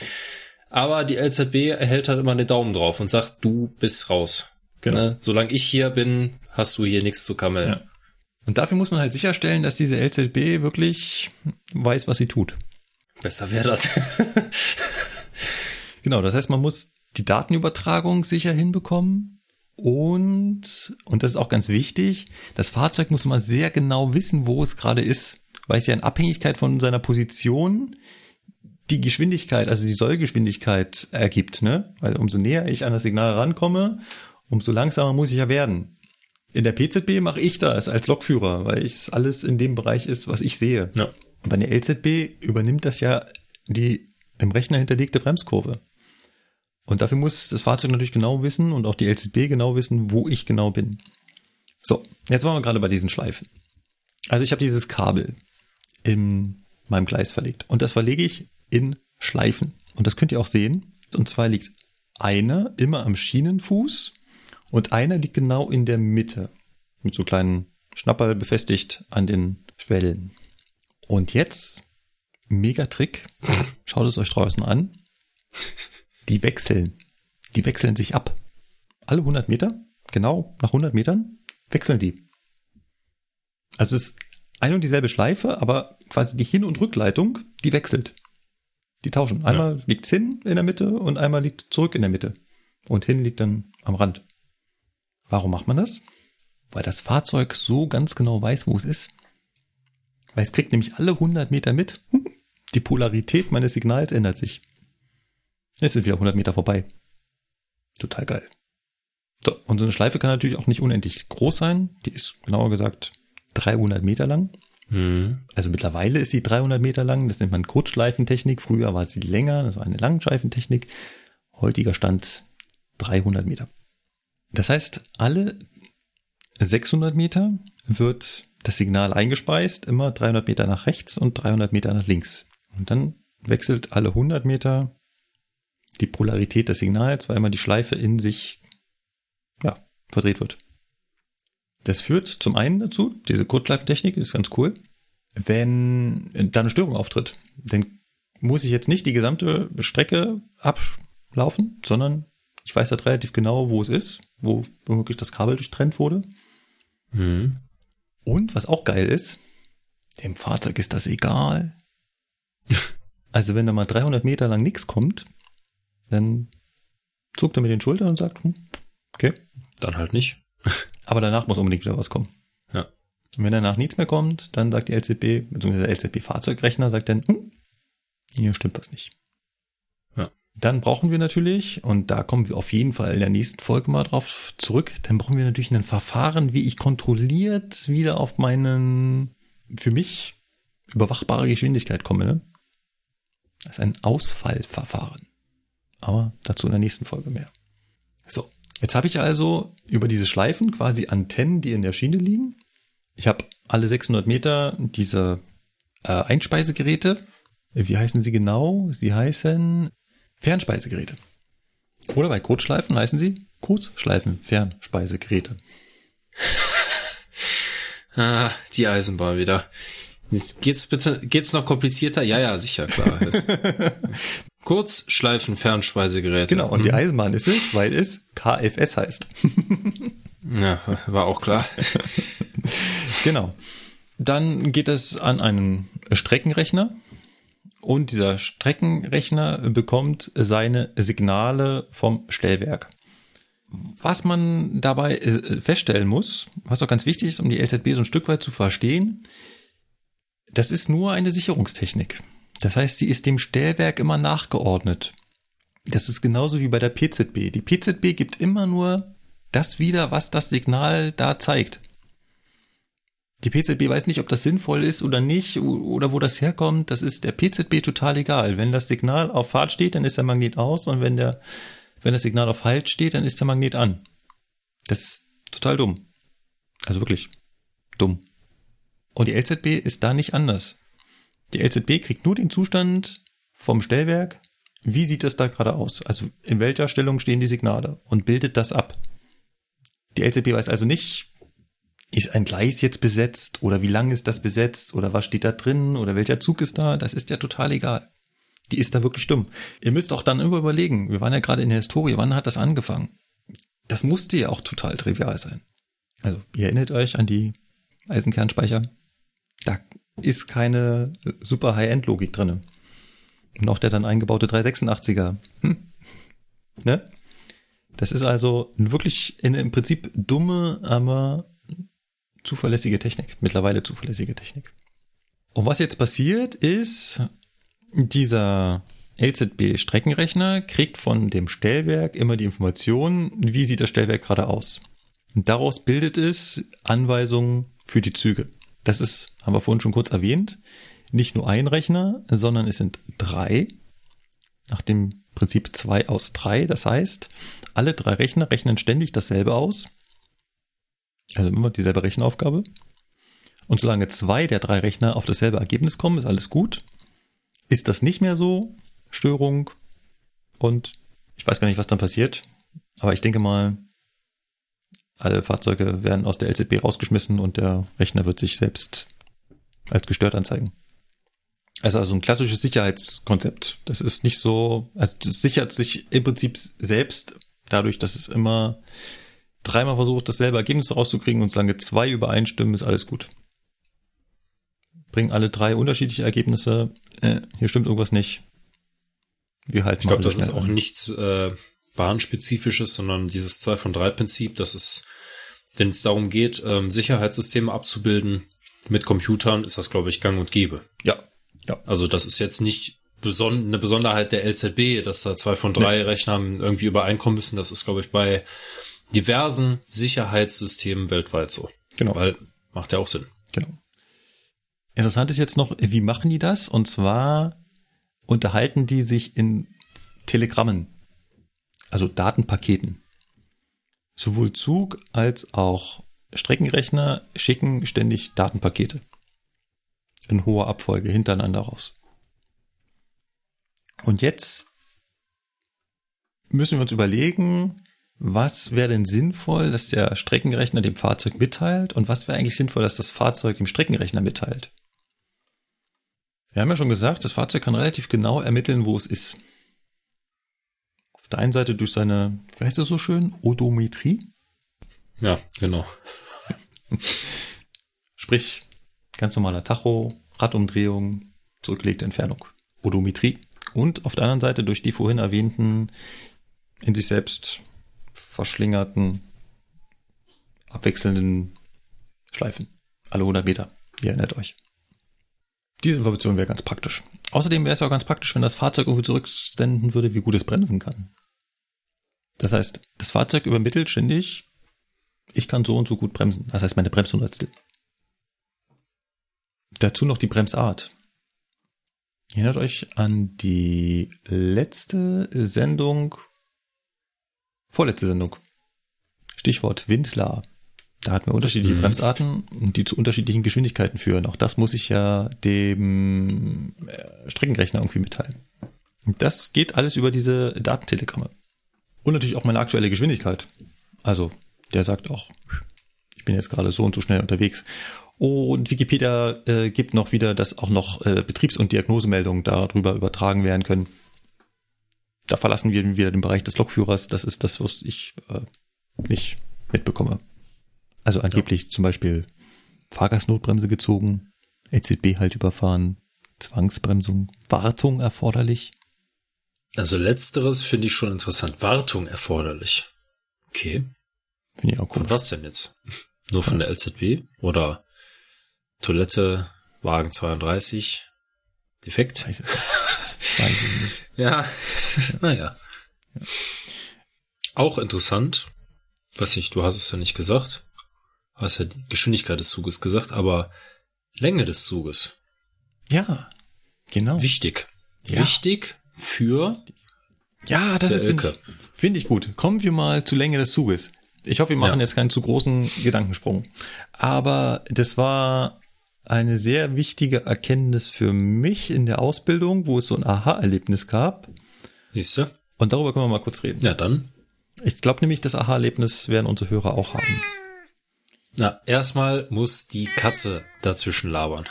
Aber die LZB erhält halt immer den Daumen drauf und sagt, du bist raus. Genau. Ne? Solange ich hier bin, hast du hier nichts zu kammeln. Ja. Und dafür muss man halt sicherstellen, dass diese LZB wirklich weiß, was sie tut. Besser wäre das. genau, das heißt, man muss die Datenübertragung sicher hinbekommen und, und das ist auch ganz wichtig, das Fahrzeug muss immer sehr genau wissen, wo es gerade ist, weil es ja in Abhängigkeit von seiner Position die Geschwindigkeit, also die Sollgeschwindigkeit ergibt, ne? Weil umso näher ich an das Signal rankomme, umso langsamer muss ich ja werden. In der PZB mache ich das als Lokführer, weil es alles in dem Bereich ist, was ich sehe. Ja. Bei der LZB übernimmt das ja die im Rechner hinterlegte Bremskurve. Und dafür muss das Fahrzeug natürlich genau wissen und auch die LZB genau wissen, wo ich genau bin. So, jetzt waren wir gerade bei diesen Schleifen. Also ich habe dieses Kabel in meinem Gleis verlegt und das verlege ich in Schleifen. Und das könnt ihr auch sehen. Und zwar liegt eine immer am Schienenfuß und einer liegt genau in der Mitte. Mit so kleinen Schnapperl befestigt an den Schwellen. Und jetzt, mega Trick. Schaut es euch draußen an. Die wechseln. Die wechseln sich ab. Alle 100 Meter, genau nach 100 Metern, wechseln die. Also es ist ein und dieselbe Schleife, aber quasi die Hin- und Rückleitung, die wechselt. Die tauschen. Einmal ja. liegt's hin in der Mitte und einmal liegt zurück in der Mitte. Und hin liegt dann am Rand. Warum macht man das? Weil das Fahrzeug so ganz genau weiß, wo es ist. Weil es kriegt nämlich alle 100 Meter mit. Die Polarität meines Signals ändert sich. Jetzt sind wieder 100 Meter vorbei. Total geil. So, und so eine Schleife kann natürlich auch nicht unendlich groß sein. Die ist genauer gesagt 300 Meter lang. Mhm. Also mittlerweile ist sie 300 Meter lang. Das nennt man Kurzschleifentechnik. Früher war sie länger. Das war eine Langschleifentechnik. Heutiger Stand 300 Meter. Das heißt, alle 600 Meter wird das Signal eingespeist, immer 300 Meter nach rechts und 300 Meter nach links. Und dann wechselt alle 100 Meter die Polarität des Signals, weil immer die Schleife in sich ja, verdreht wird. Das führt zum einen dazu, diese Kurzschleifentechnik ist ganz cool, wenn da eine Störung auftritt, dann muss ich jetzt nicht die gesamte Strecke ablaufen, sondern Ich weiß halt relativ genau, wo es ist, wo womöglich das Kabel durchtrennt wurde. Mhm. Und was auch geil ist, dem Fahrzeug ist das egal. also wenn da mal 300 Meter lang nichts kommt, dann zuckt er mit den Schultern und sagt, hm, okay. Dann halt nicht. Aber danach muss unbedingt wieder was kommen. Ja. Und wenn danach nichts mehr kommt, dann sagt die LZB, beziehungsweise der LZB-Fahrzeugrechner sagt dann, hm, hier stimmt was nicht. Ja. Dann brauchen wir natürlich, und da kommen wir auf jeden Fall in der nächsten Folge mal drauf zurück, dann brauchen wir natürlich ein Verfahren, wie ich kontrolliert wieder auf meinen, für mich überwachbare Geschwindigkeit komme. Ne? Das ist ein Ausfallverfahren. Aber dazu in der nächsten Folge mehr. So, jetzt habe ich also über diese Schleifen quasi Antennen, die in der Schiene liegen. Ich habe alle 600 Meter diese äh, Einspeisegeräte. Wie heißen sie genau? Sie heißen Fernspeisegeräte. Oder bei Kurzschleifen heißen sie Kurzschleifen Fernspeisegeräte. ah, die Eisenbahn wieder. Geht's bitte, geht's noch komplizierter? Ja, ja, sicher, klar. Kurzschleifen Fernspeisegeräte. Genau, und die mhm. Eisenbahn ist es, weil es KFS heißt. ja, war auch klar. genau. Dann geht es an einen Streckenrechner und dieser Streckenrechner bekommt seine Signale vom Stellwerk. Was man dabei äh, feststellen muss, was auch ganz wichtig ist, um die LZB so ein Stück weit zu verstehen, das ist nur eine Sicherungstechnik. Das heißt, sie ist dem Stellwerk immer nachgeordnet. Das ist genauso wie bei der PZB. Die PZB gibt immer nur das wieder, was das Signal da zeigt. Die PZB weiß nicht, ob das sinnvoll ist oder nicht oder wo das herkommt. Das ist der PZB total egal. Wenn das Signal auf Fahrt steht, dann ist der Magnet aus und wenn der, wenn das Signal auf Halt steht, dann ist der Magnet an. Das ist total dumm. Also wirklich dumm. Und die LZB ist da nicht anders. Die LZB kriegt nur den Zustand vom Stellwerk. Wie sieht das da gerade aus? Also in welcher Stellung stehen die Signale und bildet das ab. Die LZB weiß also nicht, ist ein Gleis jetzt besetzt oder wie lang ist das besetzt oder was steht da drin oder welcher Zug ist da. Das ist ja total egal. Die ist da wirklich dumm. Ihr müsst auch dann immer überlegen, wir waren ja gerade in der Historie, wann hat das angefangen? Das musste ja auch total trivial sein. Also, ihr erinnert euch an die Eisenkernspeicher? Da ist keine super High-End-Logik drinne. Und auch der dann eingebaute 386er. Hm. Ne? Das ist also wirklich in, im Prinzip dumme, aber zuverlässige Technik. Mittlerweile zuverlässige Technik. Und was jetzt passiert ist, dieser LZB-Streckenrechner kriegt von dem Stellwerk immer die Information, wie sieht das Stellwerk gerade aus. Und daraus bildet es Anweisungen für die Züge. Das ist, haben wir vorhin schon kurz erwähnt, nicht nur ein Rechner, sondern es sind drei. Nach dem Prinzip zwei aus drei. Das heißt, alle drei Rechner rechnen ständig dasselbe aus. Also immer dieselbe Rechenaufgabe. Und solange zwei der drei Rechner auf dasselbe Ergebnis kommen, ist alles gut. Ist das nicht mehr so, Störung und ich weiß gar nicht, was dann passiert, aber ich denke mal, alle Fahrzeuge werden aus der LZB rausgeschmissen und der Rechner wird sich selbst als gestört anzeigen. Also, also ein klassisches Sicherheitskonzept. Das ist nicht so, also das sichert sich im Prinzip selbst dadurch, dass es immer dreimal versucht, dasselbe Ergebnis rauszukriegen und solange zwei übereinstimmen, ist alles gut. Bringen alle drei unterschiedliche Ergebnisse. Äh, hier stimmt irgendwas nicht. Wir halten Ich glaube, das ist auch nichts äh, bahnspezifisches, sondern dieses 2 von 3 Prinzip, das ist, wenn es darum geht, ähm, Sicherheitssysteme abzubilden mit Computern, ist das, glaube ich, gang und gäbe. Ja. ja. Also das ist jetzt nicht beson eine Besonderheit der LZB, dass da zwei von drei nee. Rechnern irgendwie übereinkommen müssen. Das ist, glaube ich, bei diversen Sicherheitssystemen weltweit so. Genau. Weil macht ja auch Sinn. Genau. Interessant ist jetzt noch, wie machen die das? Und zwar unterhalten die sich in Telegrammen also Datenpaketen. Sowohl Zug als auch Streckenrechner schicken ständig Datenpakete in hoher Abfolge hintereinander raus. Und jetzt müssen wir uns überlegen, was wäre denn sinnvoll, dass der Streckenrechner dem Fahrzeug mitteilt und was wäre eigentlich sinnvoll, dass das Fahrzeug dem Streckenrechner mitteilt. Wir haben ja schon gesagt, das Fahrzeug kann relativ genau ermitteln, wo es ist Auf der einen Seite durch seine, wie heißt das so schön, Odometrie. Ja, genau. Sprich, ganz normaler Tacho, Radumdrehung, zurückgelegte Entfernung. Odometrie. Und auf der anderen Seite durch die vorhin erwähnten, in sich selbst verschlingerten, abwechselnden Schleifen. Alle 100 Meter. Ihr erinnert euch. Diese Information wäre ganz praktisch. Außerdem wäre es auch ganz praktisch, wenn das Fahrzeug irgendwie zurücksenden würde, wie gut es bremsen kann. Das heißt, das Fahrzeug übermittelt ständig, ich kann so und so gut bremsen. Das heißt, meine Bremshundertstel. Dazu noch die Bremsart. Erinnert euch an die letzte Sendung, vorletzte Sendung. Stichwort Windler. Da hatten wir unterschiedliche mhm. Bremsarten, die zu unterschiedlichen Geschwindigkeiten führen. Auch das muss ich ja dem äh, Streckenrechner irgendwie mitteilen. Und das geht alles über diese Datentelegramme. Und natürlich auch meine aktuelle Geschwindigkeit. Also, der sagt auch, ich bin jetzt gerade so und so schnell unterwegs. Und Wikipedia äh, gibt noch wieder, dass auch noch äh, Betriebs- und Diagnosemeldungen darüber übertragen werden können. Da verlassen wir wieder den Bereich des Lokführers. Das ist das, was ich äh, nicht mitbekomme. Also angeblich ja. zum Beispiel Fahrgastnotbremse gezogen, EZB halt überfahren, Zwangsbremsung, Wartung erforderlich. Also letzteres finde ich schon interessant. Wartung erforderlich. Okay. Finde ich auch cool. Von was denn jetzt? Nur von ja. der LZB? Oder Toilette, Wagen 32, defekt? Weiß, weiß ich nicht. ja, ja. naja. Ja. Auch interessant, weiß nicht, du hast es ja nicht gesagt, hast ja die Geschwindigkeit des Zuges gesagt, aber Länge des Zuges. Ja, genau. Wichtig. Ja. Wichtig für ja, das ist finde ich, find ich gut. Kommen wir mal zur Länge des Zuges. Ich hoffe, wir machen ja. jetzt keinen zu großen Gedankensprung. Aber das war eine sehr wichtige Erkenntnis für mich in der Ausbildung, wo es so ein Aha-Erlebnis gab. Siehste? Und darüber können wir mal kurz reden. Ja, dann. Ich glaube nämlich, das Aha-Erlebnis werden unsere Hörer auch haben. Na, erstmal muss die Katze dazwischen labern.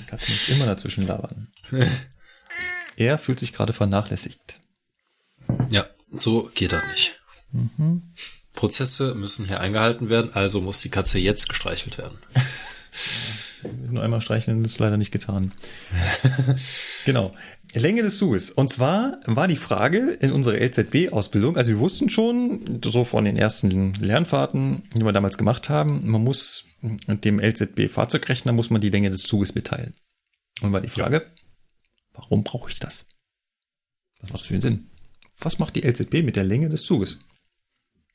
Die Katze muss immer dazwischen labern. er fühlt sich gerade vernachlässigt. Ja, so geht das nicht. Mhm. Prozesse müssen hier eingehalten werden, also muss die Katze jetzt gestreichelt werden. Nur einmal streicheln ist leider nicht getan. genau. Länge des Zuges. Und zwar war die Frage in unserer LZB-Ausbildung, also wir wussten schon, so von den ersten Lernfahrten, die wir damals gemacht haben, man muss dem LZB-Fahrzeugrechner muss man die Länge des Zuges mitteilen. Und war die Frage, ja. warum brauche ich das? Was macht das für einen Sinn? Was macht die LZB mit der Länge des Zuges?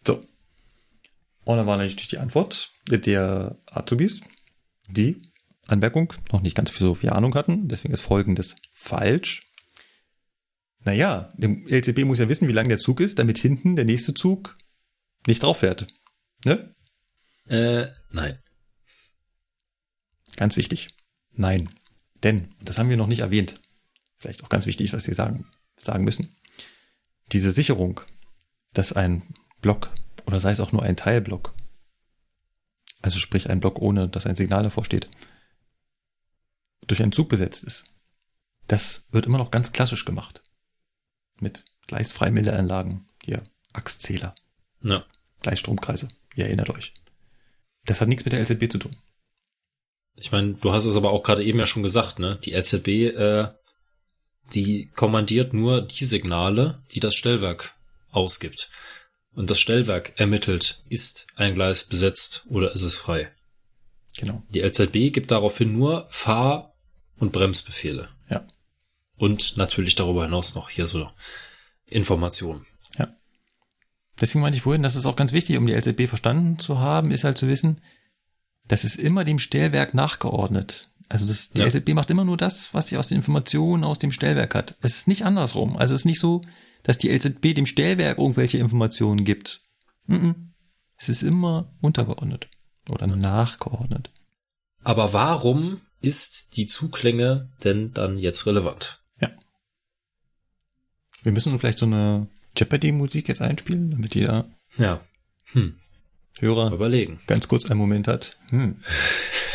So. Und dann war natürlich die Antwort der Azubis, die Anmerkung, noch nicht ganz so viel Ahnung hatten. Deswegen ist folgendes falsch. Naja, dem LCB muss ja wissen, wie lang der Zug ist, damit hinten der nächste Zug nicht drauf fährt. Ne? Äh, nein. Ganz wichtig. Nein. Denn, das haben wir noch nicht erwähnt, vielleicht auch ganz wichtig, was wir sagen, sagen müssen. Diese Sicherung, dass ein Block oder sei es auch nur ein Teilblock, also sprich ein Block ohne, dass ein Signal davor steht, durch einen Zug besetzt ist. Das wird immer noch ganz klassisch gemacht. Mit Gleisfreimeldeanlagen, hier, Achszähler. Ja. Gleichstromkreise, ihr erinnert euch. Das hat nichts mit der LZB zu tun. Ich meine, du hast es aber auch gerade eben ja schon gesagt, ne? Die LZB, äh, die kommandiert nur die Signale, die das Stellwerk ausgibt. Und das Stellwerk ermittelt, ist ein Gleis besetzt oder ist es frei. Genau. Die LZB gibt daraufhin nur Fahr- und Bremsbefehle. Ja. Und natürlich darüber hinaus noch hier so Informationen. Ja. Deswegen meinte ich vorhin, das ist auch ganz wichtig, um die LZB verstanden zu haben, ist halt zu wissen, das ist immer dem Stellwerk nachgeordnet. Also das, die ja. LZB macht immer nur das, was sie aus den Informationen aus dem Stellwerk hat. Es ist nicht andersrum. Also es ist nicht so, dass die LZB dem Stellwerk irgendwelche Informationen gibt. Es ist immer untergeordnet oder nachgeordnet. Aber warum ist die Zuglänge denn dann jetzt relevant? Ja. Wir müssen vielleicht so eine Jeopardy-Musik jetzt einspielen, damit jeder ja. hm. Hörer überlegen. ganz kurz einen Moment hat. Hm.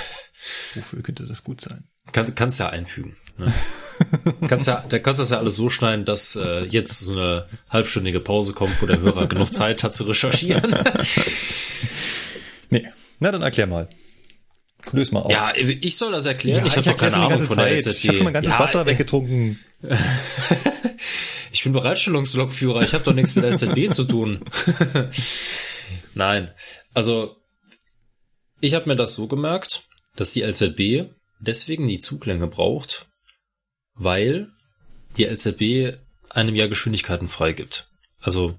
Wofür könnte das gut sein? Kann, kannst ja einfügen. Ne? kannst ja, da kannst du das ja alles so schneiden, dass äh, jetzt so eine halbstündige Pause kommt, wo der Hörer genug Zeit hat zu recherchieren. nee, na dann erklär mal. Löse mal auf. Ja, ich soll das erklären. Ja, ich habe doch keine Ahnung von der LZB. Ich habe schon mein ganzes ja, Wasser äh, weggetrunken. ich bin Bereitstellungslokführer. Ich habe doch nichts mit LZB zu tun. Nein, also ich habe mir das so gemerkt, dass die LZB deswegen die Zuglänge braucht, weil die LZB einem ja Geschwindigkeiten freigibt. Also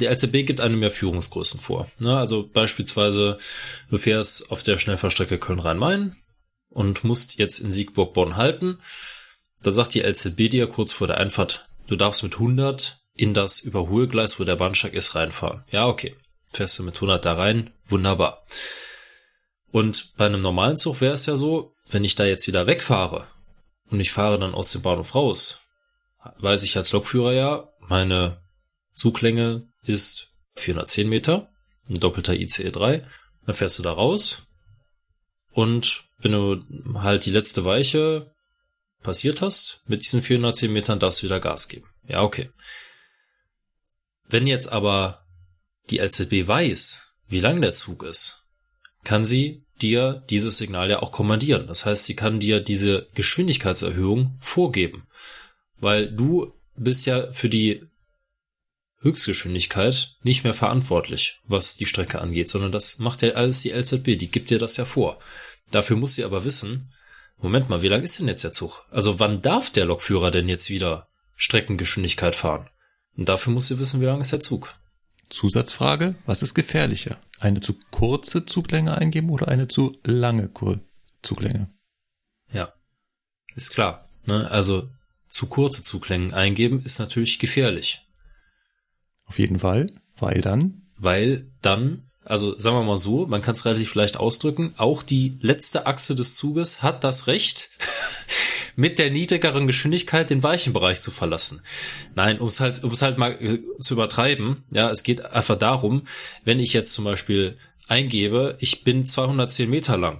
die LZB gibt einem ja Führungsgrößen vor. Ne? Also beispielsweise, du fährst auf der Schnellfahrstrecke Köln-Rhein-Main und musst jetzt in Siegburg-Bonn halten. Da sagt die LZB dir kurz vor der Einfahrt, du darfst mit 100 in das Überholgleis, wo der Bahnsteig ist, reinfahren. Ja, okay. Fährst du mit 100 da rein, wunderbar. Und bei einem normalen Zug wäre es ja so, wenn ich da jetzt wieder wegfahre und ich fahre dann aus dem Bahnhof raus, weiß ich als Lokführer ja, meine Zuglänge ist 410 Meter, ein doppelter ICE 3, dann fährst du da raus und wenn du halt die letzte Weiche passiert hast, mit diesen 410 Metern darfst du wieder Gas geben. Ja, okay. Wenn jetzt aber die LZB weiß, wie lang der Zug ist, kann sie dir dieses Signal ja auch kommandieren. Das heißt, sie kann dir diese Geschwindigkeitserhöhung vorgeben, weil du bist ja für die Höchstgeschwindigkeit nicht mehr verantwortlich, was die Strecke angeht, sondern das macht ja alles die LZB, die gibt dir das ja vor. Dafür muss sie aber wissen, Moment mal, wie lang ist denn jetzt der Zug? Also wann darf der Lokführer denn jetzt wieder Streckengeschwindigkeit fahren? Und dafür muss sie wissen, wie lang ist der Zug. Zusatzfrage, was ist gefährlicher? Eine zu kurze Zuglänge eingeben oder eine zu lange Zuglänge? Ja, ist klar. Ne? Also zu kurze Zuglängen eingeben ist natürlich gefährlich. Auf jeden Fall, weil dann? Weil dann, also sagen wir mal so, man kann es relativ leicht ausdrücken, auch die letzte Achse des Zuges hat das Recht, mit der niedrigeren Geschwindigkeit den weichen Bereich zu verlassen. Nein, um es halt, um es halt mal äh, zu übertreiben, ja, es geht einfach darum, wenn ich jetzt zum Beispiel eingebe, ich bin 210 Meter lang,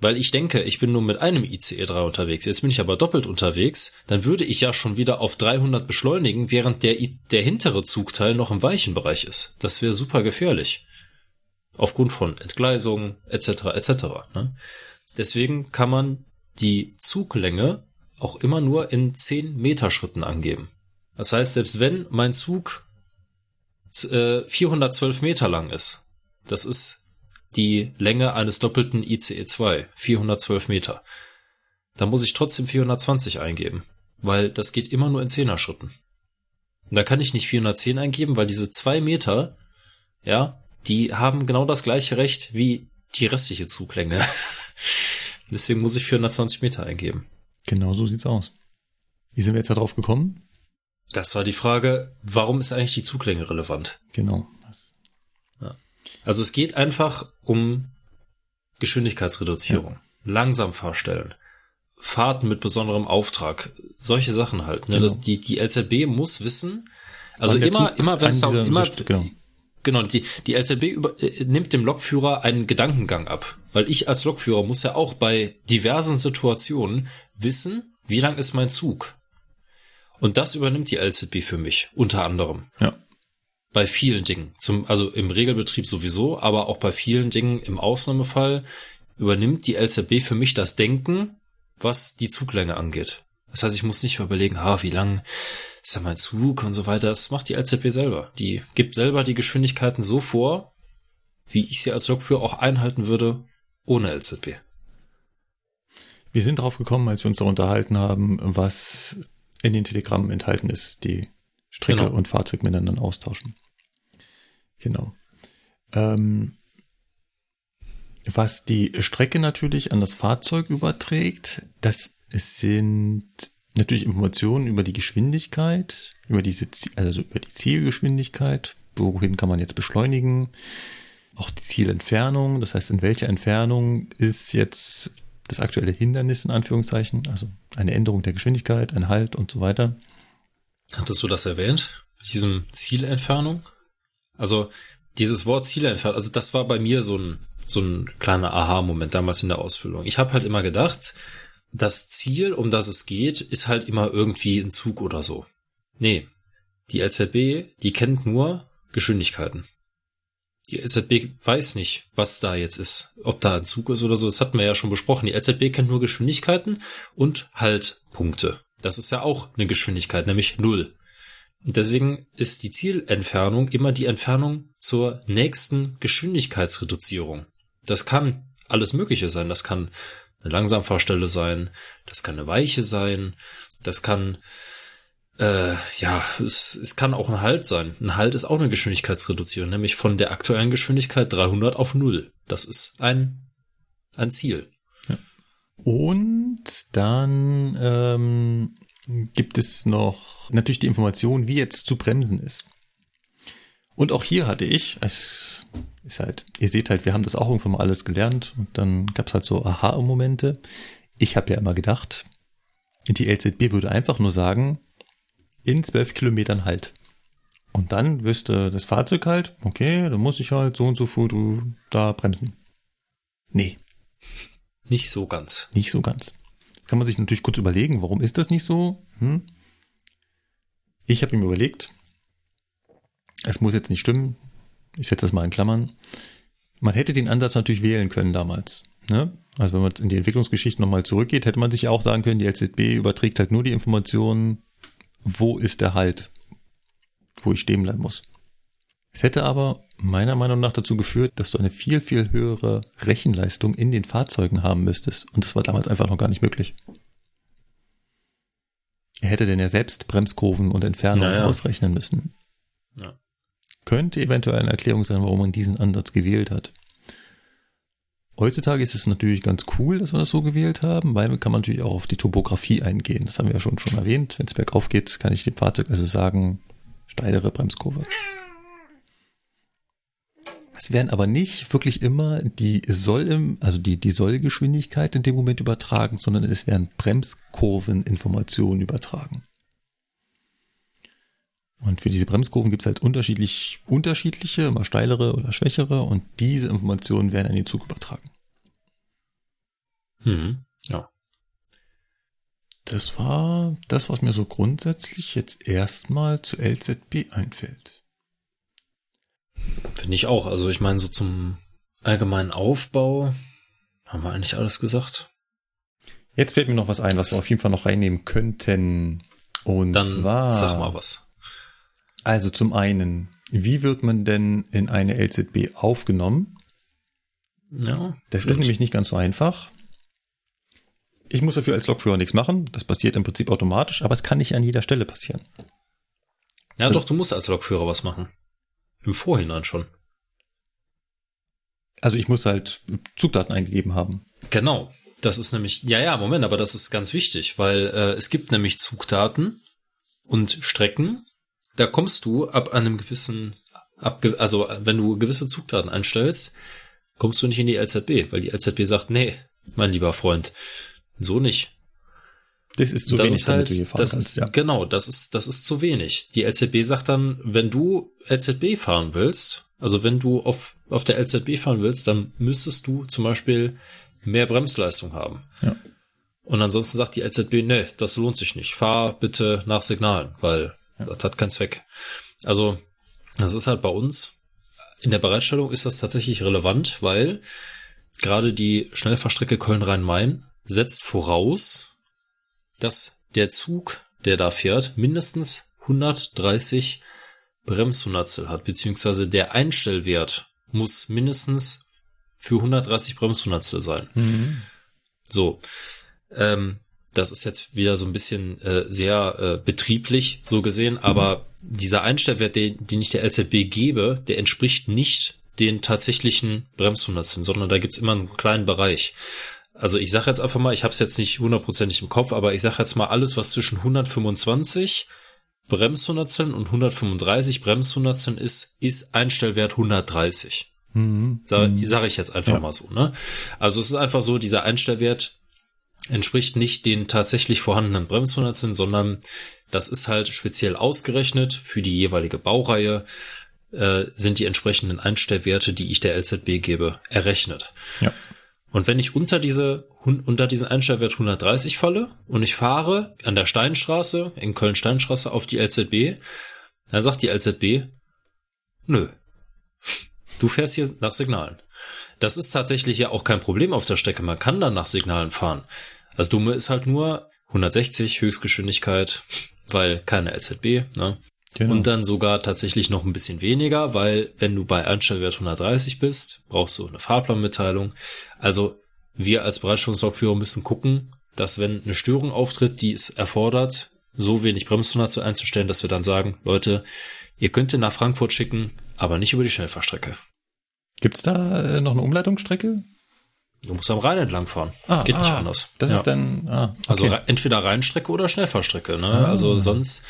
weil ich denke, ich bin nur mit einem ICE 3 unterwegs, jetzt bin ich aber doppelt unterwegs, dann würde ich ja schon wieder auf 300 beschleunigen, während der, der hintere Zugteil noch im weichen Bereich ist. Das wäre super gefährlich. Aufgrund von Entgleisungen etc. etc. Ne? Deswegen kann man die Zuglänge auch immer nur in 10 Meter Schritten angeben. Das heißt, selbst wenn mein Zug äh, 412 Meter lang ist, das ist die Länge eines doppelten ICE 2, 412 Meter, dann muss ich trotzdem 420 eingeben, weil das geht immer nur in 10er Schritten. da kann ich nicht 410 eingeben, weil diese zwei Meter, ja, die haben genau das gleiche Recht wie die restliche Zuglänge. Deswegen muss ich 420 Meter eingeben. Genau so sieht's aus. Wie sind wir jetzt darauf gekommen? Das war die Frage, warum ist eigentlich die Zuglänge relevant? Genau. Also es geht einfach um Geschwindigkeitsreduzierung, ja. langsam fahrstellen, Fahrten mit besonderem Auftrag, solche Sachen halt. Ne? Genau. Das, die, die LZB muss wissen, also immer, Zug immer wenn es immer, genau. Genau, die, die LZB über, äh, nimmt dem Lokführer einen Gedankengang ab. Weil ich als Lokführer muss ja auch bei diversen Situationen wissen, wie lang ist mein Zug. Und das übernimmt die LZB für mich, unter anderem. Ja. Bei vielen Dingen. Zum, also im Regelbetrieb sowieso, aber auch bei vielen Dingen im Ausnahmefall übernimmt die LZB für mich das Denken, was die Zuglänge angeht. Das heißt, ich muss nicht mehr überlegen, ah, wie lang ist ja mein Zug und so weiter. Das macht die LZB selber. Die gibt selber die Geschwindigkeiten so vor, wie ich sie als Lokführer auch einhalten würde ohne LZB. Wir sind drauf gekommen, als wir uns da unterhalten haben, was in den Telegrammen enthalten ist, die Strecke genau. und Fahrzeug miteinander austauschen. Genau. Ähm, was die Strecke natürlich an das Fahrzeug überträgt, das sind natürlich Informationen über die Geschwindigkeit, über diese, also über die Zielgeschwindigkeit, wohin kann man jetzt beschleunigen, auch die Zielentfernung, das heißt, in welcher Entfernung ist jetzt das aktuelle Hindernis in Anführungszeichen, also eine Änderung der Geschwindigkeit, ein Halt und so weiter. Hattest du das erwähnt? Diesem Zielentfernung? Also dieses Wort Zielentfernung, also das war bei mir so ein so ein kleiner Aha-Moment damals in der Ausbildung. Ich habe halt immer gedacht, das Ziel, um das es geht, ist halt immer irgendwie ein Zug oder so. Nee. Die LZB, die kennt nur Geschwindigkeiten. Die LZB weiß nicht, was da jetzt ist. Ob da ein Zug ist oder so, das hatten wir ja schon besprochen. Die LZB kennt nur Geschwindigkeiten und Haltpunkte. Das ist ja auch eine Geschwindigkeit, nämlich null. Und deswegen ist die Zielentfernung immer die Entfernung zur nächsten Geschwindigkeitsreduzierung. Das kann alles Mögliche sein. Das kann eine Langsamfahrstelle sein, das kann eine Weiche sein, das kann äh, ja, es, es kann auch ein Halt sein. Ein Halt ist auch eine Geschwindigkeitsreduzierung, nämlich von der aktuellen Geschwindigkeit 300 auf 0. Das ist ein, ein Ziel. Und dann ähm, gibt es noch natürlich die Information, wie jetzt zu bremsen ist. Und auch hier hatte ich, es ist halt, ihr seht halt, wir haben das auch irgendwann mal alles gelernt und dann gab es halt so Aha-Momente. Ich habe ja immer gedacht, die LZB würde einfach nur sagen, in zwölf Kilometern halt. Und dann wüsste das Fahrzeug halt, okay, dann muss ich halt so und so früh da bremsen. Nee. Nicht so ganz. Nicht so ganz. Kann man sich natürlich kurz überlegen, warum ist das nicht so? Hm? Ich habe mir überlegt, es muss jetzt nicht stimmen. Ich setze das mal in Klammern. Man hätte den Ansatz natürlich wählen können damals. Ne? Also wenn man in die Entwicklungsgeschichte nochmal zurückgeht, hätte man sich auch sagen können, die LZB überträgt halt nur die Informationen, wo ist der Halt, wo ich stehen bleiben muss. Es hätte aber meiner Meinung nach dazu geführt, dass du eine viel, viel höhere Rechenleistung in den Fahrzeugen haben müsstest. Und das war damals einfach noch gar nicht möglich. Er hätte denn ja selbst Bremskurven und Entfernungen naja. ausrechnen müssen. Ja. Könnte eventuell eine Erklärung sein, warum man diesen Ansatz gewählt hat. Heutzutage ist es natürlich ganz cool, dass wir das so gewählt haben, weil man kann man natürlich auch auf die Topografie eingehen. Das haben wir ja schon, schon erwähnt. Wenn es bergauf geht, kann ich dem Fahrzeug also sagen, steilere Bremskurve. Es werden aber nicht wirklich immer die Soll, also die, die Sollgeschwindigkeit in dem Moment übertragen, sondern es werden Bremskurveninformationen übertragen. Und für diese Bremskurven gibt es halt unterschiedlich, unterschiedliche, mal steilere oder schwächere und diese Informationen werden an den Zug übertragen. Hm, ja. Das war das, was mir so grundsätzlich jetzt erstmal zu LZB einfällt. Finde ich auch. Also ich meine, so zum allgemeinen Aufbau haben wir eigentlich alles gesagt. Jetzt fällt mir noch was ein, was wir auf jeden Fall noch reinnehmen könnten. Und Dann zwar. Sag mal was. Also zum einen, wie wird man denn in eine LZB aufgenommen? Ja. Das stimmt. ist nämlich nicht ganz so einfach. Ich muss dafür als Lokführer nichts machen. Das passiert im Prinzip automatisch, aber es kann nicht an jeder Stelle passieren. Ja, also, doch, du musst als Lokführer was machen. Im Vorhinein schon. Also ich muss halt Zugdaten eingegeben haben. Genau. Das ist nämlich, ja, ja, Moment, aber das ist ganz wichtig, weil äh, es gibt nämlich Zugdaten und Strecken. Da kommst du ab einem gewissen, ab, also wenn du gewisse Zugdaten einstellst, kommst du nicht in die LZB, weil die LZB sagt, nee, mein lieber Freund, so nicht. Das ist zu das wenig, ist halt, damit du das kannst, ist, ja. Genau, das ist, das ist zu wenig. Die LZB sagt dann, wenn du LZB fahren willst, also wenn du auf, auf der LZB fahren willst, dann müsstest du zum Beispiel mehr Bremsleistung haben. Ja. Und ansonsten sagt die LZB, nee, das lohnt sich nicht. Fahr bitte nach Signalen, weil ja. das hat keinen Zweck. Also, das ist halt bei uns. In der Bereitstellung ist das tatsächlich relevant, weil gerade die Schnellfahrstrecke Köln-Rhein-Main setzt voraus, dass der Zug, der da fährt, mindestens 130 Bremshundertstel hat, beziehungsweise der Einstellwert muss mindestens für 130 Bremshundertstel sein. Mhm. So, ähm, das ist jetzt wieder so ein bisschen äh, sehr äh, betrieblich so gesehen, aber mhm. dieser Einstellwert, den, den ich der LZB gebe, der entspricht nicht den tatsächlichen Bremshundertsteln, sondern da gibt's immer einen kleinen Bereich also ich sage jetzt einfach mal, ich habe es jetzt nicht hundertprozentig im Kopf, aber ich sage jetzt mal alles, was zwischen 125 Bremshundertsteln und 135 Bremshundertsteln ist, ist Einstellwert 130. Mhm. Sage mhm. sag ich jetzt einfach ja. mal so. Ne? Also es ist einfach so, dieser Einstellwert entspricht nicht den tatsächlich vorhandenen Bremshundertsteln, sondern das ist halt speziell ausgerechnet für die jeweilige Baureihe äh, sind die entsprechenden Einstellwerte, die ich der LZB gebe, errechnet. Ja. Und wenn ich unter diese, unter diesen Einstellwert 130 falle und ich fahre an der Steinstraße, in Köln-Steinstraße auf die LZB, dann sagt die LZB, nö, du fährst hier nach Signalen. Das ist tatsächlich ja auch kein Problem auf der Strecke. Man kann dann nach Signalen fahren. Das Dumme ist halt nur 160 Höchstgeschwindigkeit, weil keine LZB, ne? Genau. Und dann sogar tatsächlich noch ein bisschen weniger, weil wenn du bei Einstellwert 130 bist, brauchst du eine Fahrplanmitteilung. Also wir als Bereitstellungslogführer müssen gucken, dass wenn eine Störung auftritt, die es erfordert, so wenig Bremstonation einzustellen, dass wir dann sagen, Leute, ihr könnt ihn nach Frankfurt schicken, aber nicht über die Schnellfahrstrecke. Gibt's da äh, noch eine Umleitungsstrecke? Du musst am Rhein entlang fahren. Ah, Geht ah, nicht anders. Das ja. ist dann, ah, also okay. Also entweder Rheinstrecke oder Schnellfahrstrecke, ne? Ah. Also sonst,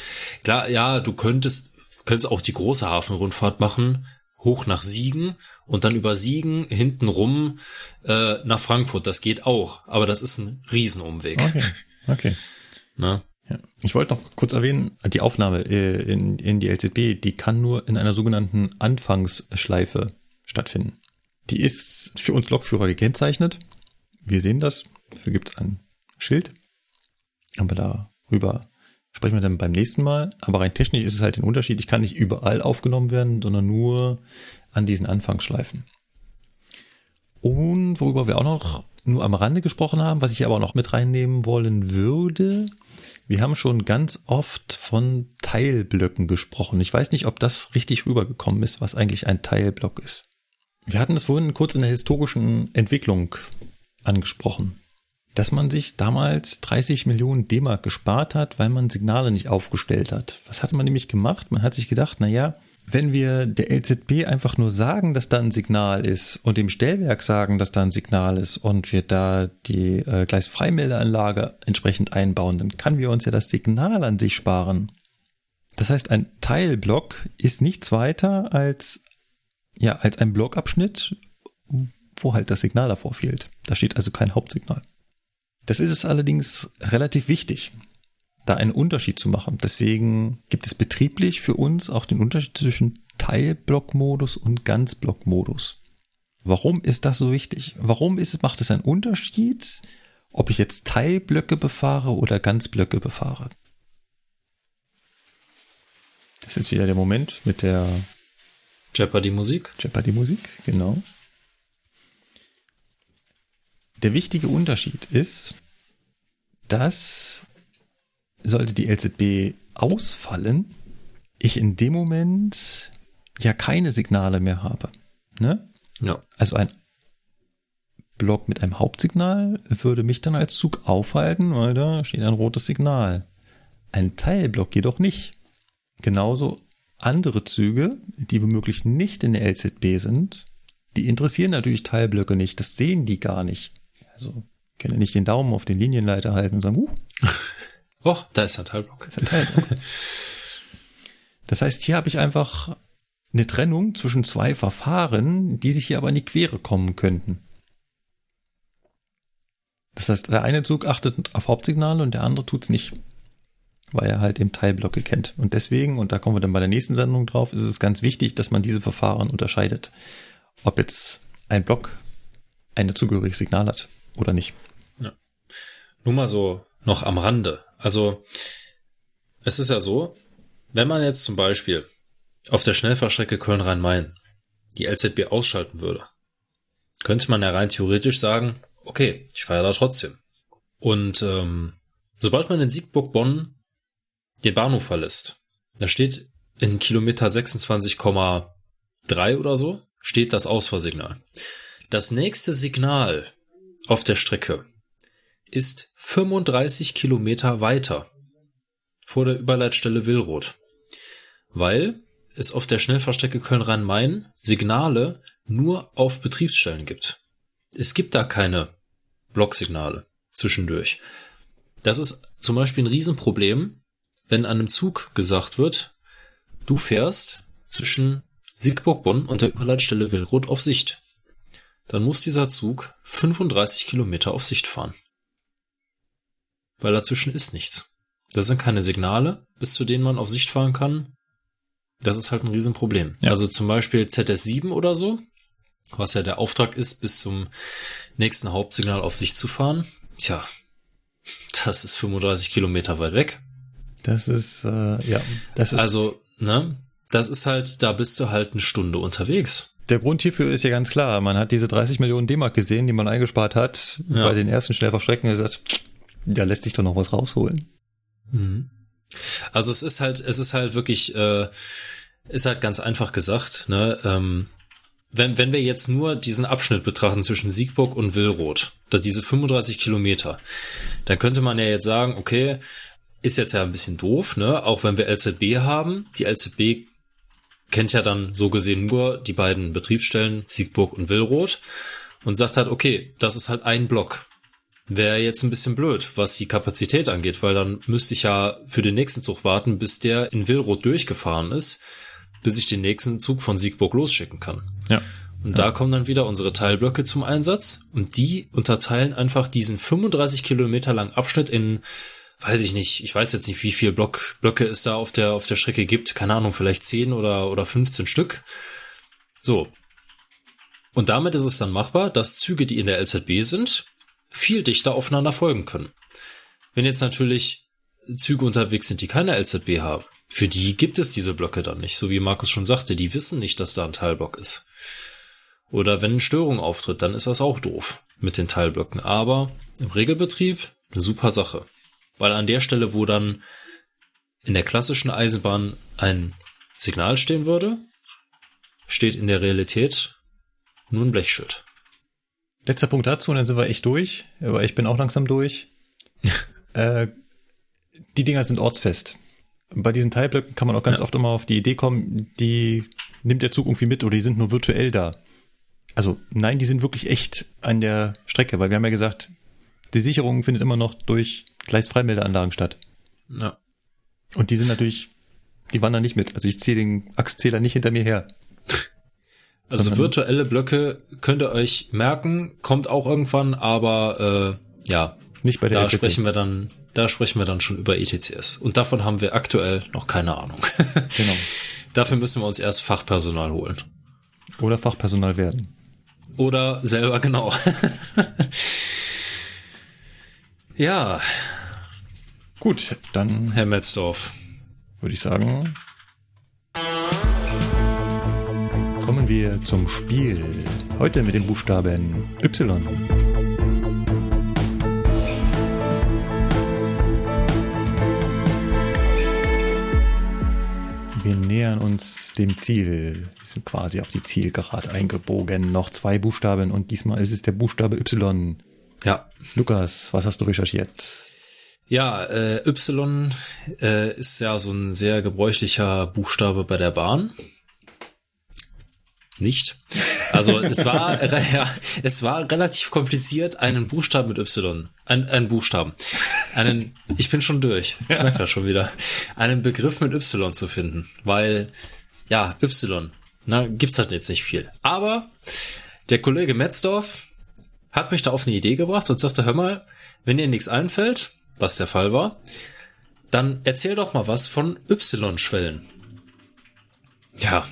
klar, ja, du könntest, könntest auch die große Hafenrundfahrt machen, hoch nach Siegen und dann über Siegen hinten rum äh, nach Frankfurt. Das geht auch, aber das ist ein Riesenumweg. Okay. Okay. ne? Ja. Ich wollte noch kurz erwähnen, die Aufnahme äh, in, in die LZB, die kann nur in einer sogenannten Anfangsschleife stattfinden. Die ist für uns Lokführer gekennzeichnet. Wir sehen das. Dafür gibt es ein Schild. Aber darüber sprechen wir dann beim nächsten Mal. Aber rein technisch ist es halt ein Unterschied. Ich kann nicht überall aufgenommen werden, sondern nur an diesen Anfangsschleifen. Und worüber wir auch noch nur am Rande gesprochen haben, was ich aber noch mit reinnehmen wollen würde. Wir haben schon ganz oft von Teilblöcken gesprochen. Ich weiß nicht, ob das richtig rübergekommen ist, was eigentlich ein Teilblock ist. Wir hatten es vorhin kurz in der historischen Entwicklung angesprochen, dass man sich damals 30 Millionen D-Mark gespart hat, weil man Signale nicht aufgestellt hat. Was hatte man nämlich gemacht? Man hat sich gedacht, na ja, wenn wir der LZB einfach nur sagen, dass da ein Signal ist und dem Stellwerk sagen, dass da ein Signal ist und wir da die äh, Gleisfreimeldeanlage entsprechend einbauen, dann kann wir uns ja das Signal an sich sparen. Das heißt, ein Teilblock ist nichts weiter als ja, als ein Blockabschnitt, wo halt das Signal davor fehlt. Da steht also kein Hauptsignal. Das ist es allerdings relativ wichtig, da einen Unterschied zu machen. Deswegen gibt es betrieblich für uns auch den Unterschied zwischen Teilblockmodus und Ganzblockmodus. Warum ist das so wichtig? Warum ist, macht es einen Unterschied, ob ich jetzt Teilblöcke befahre oder Ganzblöcke befahre? Das ist wieder der Moment mit der Jeopardy-Musik. Jeopardy-Musik, genau. Der wichtige Unterschied ist, dass sollte die LZB ausfallen, ich in dem Moment ja keine Signale mehr habe. Ne? Ja. Also ein Block mit einem Hauptsignal würde mich dann als Zug aufhalten, weil da steht ein rotes Signal. Ein Teilblock jedoch nicht. Genauso andere Züge, die womöglich nicht in der LZB sind, die interessieren natürlich Teilblöcke nicht. Das sehen die gar nicht. Also können nicht den Daumen auf den Linienleiter halten und sagen, uh. Och, da ist ein Teilblock. Ist ein Teilblock. Das heißt, hier habe ich einfach eine Trennung zwischen zwei Verfahren, die sich hier aber in die Quere kommen könnten. Das heißt, der eine Zug achtet auf Hauptsignale und der andere tut's nicht weil er halt eben Teilblöcke kennt. Und deswegen, und da kommen wir dann bei der nächsten Sendung drauf, ist es ganz wichtig, dass man diese Verfahren unterscheidet. Ob jetzt ein Block ein dazugehöriges Signal hat oder nicht. Ja. Nur mal so noch am Rande. Also, es ist ja so, wenn man jetzt zum Beispiel auf der Schnellfahrstrecke Köln-Rhein-Main die LZB ausschalten würde, könnte man ja rein theoretisch sagen, okay, ich fahre da trotzdem. Und ähm, sobald man in Siegburg-Bonn den Bahnhof verlässt, da steht in Kilometer 26,3 oder so, steht das Ausfahrsignal. Das nächste Signal auf der Strecke ist 35 Kilometer weiter vor der Überleitstelle Willroth, weil es auf der Schnellfahrstrecke Köln-Rhein-Main Signale nur auf Betriebsstellen gibt. Es gibt da keine Blocksignale zwischendurch. Das ist zum Beispiel ein Riesenproblem, wenn an einem Zug gesagt wird, du fährst zwischen Siegburg-Bonn und der Überleitstelle Willroth auf Sicht, dann muss dieser Zug 35 Kilometer auf Sicht fahren. Weil dazwischen ist nichts. Da sind keine Signale, bis zu denen man auf Sicht fahren kann. Das ist halt ein Riesenproblem. Ja. Also zum Beispiel ZS7 oder so, was ja der Auftrag ist bis zum nächsten Hauptsignal auf sich zu fahren. Tja, das ist 35 Kilometer weit weg. Das ist, äh, ja, das ist. Also, ne, das ist halt, da bist du halt eine Stunde unterwegs. Der Grund hierfür ist ja ganz klar. Man hat diese 30 Millionen D-Mark gesehen, die man eingespart hat, ja. bei den ersten Schnellfahrstrecken gesagt, da lässt sich doch noch was rausholen. Mhm. Also es ist halt, es ist halt wirklich, äh, ist halt ganz einfach gesagt, ne, ähm, wenn, wenn wir jetzt nur diesen Abschnitt betrachten zwischen Siegburg und Willroth, diese 35 Kilometer, dann könnte man ja jetzt sagen, okay, ist jetzt ja ein bisschen doof, ne? Auch wenn wir LZB haben. Die LZB kennt ja dann so gesehen nur die beiden Betriebsstellen Siegburg und Willroth und sagt halt, okay, das ist halt ein Block. Wäre jetzt ein bisschen blöd, was die Kapazität angeht, weil dann müsste ich ja für den nächsten Zug warten, bis der in Willroth durchgefahren ist, bis ich den nächsten Zug von Siegburg losschicken kann. Ja. Und ja. da kommen dann wieder unsere Teilblöcke zum Einsatz und die unterteilen einfach diesen 35 Kilometer langen Abschnitt in weiß ich nicht, ich weiß jetzt nicht, wie viel Block, Blöcke es da auf der, auf der Strecke gibt. Keine Ahnung, vielleicht 10 oder, oder 15 Stück. So. Und damit ist es dann machbar, dass Züge, die in der LZB sind, viel dichter aufeinander folgen können. Wenn jetzt natürlich Züge unterwegs sind, die keine LZB haben, für die gibt es diese Blöcke dann nicht. So wie Markus schon sagte, die wissen nicht, dass da ein Teilblock ist. Oder wenn eine Störung auftritt, dann ist das auch doof mit den Teilblöcken. Aber im Regelbetrieb eine super Sache. Weil an der Stelle, wo dann in der klassischen Eisenbahn ein Signal stehen würde, steht in der Realität nur ein Blechschild. Letzter Punkt dazu, und dann sind wir echt durch. Aber ich bin auch langsam durch. äh, die Dinger sind ortsfest. Bei diesen Teilblöcken kann man auch ganz ja. oft immer auf die Idee kommen, die nimmt der Zug irgendwie mit oder die sind nur virtuell da. Also nein, die sind wirklich echt an der Strecke, weil wir haben ja gesagt, die Sicherung findet immer noch durch Gleisfreimeldeanlagen statt. Ja. Und die sind natürlich, die wandern nicht mit. Also ich ziehe den Achszähler nicht hinter mir her. Also virtuelle Blöcke könnt ihr euch merken, kommt auch irgendwann, aber äh, ja, nicht bei der da ETP. sprechen wir dann, da sprechen wir dann schon über ETCS. Und davon haben wir aktuell noch keine Ahnung. genau. Dafür müssen wir uns erst Fachpersonal holen. Oder Fachpersonal werden. Oder selber, genau. ja. Gut, dann. Herr Metzdorf. Würde ich sagen. Kommen wir zum Spiel. Heute mit den Buchstaben Y. Wir nähern uns dem Ziel. Wir sind quasi auf die Zielgerade eingebogen. Noch zwei Buchstaben und diesmal ist es der Buchstabe Y. Ja. Lukas, was hast du recherchiert? Ja, äh, Y äh, ist ja so ein sehr gebräuchlicher Buchstabe bei der Bahn. Nicht. Also es war ja, es war relativ kompliziert, einen Buchstaben mit Y, ein, einen Buchstaben, einen, ich bin schon durch, ich merke das schon wieder, einen Begriff mit Y zu finden, weil ja Y, na gibt's halt jetzt nicht viel. Aber der Kollege Metzdorf hat mich da auf eine Idee gebracht und sagte, hör mal, wenn dir nichts einfällt, was der Fall war, dann erzähl doch mal was von Y-Schwellen. Ja,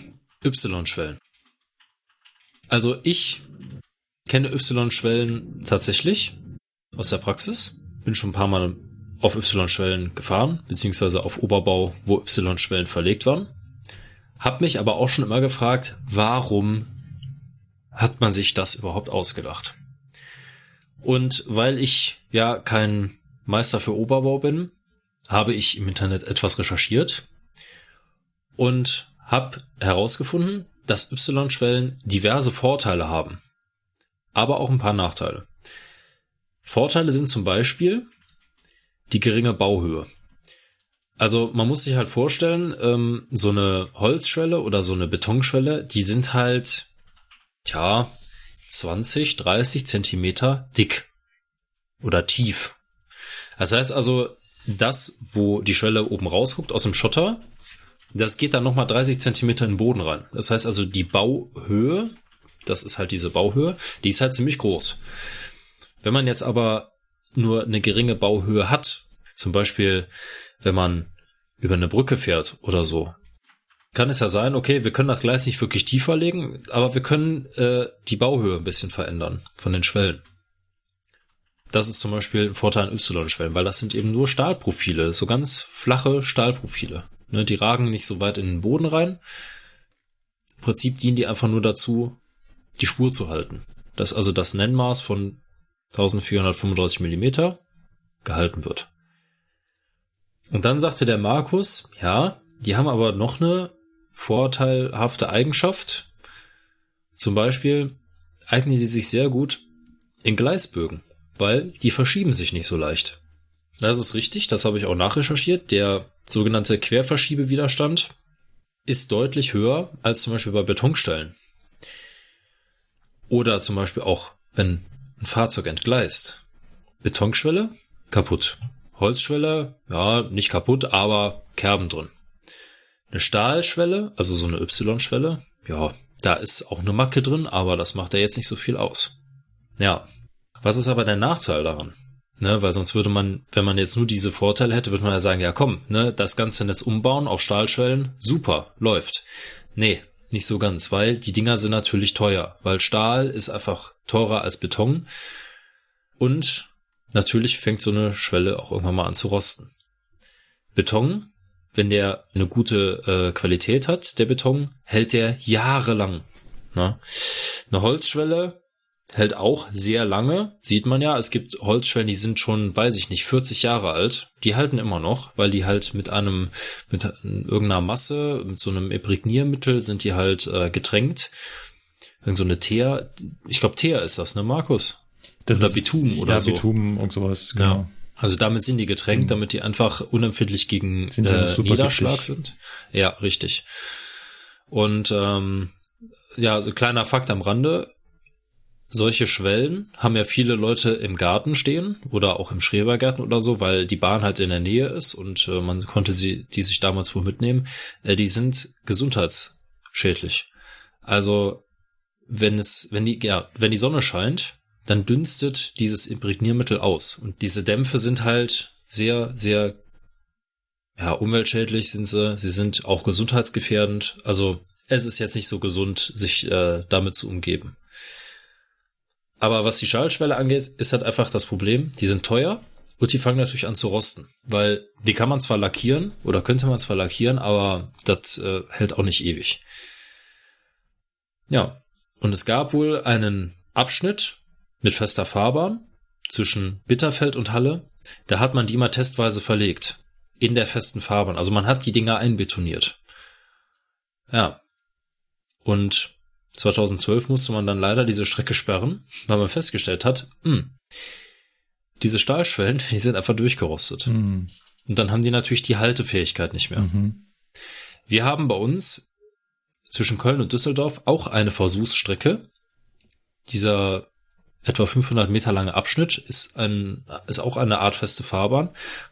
Y-Schwellen. Also ich kenne Y-Schwellen tatsächlich aus der Praxis. Bin schon ein paar Mal auf Y-Schwellen gefahren, beziehungsweise auf Oberbau, wo Y-Schwellen verlegt waren. Hab mich aber auch schon immer gefragt, warum hat man sich das überhaupt ausgedacht? Und weil ich ja kein Meister für Oberbau bin, habe ich im Internet etwas recherchiert und habe herausgefunden, dass Y-Schwellen diverse Vorteile haben, aber auch ein paar Nachteile. Vorteile sind zum Beispiel die geringe Bauhöhe. Also man muss sich halt vorstellen, ähm, so eine Holzschwelle oder so eine Betonschwelle, die sind halt, ja, 20, 30 Zentimeter dick oder tief. Das heißt also, das, wo die Schwelle oben rausguckt aus dem Schotter, das geht dann nochmal 30 Zentimeter in den Boden rein. Das heißt also, die Bauhöhe, das ist halt diese Bauhöhe, die ist halt ziemlich groß. Wenn man jetzt aber nur eine geringe Bauhöhe hat, zum Beispiel, wenn man über eine Brücke fährt oder so, kann es ja sein, okay, wir können das Gleis nicht wirklich tiefer legen, aber wir können äh, die Bauhöhe ein bisschen verändern von den Schwellen. Das ist zum Beispiel ein Vorteil an Y-Schwellen, weil das sind eben nur Stahlprofile, so ganz flache Stahlprofile. Ne, die ragen nicht so weit in den Boden rein. Im Prinzip dienen die einfach nur dazu, die Spur zu halten. Dass also das Nennmaß von 1435 Millimeter gehalten wird. Und dann sagte der Markus, ja, die haben aber noch eine vorteilhafte Eigenschaft. Zum Beispiel eignen die sich sehr gut in Gleisbögen, weil die verschieben sich nicht so leicht. Das ist richtig, das habe ich auch nachrecherchiert. Der sogenannte Querverschiebewiderstand ist deutlich höher als zum Beispiel bei Betonstellen. Oder zum Beispiel auch, wenn ein Fahrzeug entgleist. Betonschwelle, kaputt. Holzschwelle, ja, nicht kaputt, aber Kerben drin. Eine Stahlschwelle, also so eine Y-Schwelle, ja, da ist auch eine Macke drin, aber das macht ja jetzt nicht so viel aus. Ja. Was ist aber der Nachteil daran? Ne, weil sonst würde man, wenn man jetzt nur diese Vorteile hätte, würde man ja sagen, ja komm, ne, das ganze Netz umbauen auf Stahlschwellen, super, läuft. Nee, nicht so ganz, weil die Dinger sind natürlich teuer, weil Stahl ist einfach teurer als Beton. Und natürlich fängt so eine Schwelle auch irgendwann mal an zu rosten. Beton, wenn der eine gute äh, Qualität hat, der Beton, hält der jahrelang. Ne? Eine Holzschwelle hält auch sehr lange, sieht man ja. Es gibt Holzschwellen, die sind schon, weiß ich nicht, 40 Jahre alt. Die halten immer noch, weil die halt mit einem, mit irgendeiner Masse, mit so einem Imprägniermittel sind die halt äh, getränkt. Irgend so eine Teer, ich glaube Teer ist das, ne, Markus? Das oder ist, Bitumen oder ja, so. Bitumen und sowas, genau. Ja. Also damit sind die getränkt, mhm. damit die einfach unempfindlich gegen äh, Niederschlag giftig. sind. Ja, richtig. Und ähm, ja, so kleiner Fakt am Rande, solche Schwellen haben ja viele Leute im Garten stehen oder auch im Schrebergarten oder so, weil die Bahn halt in der Nähe ist und äh, man konnte sie, die sich damals wohl mitnehmen. Äh, die sind gesundheitsschädlich. Also wenn es, wenn die, ja, wenn die Sonne scheint, dann dünstet dieses Imprägniermittel aus und diese Dämpfe sind halt sehr, sehr ja, umweltschädlich sind sie, sie sind auch gesundheitsgefährdend. Also es ist jetzt nicht so gesund, sich äh, damit zu umgeben. Aber was die Schallschwelle angeht, ist halt einfach das Problem, die sind teuer und die fangen natürlich an zu rosten. Weil die kann man zwar lackieren oder könnte man zwar lackieren, aber das äh, hält auch nicht ewig. Ja, und es gab wohl einen Abschnitt mit fester Fahrbahn zwischen Bitterfeld und Halle. Da hat man die mal testweise verlegt. In der festen Fahrbahn. Also man hat die Dinger einbetoniert. Ja. Und 2012 musste man dann leider diese Strecke sperren, weil man festgestellt hat, mh, hm, diese Stahlschwellen, die sind einfach durchgerostet. Mhm. Und dann haben die natürlich die Haltefähigkeit nicht mehr. Mhm. Wir haben bei uns zwischen Köln und Düsseldorf auch eine Versuchsstrecke. Dieser etwa 500 Meter lange Abschnitt ist ein, ist auch eine Art feste Fahrbahn.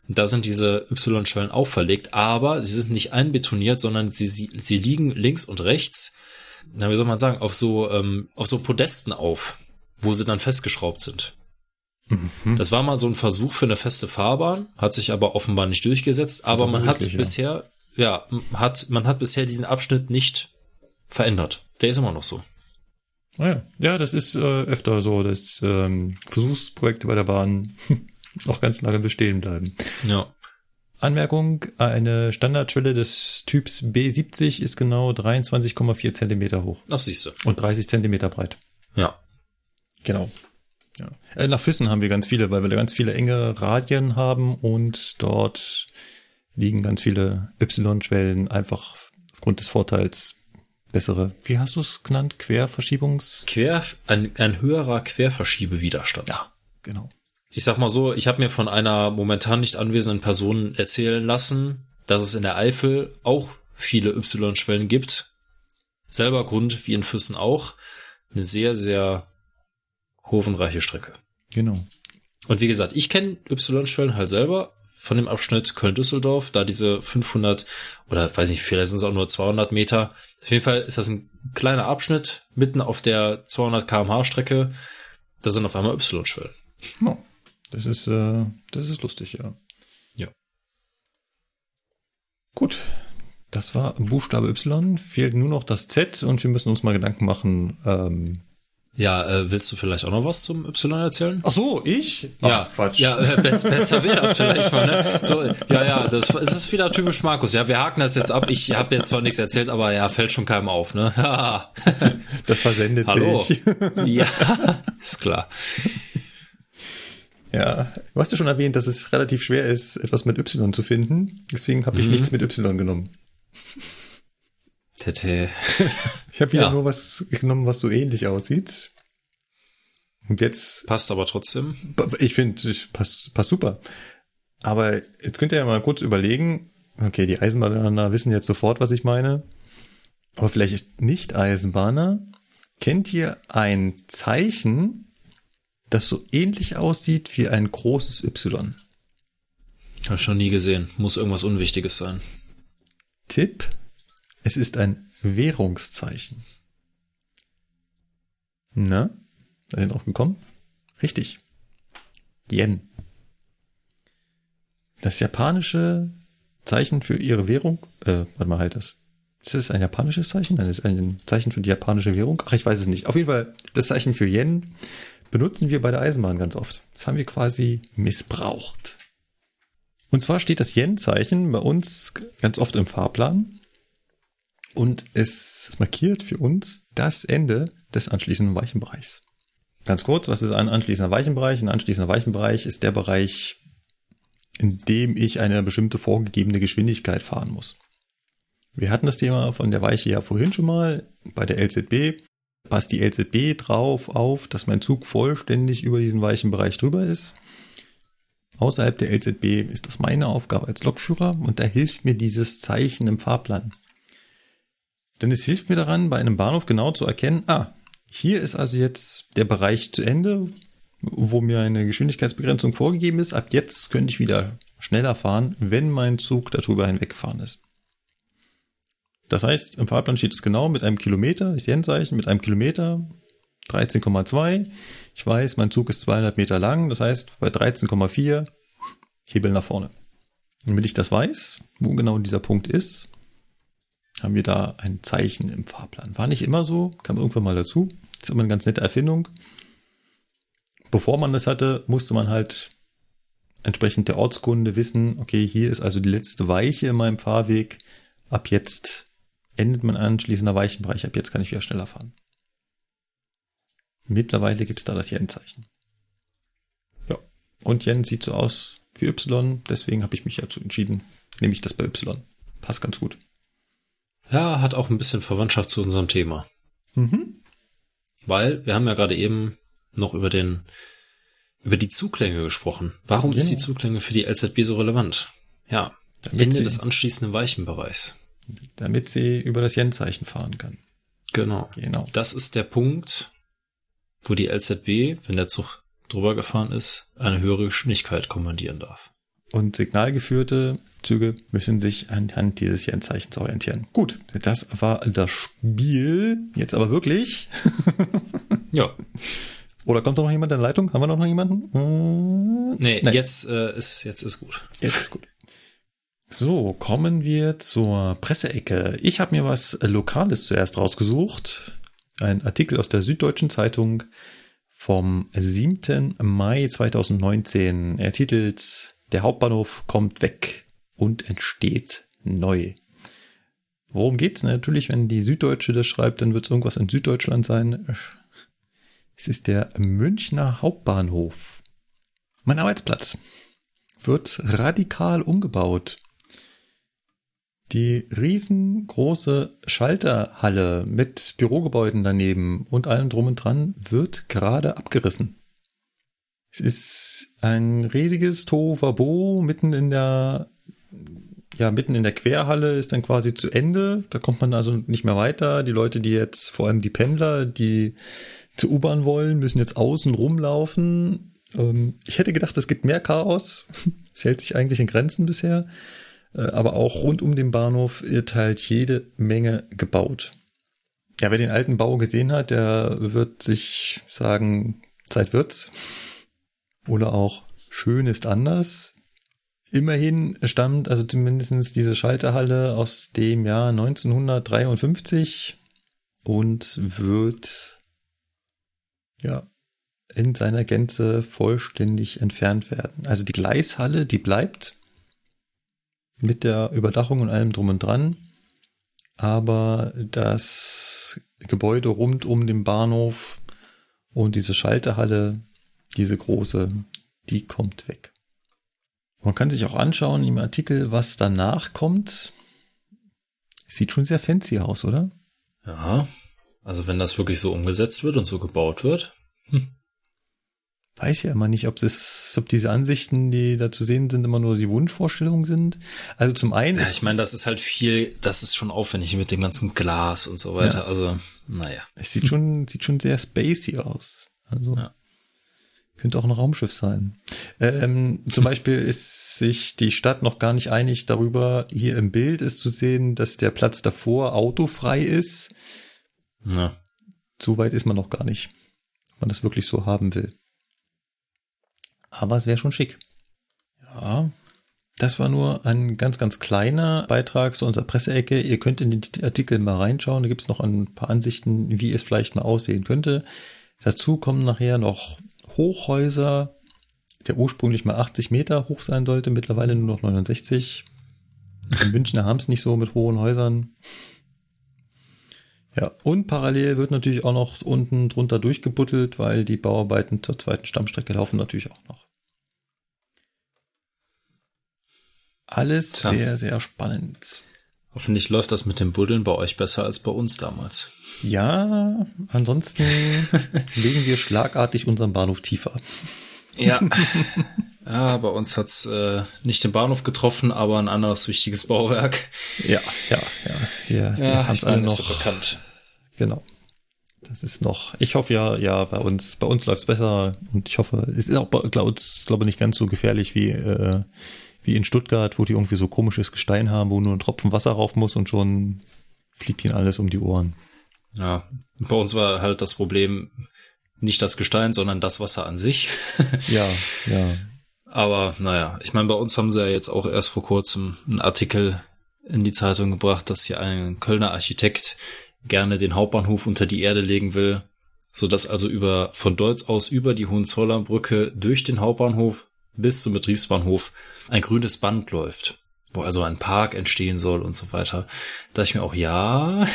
Und da sind diese Y-Schwellen auch verlegt, aber sie sind nicht einbetoniert, sondern sie, sie, sie liegen links und rechts na, wie soll man sagen, auf so, ähm, auf so Podesten auf, wo sie dann festgeschraubt sind. Mhm. Das war mal so ein Versuch für eine feste Fahrbahn, hat sich aber offenbar nicht durchgesetzt, aber man hat ja. bisher, ja, hat, man hat bisher diesen Abschnitt nicht verändert. Der ist immer noch so. Ah ja, das ist äh, öfter so, dass ähm, Versuchsprojekte bei der Bahn noch ganz lange bestehen bleiben. Ja. Anmerkung, eine Standardschwelle des Typs B70 ist genau 23,4 Zentimeter hoch. Ach, siehst du. Und 30 Zentimeter breit. Ja. Genau. Ja. Äh, nach Füssen haben wir ganz viele, weil wir da ganz viele enge Radien haben und dort liegen ganz viele Y-Schwellen einfach aufgrund des Vorteils bessere, wie hast du es genannt, Querverschiebungs... Quer, ein, ein höherer Querverschiebewiderstand. Ja, genau ich sag mal so, ich habe mir von einer momentan nicht anwesenden Person erzählen lassen, dass es in der Eifel auch viele Y-Schwellen gibt. Selber Grund wie in Füssen auch. Eine sehr, sehr kurvenreiche Strecke. Genau. Und wie gesagt, ich kenne Y-Schwellen halt selber von dem Abschnitt Köln-Düsseldorf, da diese 500 oder weiß nicht, vielleicht sind es auch nur 200 Meter. Auf jeden Fall ist das ein kleiner Abschnitt mitten auf der 200 kmh Strecke. Da sind auf einmal Y-Schwellen. Oh. Das ist, äh, das ist lustig, ja. Ja. Gut. Das war Buchstabe Y. Fehlt nur noch das Z und wir müssen uns mal Gedanken machen, ähm, Ja, äh, willst du vielleicht auch noch was zum Y erzählen? Ach so, ich? Ach, ja, Quatsch. Ja, äh, best, besser wäre das vielleicht mal, ne? So, ja, ja, das, das ist wieder typisch Markus. Ja, wir haken das jetzt ab. Ich habe jetzt zwar nichts erzählt, aber ja, fällt schon keinem auf, ne? das versendet Hallo. sich. ja, ist klar. Ja, du hast ja schon erwähnt, dass es relativ schwer ist, etwas mit Y zu finden. Deswegen habe ich mhm. nichts mit Y genommen. Tete. Ich habe wieder ja. nur was genommen, was so ähnlich aussieht. Und jetzt. Passt aber trotzdem. Ich finde, passt, passt super. Aber jetzt könnt ihr ja mal kurz überlegen. Okay, die Eisenbahner wissen jetzt sofort, was ich meine. Aber vielleicht nicht Eisenbahner. Kennt ihr ein Zeichen, das so ähnlich aussieht wie ein großes Y? Habe schon nie gesehen. Muss irgendwas Unwichtiges sein. Tipp. Es ist ein Währungszeichen. Na? Seid ihr drauf gekommen? Richtig. Yen. Das japanische Zeichen für ihre Währung, äh, warte mal, halt das. Ist das ein japanisches Zeichen? Nein, das ist ein Zeichen für die japanische Währung. Ach, ich weiß es nicht. Auf jeden Fall, das Zeichen für Yen benutzen wir bei der Eisenbahn ganz oft. Das haben wir quasi missbraucht. Und zwar steht das Yen-Zeichen bei uns ganz oft im Fahrplan und es markiert für uns das Ende des anschließenden Weichenbereichs. Ganz kurz, was ist ein anschließender Weichenbereich? Ein anschließender Weichenbereich ist der Bereich, in dem ich eine bestimmte vorgegebene Geschwindigkeit fahren muss. Wir hatten das Thema von der Weiche ja vorhin schon mal bei der LZB. Passt die LZB drauf auf, dass mein Zug vollständig über diesen Weichenbereich drüber ist. Außerhalb der LZB ist das meine Aufgabe als Lokführer und da hilft mir dieses Zeichen im Fahrplan. Denn es hilft mir daran, bei einem Bahnhof genau zu erkennen, ah, hier ist also jetzt der Bereich zu Ende, wo mir eine Geschwindigkeitsbegrenzung vorgegeben ist. Ab jetzt könnte ich wieder schneller fahren, wenn mein Zug darüber hinweggefahren ist. Das heißt, im Fahrplan steht es genau mit einem Kilometer, das Jennzeichen, mit einem Kilometer 13,2. Ich weiß, mein Zug ist 200 Meter lang, das heißt, bei 13,4 Hebel nach vorne. Und wenn ich das weiß, wo genau dieser Punkt ist, haben wir da ein Zeichen im Fahrplan. War nicht immer so, kam irgendwann mal dazu. ist immer eine ganz nette Erfindung. Bevor man das hatte, musste man halt entsprechend der Ortskunde wissen, okay, hier ist also die letzte Weiche in meinem Fahrweg. Ab jetzt endet mein anschließender Weichenbereich. Ab jetzt kann ich wieder schneller fahren. Mittlerweile gibt es da das Yen-Zeichen. Ja. Und Yen sieht so aus wie Y, deswegen habe ich mich dazu entschieden, nehme ich das bei Y. Passt ganz gut. Ja, hat auch ein bisschen Verwandtschaft zu unserem Thema. Mhm. Weil wir haben ja gerade eben noch über den über die Zuklänge gesprochen. Warum ja. ist die Zuklänge für die LZB so relevant? Ja, damit Ende sie, des anschließenden Weichenbereichs. Damit sie über das Yen-Zeichen fahren kann. Genau. Genau. Das ist der Punkt, wo die LZB, wenn der Zug drüber gefahren ist, eine höhere Geschwindigkeit kommandieren darf. Und signalgeführte Züge müssen sich anhand dieses Jennzeichens orientieren. Gut, das war das Spiel. Jetzt aber wirklich. ja. Oder kommt noch jemand in der Leitung? Haben wir noch jemanden? Äh, nee, Nein. jetzt äh, ist jetzt ist gut. Jetzt ist gut. So, kommen wir zur Presseecke. Ich habe mir was Lokales zuerst rausgesucht. Ein Artikel aus der Süddeutschen Zeitung vom 7. Mai 2019. Er titelt Der Hauptbahnhof kommt weg und entsteht neu. Worum geht's? Natürlich, wenn die Süddeutsche das schreibt, dann wird es irgendwas in Süddeutschland sein. Es ist der Münchner Hauptbahnhof. Mein Arbeitsplatz wird radikal umgebaut. Die riesengroße Schalterhalle mit Bürogebäuden daneben und allem drum und dran wird gerade abgerissen. Es ist ein riesiges Tohuwabo mitten in der ja, mitten in der Querhalle ist dann quasi zu Ende. Da kommt man also nicht mehr weiter. Die Leute, die jetzt, vor allem die Pendler, die zur U-Bahn wollen, müssen jetzt außen rumlaufen. Ähm, ich hätte gedacht, es gibt mehr Chaos. Es hält sich eigentlich in Grenzen bisher. Äh, aber auch rund um den Bahnhof wird halt jede Menge gebaut. Ja, wer den alten Bau gesehen hat, der wird sich sagen, Zeit wird's. Oder auch schön ist anders. Immerhin stammt also zumindest diese Schalterhalle aus dem Jahr 1953 und wird ja, in seiner Gänze vollständig entfernt werden. Also die Gleishalle, die bleibt mit der Überdachung und allem drum und dran, aber das Gebäude rund um den Bahnhof und diese Schalterhalle, diese große, die kommt weg. Man kann sich auch anschauen im Artikel, was danach kommt. Sieht schon sehr fancy aus, oder? Ja, also wenn das wirklich so umgesetzt wird und so gebaut wird. Hm. Weiß ja immer nicht, ob, das, ob diese Ansichten, die da zu sehen sind, immer nur die Wunschvorstellungen sind. Also zum einen. Ja, ich meine, das ist halt viel, das ist schon aufwendig mit dem ganzen Glas und so weiter. Ja. Also, naja. Es sieht schon, sieht schon sehr spacey aus. Also. Ja. Könnte auch ein Raumschiff sein. Ähm, zum Beispiel ist sich die Stadt noch gar nicht einig darüber. Hier im Bild ist zu sehen, dass der Platz davor autofrei ist. Ja. So weit ist man noch gar nicht, wenn man das wirklich so haben will aber es wäre schon schick. Ja, das war nur ein ganz, ganz kleiner Beitrag zu unserer Presseecke. Ihr könnt in den Artikel mal reinschauen. Da gibt es noch ein paar Ansichten, wie es vielleicht mal aussehen könnte. Dazu kommen nachher noch Hochhäuser, der ursprünglich mal 80 Meter hoch sein sollte, mittlerweile nur noch 69. In München haben es nicht so mit hohen Häusern. Ja, und parallel wird natürlich auch noch unten drunter durchgebuttelt, weil die Bauarbeiten zur zweiten Stammstrecke laufen natürlich auch noch. Alles Tja. sehr, sehr spannend. Hoffentlich läuft das mit dem Buddeln bei euch besser als bei uns damals. Ja, ansonsten legen wir schlagartig unseren Bahnhof tiefer. Ja. Ja, bei uns hat's äh, nicht den Bahnhof getroffen, aber ein anderes wichtiges Bauwerk. Ja, ja, ja. Wir, ja, wir haben alle noch bekannt. Genau. Das ist noch, ich hoffe ja, ja, bei uns, bei uns läuft's besser und ich hoffe, es ist auch bei uns, glaube ich, nicht ganz so gefährlich wie äh, wie in Stuttgart, wo die irgendwie so komisches Gestein haben, wo nur ein Tropfen Wasser rauf muss und schon fliegt ihnen alles um die Ohren. Ja, bei uns war halt das Problem nicht das Gestein, sondern das Wasser an sich. ja, ja. Aber naja, ich meine, bei uns haben sie ja jetzt auch erst vor kurzem einen Artikel in die Zeitung gebracht, dass hier ein Kölner Architekt gerne den Hauptbahnhof unter die Erde legen will, so dass also über von Deutz aus über die Hohenzollernbrücke durch den Hauptbahnhof bis zum Betriebsbahnhof ein grünes Band läuft, wo also ein Park entstehen soll und so weiter. Da ich mir auch, ja,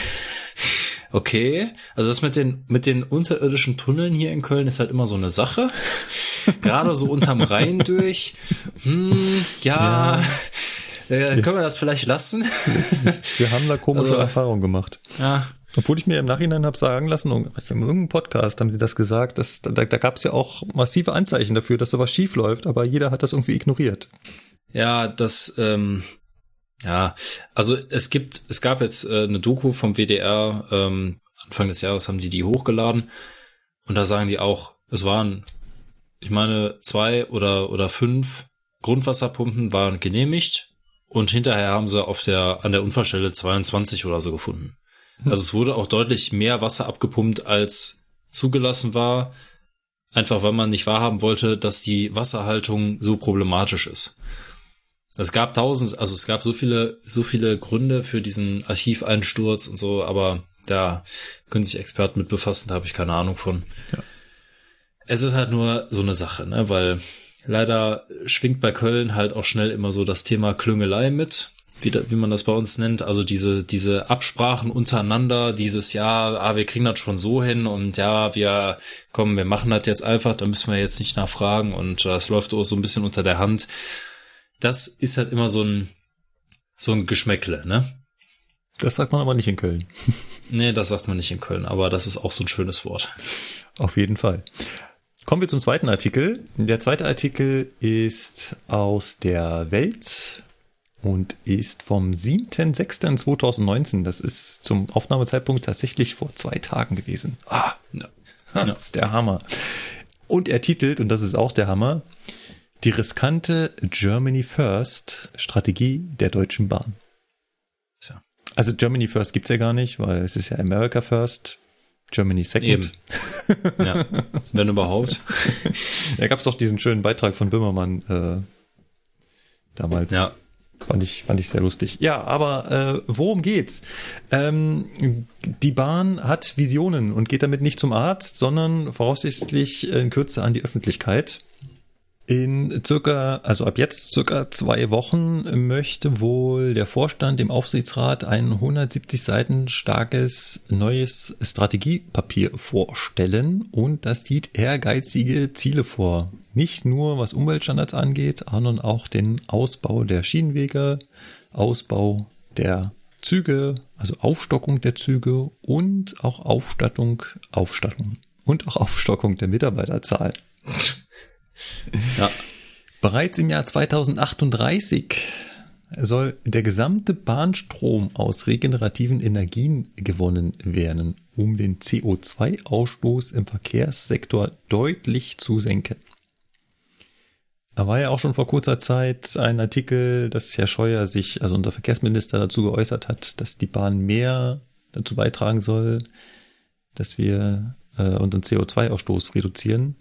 okay. Also das mit den, mit den unterirdischen Tunneln hier in Köln ist halt immer so eine Sache. Gerade so unterm Rhein durch. Hm, ja. ja. Äh, können wir das vielleicht lassen? Wir haben da komische also, Erfahrungen gemacht. Ja, obwohl ich mir im Nachhinein habe sagen lassen, in irgendeinem Podcast haben sie das gesagt, dass, da, da gab es ja auch massive Anzeichen dafür, dass sowas schief läuft, aber jeder hat das irgendwie ignoriert. Ja, das, ähm, ja, also es gibt, es gab jetzt äh, eine Doku vom WDR, ähm, Anfang des Jahres haben die die hochgeladen und da sagen die auch, es waren, ich meine, zwei oder, oder fünf Grundwasserpumpen waren genehmigt und hinterher haben sie auf der, an der Unfallstelle 22 oder so gefunden. Also es wurde auch deutlich mehr Wasser abgepumpt, als zugelassen war. Einfach weil man nicht wahrhaben wollte, dass die Wasserhaltung so problematisch ist. Es gab tausend, also es gab so viele, so viele Gründe für diesen Archiveinsturz und so, aber da können sich Experten mit befassen, da habe ich keine Ahnung von. Ja. Es ist halt nur so eine Sache, ne, weil leider schwingt bei Köln halt auch schnell immer so das Thema Klüngelei mit wie, wie man das bei uns nennt, also diese, diese Absprachen untereinander, dieses ja, ah, wir kriegen das schon so hin und ja, wir kommen, wir machen das jetzt einfach, da müssen wir jetzt nicht nachfragen und das läuft auch so ein bisschen unter der Hand. Das ist halt immer so ein, so ein Geschmäckle, ne? Das sagt man aber nicht in Köln. nee, das sagt man nicht in Köln, aber das ist auch so ein schönes Wort. Auf jeden Fall. Kommen wir zum zweiten Artikel. Der zweite Artikel ist aus der Welt und ist vom 7.6.2019. Das ist zum Aufnahmezeitpunkt tatsächlich vor zwei Tagen gewesen. Ah, ja. das ist der Hammer. Und er titelt, und das ist auch der Hammer, die riskante Germany First Strategie der Deutschen Bahn. Tja. Also Germany First gibt's ja gar nicht, weil es ist ja America First, Germany Second. Eben. Ja, wenn überhaupt. da gab's doch diesen schönen Beitrag von Böhmermann äh, damals. Ja Fand ich, fand ich sehr lustig. Ja, aber äh, worum geht's? Ähm, die Bahn hat Visionen und geht damit nicht zum Arzt, sondern voraussichtlich in Kürze an die Öffentlichkeit. In circa, also ab jetzt circa zwei Wochen möchte wohl der Vorstand im Aufsichtsrat ein 170 Seiten starkes neues Strategiepapier vorstellen und das sieht ehrgeizige Ziele vor. Nicht nur was Umweltstandards angeht, sondern auch den Ausbau der Schienenwege, Ausbau der Züge, also Aufstockung der Züge und auch Aufstattung, Aufstattung und auch Aufstockung der Mitarbeiterzahl. Ja. Bereits im Jahr 2038 soll der gesamte Bahnstrom aus regenerativen Energien gewonnen werden, um den CO2-Ausstoß im Verkehrssektor deutlich zu senken. Da war ja auch schon vor kurzer Zeit ein Artikel, dass Herr Scheuer sich, also unser Verkehrsminister, dazu geäußert hat, dass die Bahn mehr dazu beitragen soll, dass wir äh, unseren CO2-Ausstoß reduzieren.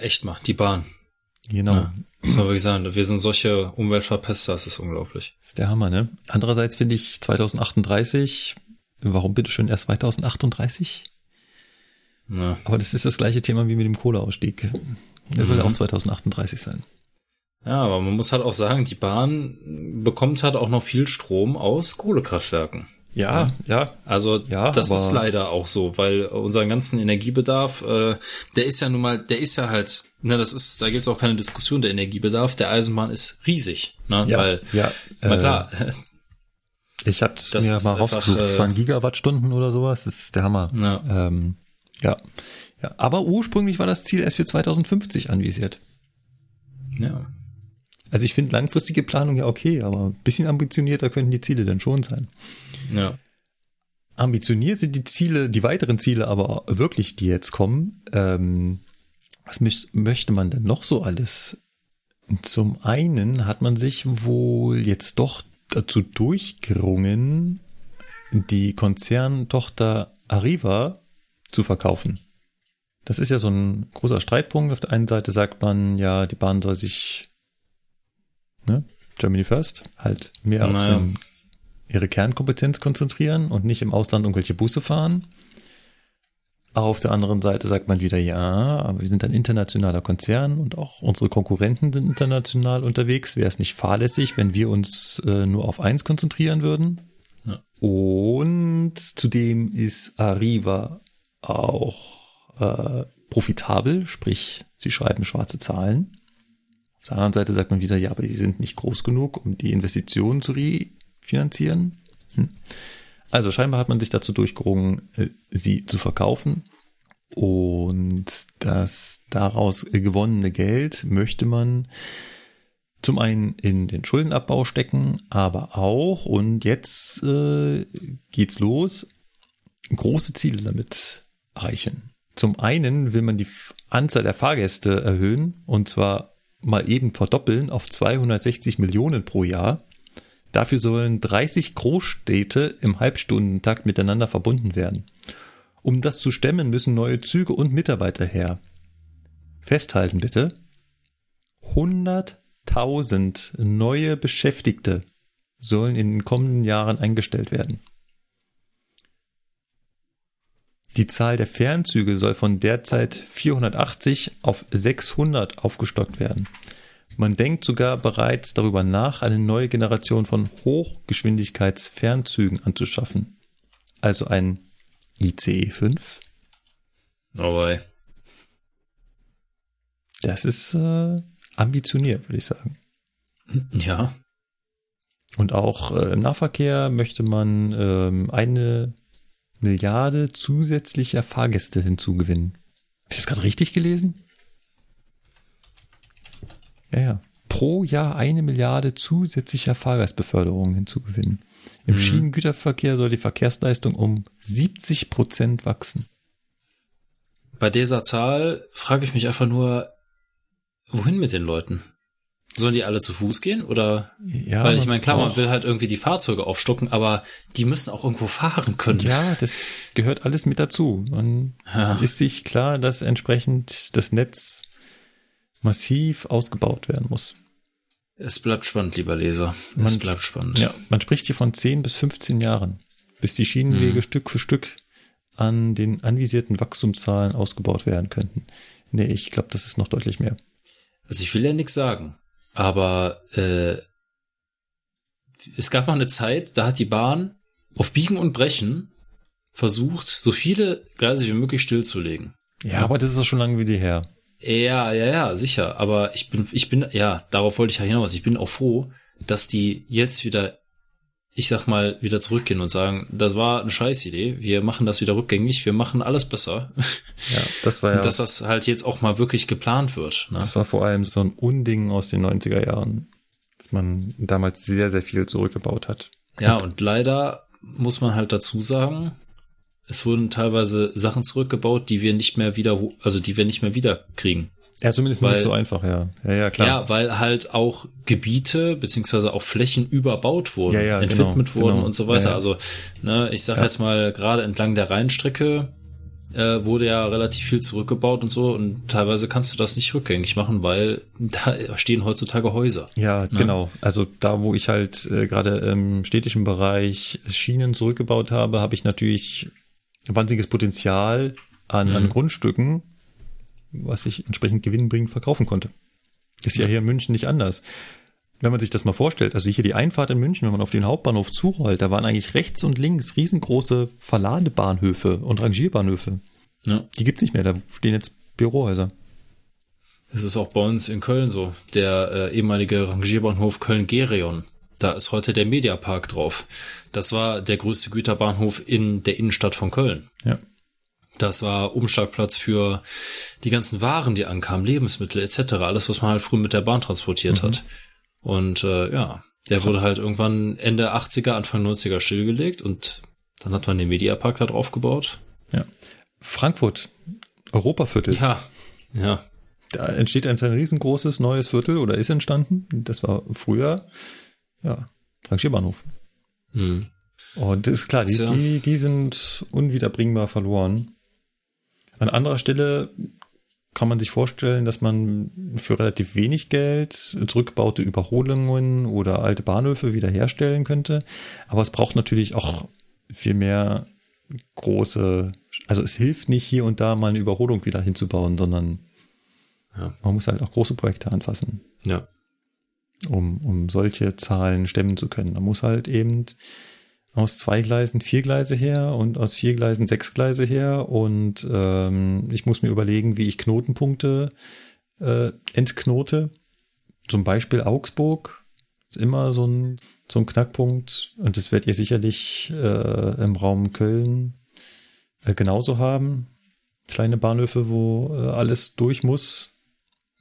Echt mal, die Bahn. Genau. Ja, muss man wirklich sagen, wir sind solche Umweltverpester, das ist unglaublich. Das ist der Hammer, ne? Andererseits finde ich 2038, warum bitte schön erst 2038? Ja. Aber das ist das gleiche Thema wie mit dem Kohleausstieg. Der soll ja mhm. auch 2038 sein. Ja, aber man muss halt auch sagen, die Bahn bekommt halt auch noch viel Strom aus Kohlekraftwerken. Ja, ja. Also ja, das ist leider auch so, weil unseren ganzen Energiebedarf, äh, der ist ja nun mal, der ist ja halt, ne, das ist, da gibt es auch keine Diskussion, der Energiebedarf der Eisenbahn ist riesig, ne, ja, weil, ja, na klar. Äh, ich habe mir mal rausgesucht, das waren äh, Gigawattstunden oder sowas, das ist der Hammer. Ja. Ähm, ja. Ja. Aber ursprünglich war das Ziel erst für 2050 anvisiert. Ja. Also ich finde langfristige Planung ja okay, aber ein bisschen ambitionierter könnten die Ziele dann schon sein. Ja. Ambitioniert sind die Ziele, die weiteren Ziele aber wirklich, die jetzt kommen. Ähm, was möchte man denn noch so alles? Zum einen hat man sich wohl jetzt doch dazu durchgerungen, die Konzerntochter Arriva zu verkaufen. Das ist ja so ein großer Streitpunkt. Auf der einen Seite sagt man, ja, die Bahn soll sich ne, Germany First, halt mehr naja. auf sein, ihre Kernkompetenz konzentrieren und nicht im Ausland irgendwelche Busse fahren. Auf der anderen Seite sagt man wieder, ja, aber wir sind ein internationaler Konzern und auch unsere Konkurrenten sind international unterwegs. Wäre es nicht fahrlässig, wenn wir uns äh, nur auf eins konzentrieren würden? Ja. Und zudem ist Arriva auch äh, profitabel, sprich, sie schreiben schwarze Zahlen. Auf der anderen Seite sagt man wieder, ja, aber die sind nicht groß genug, um die Investitionen zu refinanzieren. Hm. Also scheinbar hat man sich dazu durchgerungen, äh, sie zu verkaufen. Und das daraus gewonnene Geld möchte man zum einen in den Schuldenabbau stecken, aber auch, und jetzt äh, geht's los, große Ziele damit erreichen. Zum einen will man die Anzahl der Fahrgäste erhöhen, und zwar mal eben verdoppeln auf 260 Millionen pro Jahr. Dafür sollen 30 Großstädte im Halbstundentakt miteinander verbunden werden. Um das zu stemmen, müssen neue Züge und Mitarbeiter her. Festhalten bitte. 100.000 neue Beschäftigte sollen in den kommenden Jahren eingestellt werden. Die Zahl der Fernzüge soll von derzeit 480 auf 600 aufgestockt werden. Man denkt sogar bereits darüber nach, eine neue Generation von Hochgeschwindigkeitsfernzügen anzuschaffen. Also ein ICE 5. Oh boy. Das ist äh, ambitioniert, würde ich sagen. Ja. Und auch äh, im Nahverkehr möchte man ähm, eine Milliarde zusätzlicher Fahrgäste hinzugewinnen. Habe ich das gerade richtig gelesen? Ja, ja. Pro Jahr eine Milliarde zusätzlicher Fahrgastbeförderungen hinzugewinnen. Im mhm. Schienengüterverkehr soll die Verkehrsleistung um 70 Prozent wachsen. Bei dieser Zahl frage ich mich einfach nur, wohin mit den Leuten? Sollen die alle zu Fuß gehen oder? Ja, Weil ich meine, klar, man will halt irgendwie die Fahrzeuge aufstocken, aber die müssen auch irgendwo fahren können. Ja, das gehört alles mit dazu. Man ja. ist sich klar, dass entsprechend das Netz massiv ausgebaut werden muss. Es bleibt spannend, lieber Leser. Man, es bleibt spannend. Ja, man spricht hier von 10 bis 15 Jahren, bis die Schienenwege mhm. Stück für Stück an den anvisierten Wachstumszahlen ausgebaut werden könnten. Nee, ich glaube, das ist noch deutlich mehr. Also ich will ja nichts sagen, aber äh, es gab noch eine Zeit, da hat die Bahn auf Biegen und Brechen versucht, so viele Gleise wie möglich stillzulegen. Ja, aber das ist doch schon lange wieder her. Ja, ja, ja, sicher. Aber ich bin, ich bin, ja, darauf wollte ich ja hinaus. Ich bin auch froh, dass die jetzt wieder, ich sag mal, wieder zurückgehen und sagen, das war eine Scheißidee. Wir machen das wieder rückgängig. Wir machen alles besser. Ja, das war ja. Und dass das halt jetzt auch mal wirklich geplant wird. Ne? Das war vor allem so ein Unding aus den 90er Jahren, dass man damals sehr, sehr viel zurückgebaut hat. Ja, und leider muss man halt dazu sagen, es wurden teilweise Sachen zurückgebaut, die wir nicht mehr wieder, also die wir nicht mehr wieder kriegen. Ja, zumindest weil, nicht so einfach, ja. Ja, ja, klar. Ja, weil halt auch Gebiete beziehungsweise auch Flächen überbaut wurden, ja, ja, entwidmet genau, wurden genau. und so weiter. Ja. Also, ne, ich sag jetzt mal, gerade entlang der Rheinstrecke äh, wurde ja relativ viel zurückgebaut und so und teilweise kannst du das nicht rückgängig machen, weil da stehen heutzutage Häuser. Ja, ne? genau. Also da, wo ich halt äh, gerade im städtischen Bereich Schienen zurückgebaut habe, habe ich natürlich wahnsinniges Potenzial an, mhm. an Grundstücken, was ich entsprechend gewinnbringend verkaufen konnte. Ist ja hier in München nicht anders. Wenn man sich das mal vorstellt, also hier die Einfahrt in München, wenn man auf den Hauptbahnhof zurollt, da waren eigentlich rechts und links riesengroße Verladebahnhöfe und Rangierbahnhöfe. Ja. Die gibt's nicht mehr, da stehen jetzt Bürohäuser. Das ist auch bei uns in Köln so. Der äh, ehemalige Rangierbahnhof Köln-Gerion. Da ist heute der Mediapark drauf. Das war der größte Güterbahnhof in der Innenstadt von Köln. Ja. Das war Umschlagplatz für die ganzen Waren, die ankamen, Lebensmittel etc. Alles, was man halt früh mit der Bahn transportiert mhm. hat. Und äh, ja, der wurde halt irgendwann Ende 80er, Anfang 90er stillgelegt und dann hat man den Mediapark da drauf gebaut. Ja. Frankfurt, Europaviertel. Ja, ja. Da entsteht ein, ein riesengroßes neues Viertel oder ist entstanden. Das war früher, ja, Rangierbahnhof. Hm. Und das ist klar, die, die, die sind unwiederbringbar verloren. An anderer Stelle kann man sich vorstellen, dass man für relativ wenig Geld zurückgebaute Überholungen oder alte Bahnhöfe wiederherstellen könnte. Aber es braucht natürlich auch viel mehr große, also es hilft nicht hier und da mal eine Überholung wieder hinzubauen, sondern ja. man muss halt auch große Projekte anfassen. Ja um, um solche Zahlen stemmen zu können. Man muss halt eben aus zwei Gleisen vier Gleise her und aus vier Gleisen sechs Gleise her und ähm, ich muss mir überlegen, wie ich Knotenpunkte äh, entknote. Zum Beispiel Augsburg ist immer so ein, so ein Knackpunkt und das werdet ihr sicherlich äh, im Raum Köln äh, genauso haben. Kleine Bahnhöfe, wo äh, alles durch muss.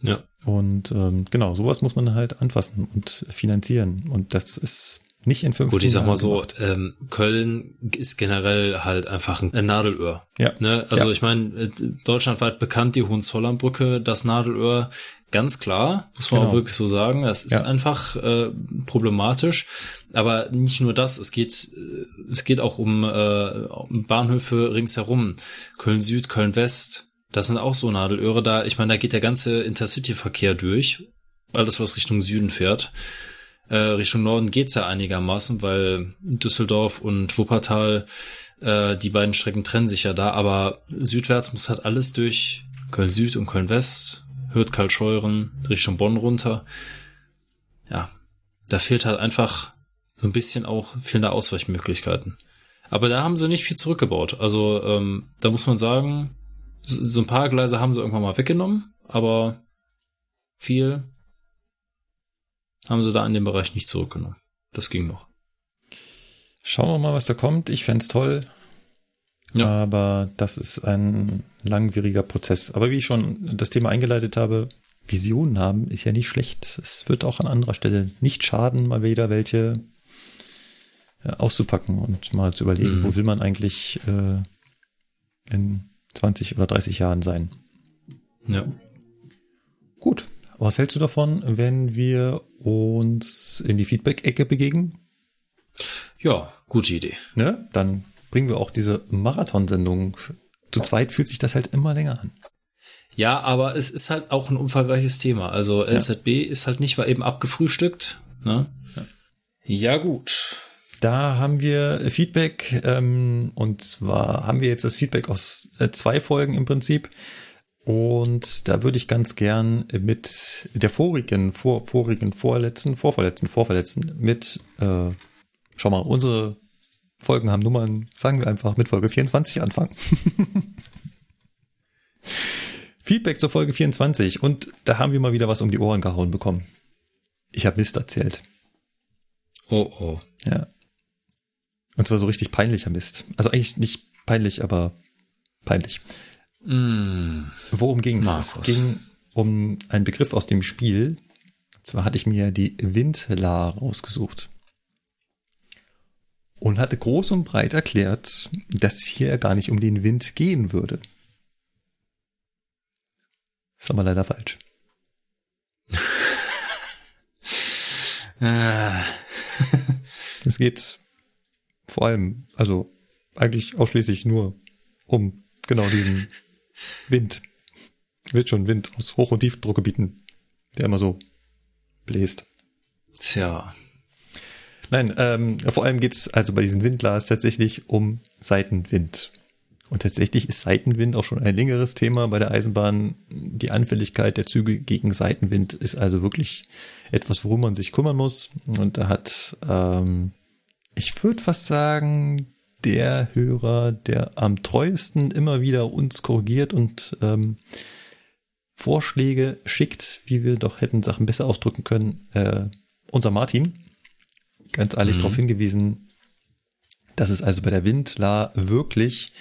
Ja. Und ähm, genau, sowas muss man halt anfassen und finanzieren. Und das ist nicht in 15 Gut, ich sag mal so, ähm, Köln ist generell halt einfach ein Nadelöhr. Ja. Ne? Also ja. ich meine, äh, deutschlandweit bekannt die Hohenzollernbrücke, das Nadelöhr, ganz klar, muss man genau. auch wirklich so sagen. Es ist ja. einfach äh, problematisch. Aber nicht nur das, es geht, äh, es geht auch um, äh, Bahnhöfe ringsherum. Köln Süd, Köln West, das sind auch so Nadelöhre da. Ich meine, da geht der ganze Intercity-Verkehr durch. Alles, was Richtung Süden fährt. Äh, Richtung Norden geht's ja einigermaßen, weil Düsseldorf und Wuppertal, äh, die beiden Strecken trennen sich ja da. Aber südwärts muss halt alles durch Köln Süd und Köln West. Hürth, Kalscheuren, Richtung Bonn runter. Ja, da fehlt halt einfach so ein bisschen auch fehlende Ausweichmöglichkeiten. Aber da haben sie nicht viel zurückgebaut. Also ähm, da muss man sagen, so ein paar Gleise haben sie irgendwann mal weggenommen, aber viel haben sie da in dem Bereich nicht zurückgenommen. Das ging noch. Schauen wir mal, was da kommt. Ich fände toll. Ja. Aber das ist ein langwieriger Prozess. Aber wie ich schon das Thema eingeleitet habe, Visionen haben ist ja nicht schlecht. Es wird auch an anderer Stelle nicht schaden, mal wieder welche äh, auszupacken und mal zu überlegen, mhm. wo will man eigentlich äh, in 20 oder 30 Jahren sein. Ja. Gut. Was hältst du davon, wenn wir uns in die Feedback-Ecke begegnen? Ja, gute Idee. Ne? Dann bringen wir auch diese Marathonsendung. Zu zweit fühlt sich das halt immer länger an. Ja, aber es ist halt auch ein umfangreiches Thema. Also LZB ja. ist halt nicht mal eben abgefrühstückt. Ne? Ja. ja gut. Da haben wir Feedback ähm, und zwar haben wir jetzt das Feedback aus äh, zwei Folgen im Prinzip. Und da würde ich ganz gern mit der vorigen, vor, vorigen, vorletzten, vorverletzten, vorverletzten mit, äh, schau mal, unsere Folgen haben Nummern, sagen wir einfach mit Folge 24 anfangen. Feedback zur Folge 24 und da haben wir mal wieder was um die Ohren gehauen bekommen. Ich habe Mist erzählt. Oh oh. Ja. Und zwar so richtig peinlicher Mist. Also eigentlich nicht peinlich, aber peinlich. Mm. Worum ging es? Es ging um einen Begriff aus dem Spiel. Und zwar hatte ich mir die Windla rausgesucht. Und hatte groß und breit erklärt, dass es hier gar nicht um den Wind gehen würde. Das ist aber leider falsch. Ah. es geht vor allem, also eigentlich ausschließlich nur um genau diesen Wind. Wird schon Wind aus Hoch- und Tiefdruckgebieten, der immer so bläst. Tja. Nein, ähm, vor allem geht's also bei diesen Windlars tatsächlich um Seitenwind. Und tatsächlich ist Seitenwind auch schon ein längeres Thema bei der Eisenbahn. Die Anfälligkeit der Züge gegen Seitenwind ist also wirklich etwas, worum man sich kümmern muss. Und da hat, ähm, ich würde fast sagen, der Hörer, der am treuesten immer wieder uns korrigiert und ähm, Vorschläge schickt, wie wir doch hätten Sachen besser ausdrücken können. Äh, unser Martin, ganz ehrlich mhm. darauf hingewiesen, dass es also bei der Windla wirklich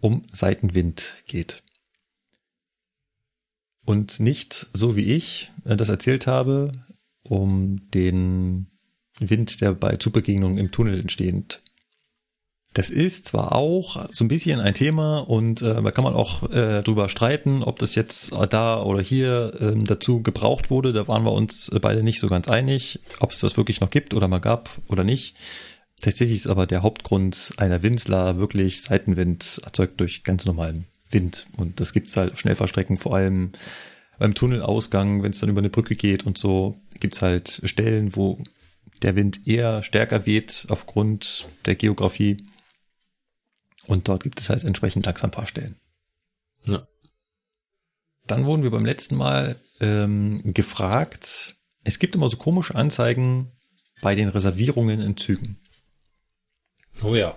um Seitenwind geht. Und nicht so wie ich äh, das erzählt habe, um den Wind, der bei Zugbegegnungen im Tunnel entstehend das ist zwar auch so ein bisschen ein Thema und äh, da kann man auch äh, drüber streiten, ob das jetzt da oder hier äh, dazu gebraucht wurde. Da waren wir uns beide nicht so ganz einig, ob es das wirklich noch gibt oder mal gab oder nicht. Tatsächlich ist aber der Hauptgrund einer Windler wirklich Seitenwind erzeugt durch ganz normalen Wind. Und das gibt's halt auf Schnellfahrstrecken, vor allem beim Tunnelausgang, wenn es dann über eine Brücke geht und so, gibt's halt Stellen, wo der Wind eher stärker weht aufgrund der Geografie und dort gibt es halt entsprechend Langsamfahrstellen. Ja. Dann wurden wir beim letzten Mal ähm, gefragt, es gibt immer so komische Anzeigen bei den Reservierungen in Zügen. Oh ja.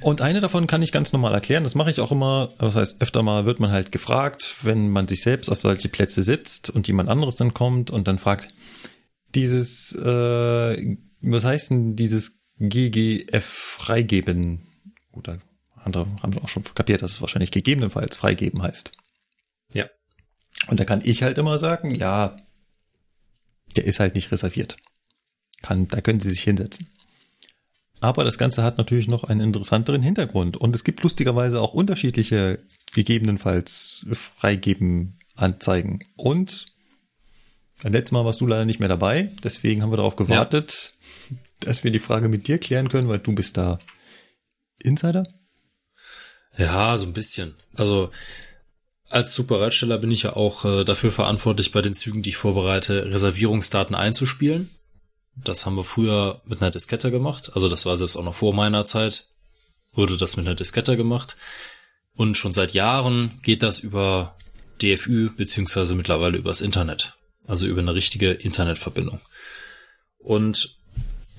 Und eine davon kann ich ganz normal erklären. Das mache ich auch immer. Das heißt, öfter mal wird man halt gefragt, wenn man sich selbst auf solche Plätze sitzt und jemand anderes dann kommt und dann fragt, dieses, äh, was heißt denn dieses GGF freigeben. Oder andere haben auch schon kapiert, dass es wahrscheinlich gegebenenfalls freigeben heißt. Ja. Und da kann ich halt immer sagen, ja, der ist halt nicht reserviert. Kann, da können Sie sich hinsetzen. Aber das Ganze hat natürlich noch einen interessanteren Hintergrund. Und es gibt lustigerweise auch unterschiedliche gegebenenfalls freigeben Anzeigen. Und beim letzten Mal warst du leider nicht mehr dabei. Deswegen haben wir darauf gewartet, ja dass wir die Frage mit dir klären können, weil du bist da Insider? Ja, so ein bisschen. Also als Superradsteller bin ich ja auch äh, dafür verantwortlich, bei den Zügen, die ich vorbereite, Reservierungsdaten einzuspielen. Das haben wir früher mit einer Diskette gemacht. Also das war selbst auch noch vor meiner Zeit, wurde das mit einer Diskette gemacht. Und schon seit Jahren geht das über DFÜ beziehungsweise mittlerweile übers Internet. Also über eine richtige Internetverbindung. Und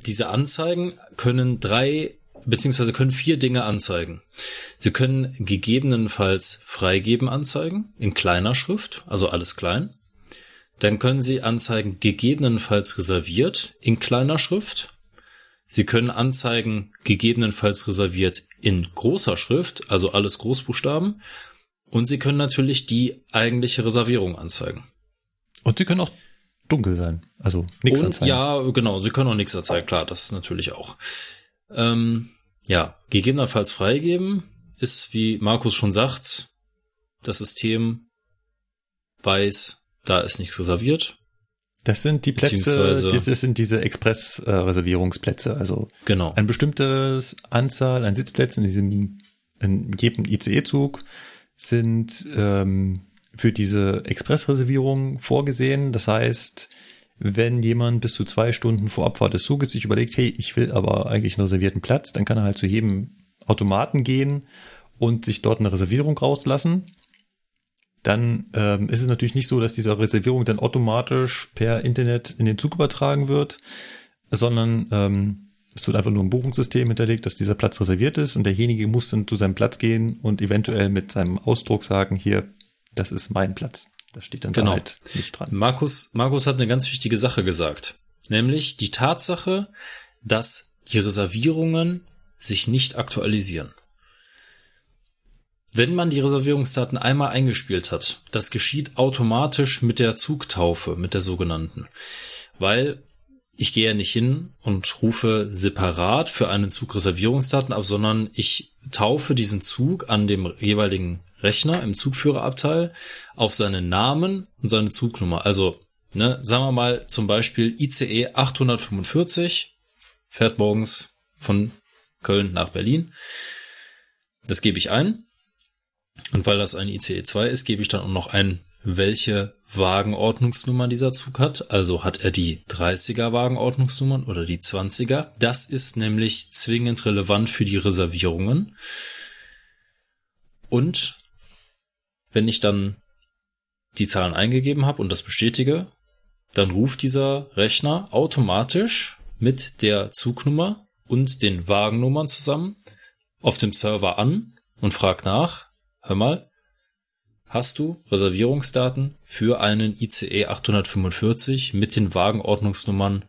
diese Anzeigen können drei beziehungsweise können vier Dinge anzeigen. Sie können gegebenenfalls freigeben anzeigen in kleiner Schrift, also alles klein. Dann können Sie anzeigen gegebenenfalls reserviert in kleiner Schrift. Sie können anzeigen gegebenenfalls reserviert in großer Schrift, also alles Großbuchstaben. Und Sie können natürlich die eigentliche Reservierung anzeigen. Und Sie können auch dunkel sein. Also nichts anzeigen. Ja, genau. Sie können auch nichts anzeigen. Klar, das natürlich auch. Ähm, ja, gegebenenfalls freigeben ist, wie Markus schon sagt, das System weiß, da ist nichts reserviert. Das sind die Plätze, das sind diese Express-Reservierungsplätze. Also genau. ein bestimmtes Anzahl an Sitzplätzen in diesem in jedem ICE-Zug sind ähm, für diese Expressreservierung vorgesehen. Das heißt, wenn jemand bis zu zwei Stunden vor Abfahrt des Zuges sich überlegt, hey, ich will aber eigentlich einen reservierten Platz, dann kann er halt zu jedem Automaten gehen und sich dort eine Reservierung rauslassen. Dann ähm, ist es natürlich nicht so, dass diese Reservierung dann automatisch per Internet in den Zug übertragen wird, sondern ähm, es wird einfach nur ein Buchungssystem hinterlegt, dass dieser Platz reserviert ist und derjenige muss dann zu seinem Platz gehen und eventuell mit seinem Ausdruck sagen, hier, das ist mein Platz. Das steht dann genau. da halt nicht dran. Markus, Markus hat eine ganz wichtige Sache gesagt. Nämlich die Tatsache, dass die Reservierungen sich nicht aktualisieren. Wenn man die Reservierungsdaten einmal eingespielt hat, das geschieht automatisch mit der Zugtaufe, mit der sogenannten. Weil ich gehe ja nicht hin und rufe separat für einen Zug Reservierungsdaten ab, sondern ich taufe diesen Zug an dem jeweiligen Rechner im Zugführerabteil auf seinen Namen und seine Zugnummer. Also, ne, sagen wir mal zum Beispiel ICE 845 fährt morgens von Köln nach Berlin. Das gebe ich ein. Und weil das ein ICE 2 ist, gebe ich dann auch noch ein, welche Wagenordnungsnummer dieser Zug hat. Also hat er die 30er Wagenordnungsnummern oder die 20er. Das ist nämlich zwingend relevant für die Reservierungen. Und wenn ich dann die Zahlen eingegeben habe und das bestätige, dann ruft dieser Rechner automatisch mit der Zugnummer und den Wagennummern zusammen auf dem Server an und fragt nach, hör mal, hast du Reservierungsdaten für einen ICE 845 mit den Wagenordnungsnummern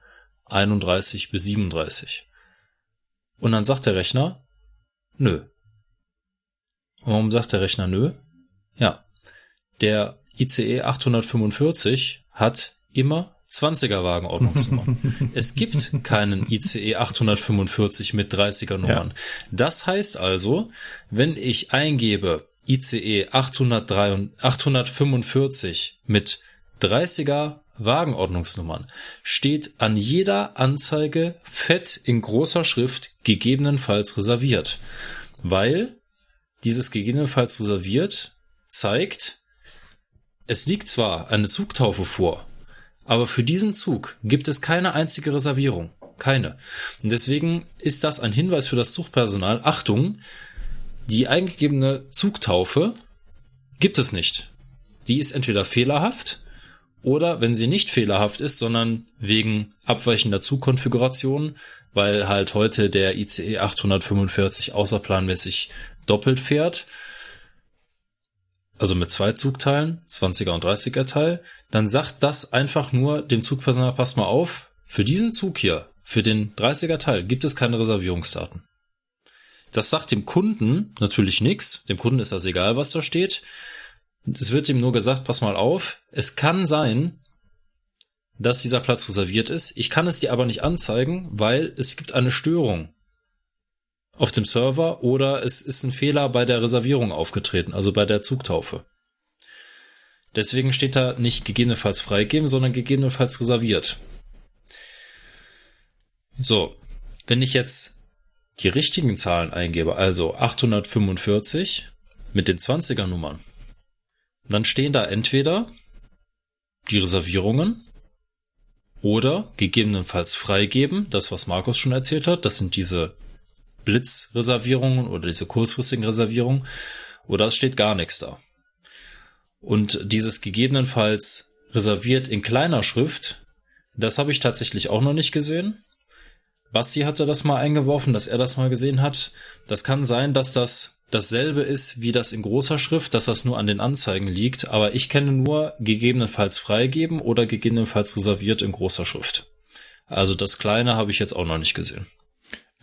31 bis 37? Und dann sagt der Rechner, nö. Warum sagt der Rechner nö? Ja, der ICE 845 hat immer 20er Wagenordnungsnummern. es gibt keinen ICE 845 mit 30er Nummern. Ja. Das heißt also, wenn ich eingebe ICE 803, 845 mit 30er Wagenordnungsnummern steht an jeder Anzeige fett in großer Schrift gegebenenfalls reserviert, weil dieses gegebenenfalls reserviert zeigt, es liegt zwar eine Zugtaufe vor, aber für diesen Zug gibt es keine einzige Reservierung. Keine. Und deswegen ist das ein Hinweis für das Zugpersonal. Achtung, die eingegebene Zugtaufe gibt es nicht. Die ist entweder fehlerhaft oder wenn sie nicht fehlerhaft ist, sondern wegen abweichender Zugkonfiguration, weil halt heute der ICE 845 außerplanmäßig doppelt fährt, also mit zwei Zugteilen, 20er und 30er Teil, dann sagt das einfach nur dem Zugpersonal, passt mal auf, für diesen Zug hier, für den 30er Teil gibt es keine Reservierungsdaten. Das sagt dem Kunden natürlich nichts. Dem Kunden ist das egal, was da steht. Es wird ihm nur gesagt, pass mal auf, es kann sein, dass dieser Platz reserviert ist. Ich kann es dir aber nicht anzeigen, weil es gibt eine Störung auf dem Server oder es ist ein Fehler bei der Reservierung aufgetreten, also bei der Zugtaufe. Deswegen steht da nicht gegebenenfalls freigeben, sondern gegebenenfalls reserviert. So, wenn ich jetzt die richtigen Zahlen eingebe, also 845 mit den 20er Nummern, dann stehen da entweder die Reservierungen oder gegebenenfalls freigeben, das was Markus schon erzählt hat, das sind diese Blitzreservierungen oder diese kurzfristigen Reservierungen oder es steht gar nichts da. Und dieses gegebenenfalls reserviert in kleiner Schrift, das habe ich tatsächlich auch noch nicht gesehen. Basti hatte das mal eingeworfen, dass er das mal gesehen hat. Das kann sein, dass das dasselbe ist wie das in großer Schrift, dass das nur an den Anzeigen liegt, aber ich kenne nur gegebenenfalls freigeben oder gegebenenfalls reserviert in großer Schrift. Also das kleine habe ich jetzt auch noch nicht gesehen.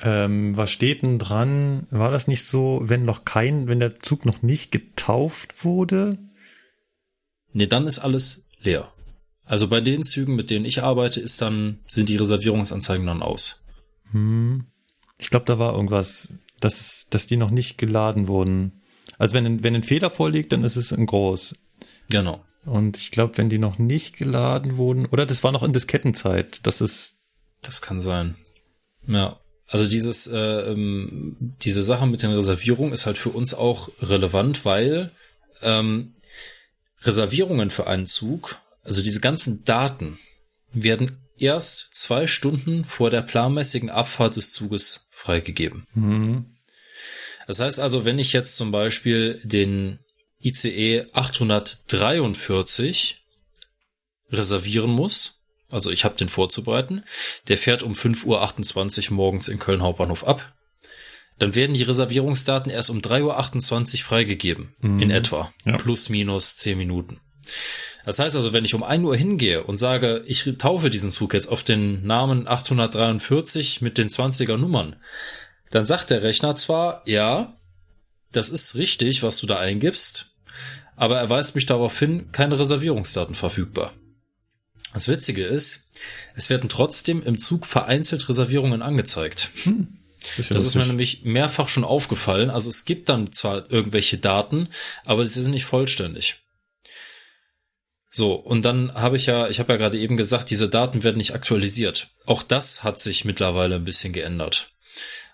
Ähm, was steht denn dran? War das nicht so, wenn noch kein, wenn der Zug noch nicht getauft wurde? Nee, dann ist alles leer. Also bei den Zügen, mit denen ich arbeite, ist dann, sind die Reservierungsanzeigen dann aus. Hm. Ich glaube, da war irgendwas, dass, dass die noch nicht geladen wurden. Also wenn, wenn ein Fehler vorliegt, dann ist es in groß. Genau. Und ich glaube, wenn die noch nicht geladen wurden, oder das war noch in Diskettenzeit, das ist. Das kann sein. Ja. Also dieses, äh, ähm, diese Sache mit den Reservierungen ist halt für uns auch relevant, weil ähm, Reservierungen für einen Zug, also diese ganzen Daten, werden erst zwei Stunden vor der planmäßigen Abfahrt des Zuges freigegeben. Mhm. Das heißt also, wenn ich jetzt zum Beispiel den ICE 843 reservieren muss, also ich habe den vorzubereiten, der fährt um 5.28 Uhr morgens in Köln Hauptbahnhof ab, dann werden die Reservierungsdaten erst um 3.28 Uhr freigegeben, mhm. in etwa, ja. plus minus 10 Minuten. Das heißt also, wenn ich um 1 Uhr hingehe und sage, ich taufe diesen Zug jetzt auf den Namen 843 mit den 20er Nummern, dann sagt der Rechner zwar, ja, das ist richtig, was du da eingibst, aber er weist mich darauf hin, keine Reservierungsdaten verfügbar. Das Witzige ist, es werden trotzdem im Zug vereinzelt Reservierungen angezeigt. Hm. Das, das ist mir nämlich mehrfach schon aufgefallen. Also es gibt dann zwar irgendwelche Daten, aber sie sind nicht vollständig. So, und dann habe ich ja, ich habe ja gerade eben gesagt, diese Daten werden nicht aktualisiert. Auch das hat sich mittlerweile ein bisschen geändert.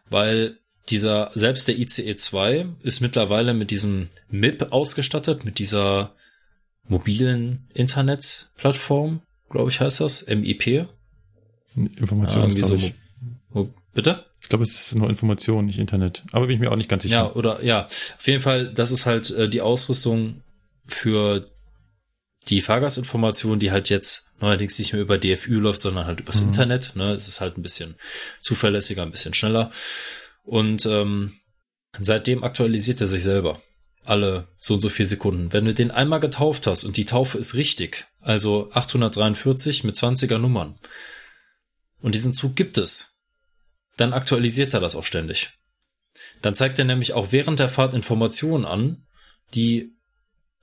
Weil dieser, selbst der ICE 2 ist mittlerweile mit diesem MIP ausgestattet, mit dieser mobilen Internetplattform, glaube ich, heißt das, MIP. Information. Ja, so, wo, bitte? Ich glaube, es ist nur Information, nicht Internet. Aber bin ich mir auch nicht ganz sicher. Ja, oder ja. Auf jeden Fall, das ist halt äh, die Ausrüstung für die Fahrgastinformation, die halt jetzt neuerdings nicht mehr über DFÜ läuft, sondern halt übers mhm. Internet. Ne? Es ist halt ein bisschen zuverlässiger, ein bisschen schneller. Und ähm, seitdem aktualisiert er sich selber. Alle so und so vier Sekunden. Wenn du den einmal getauft hast und die Taufe ist richtig, also 843 mit 20er Nummern, und diesen Zug gibt es, dann aktualisiert er das auch ständig. Dann zeigt er nämlich auch während der Fahrt Informationen an, die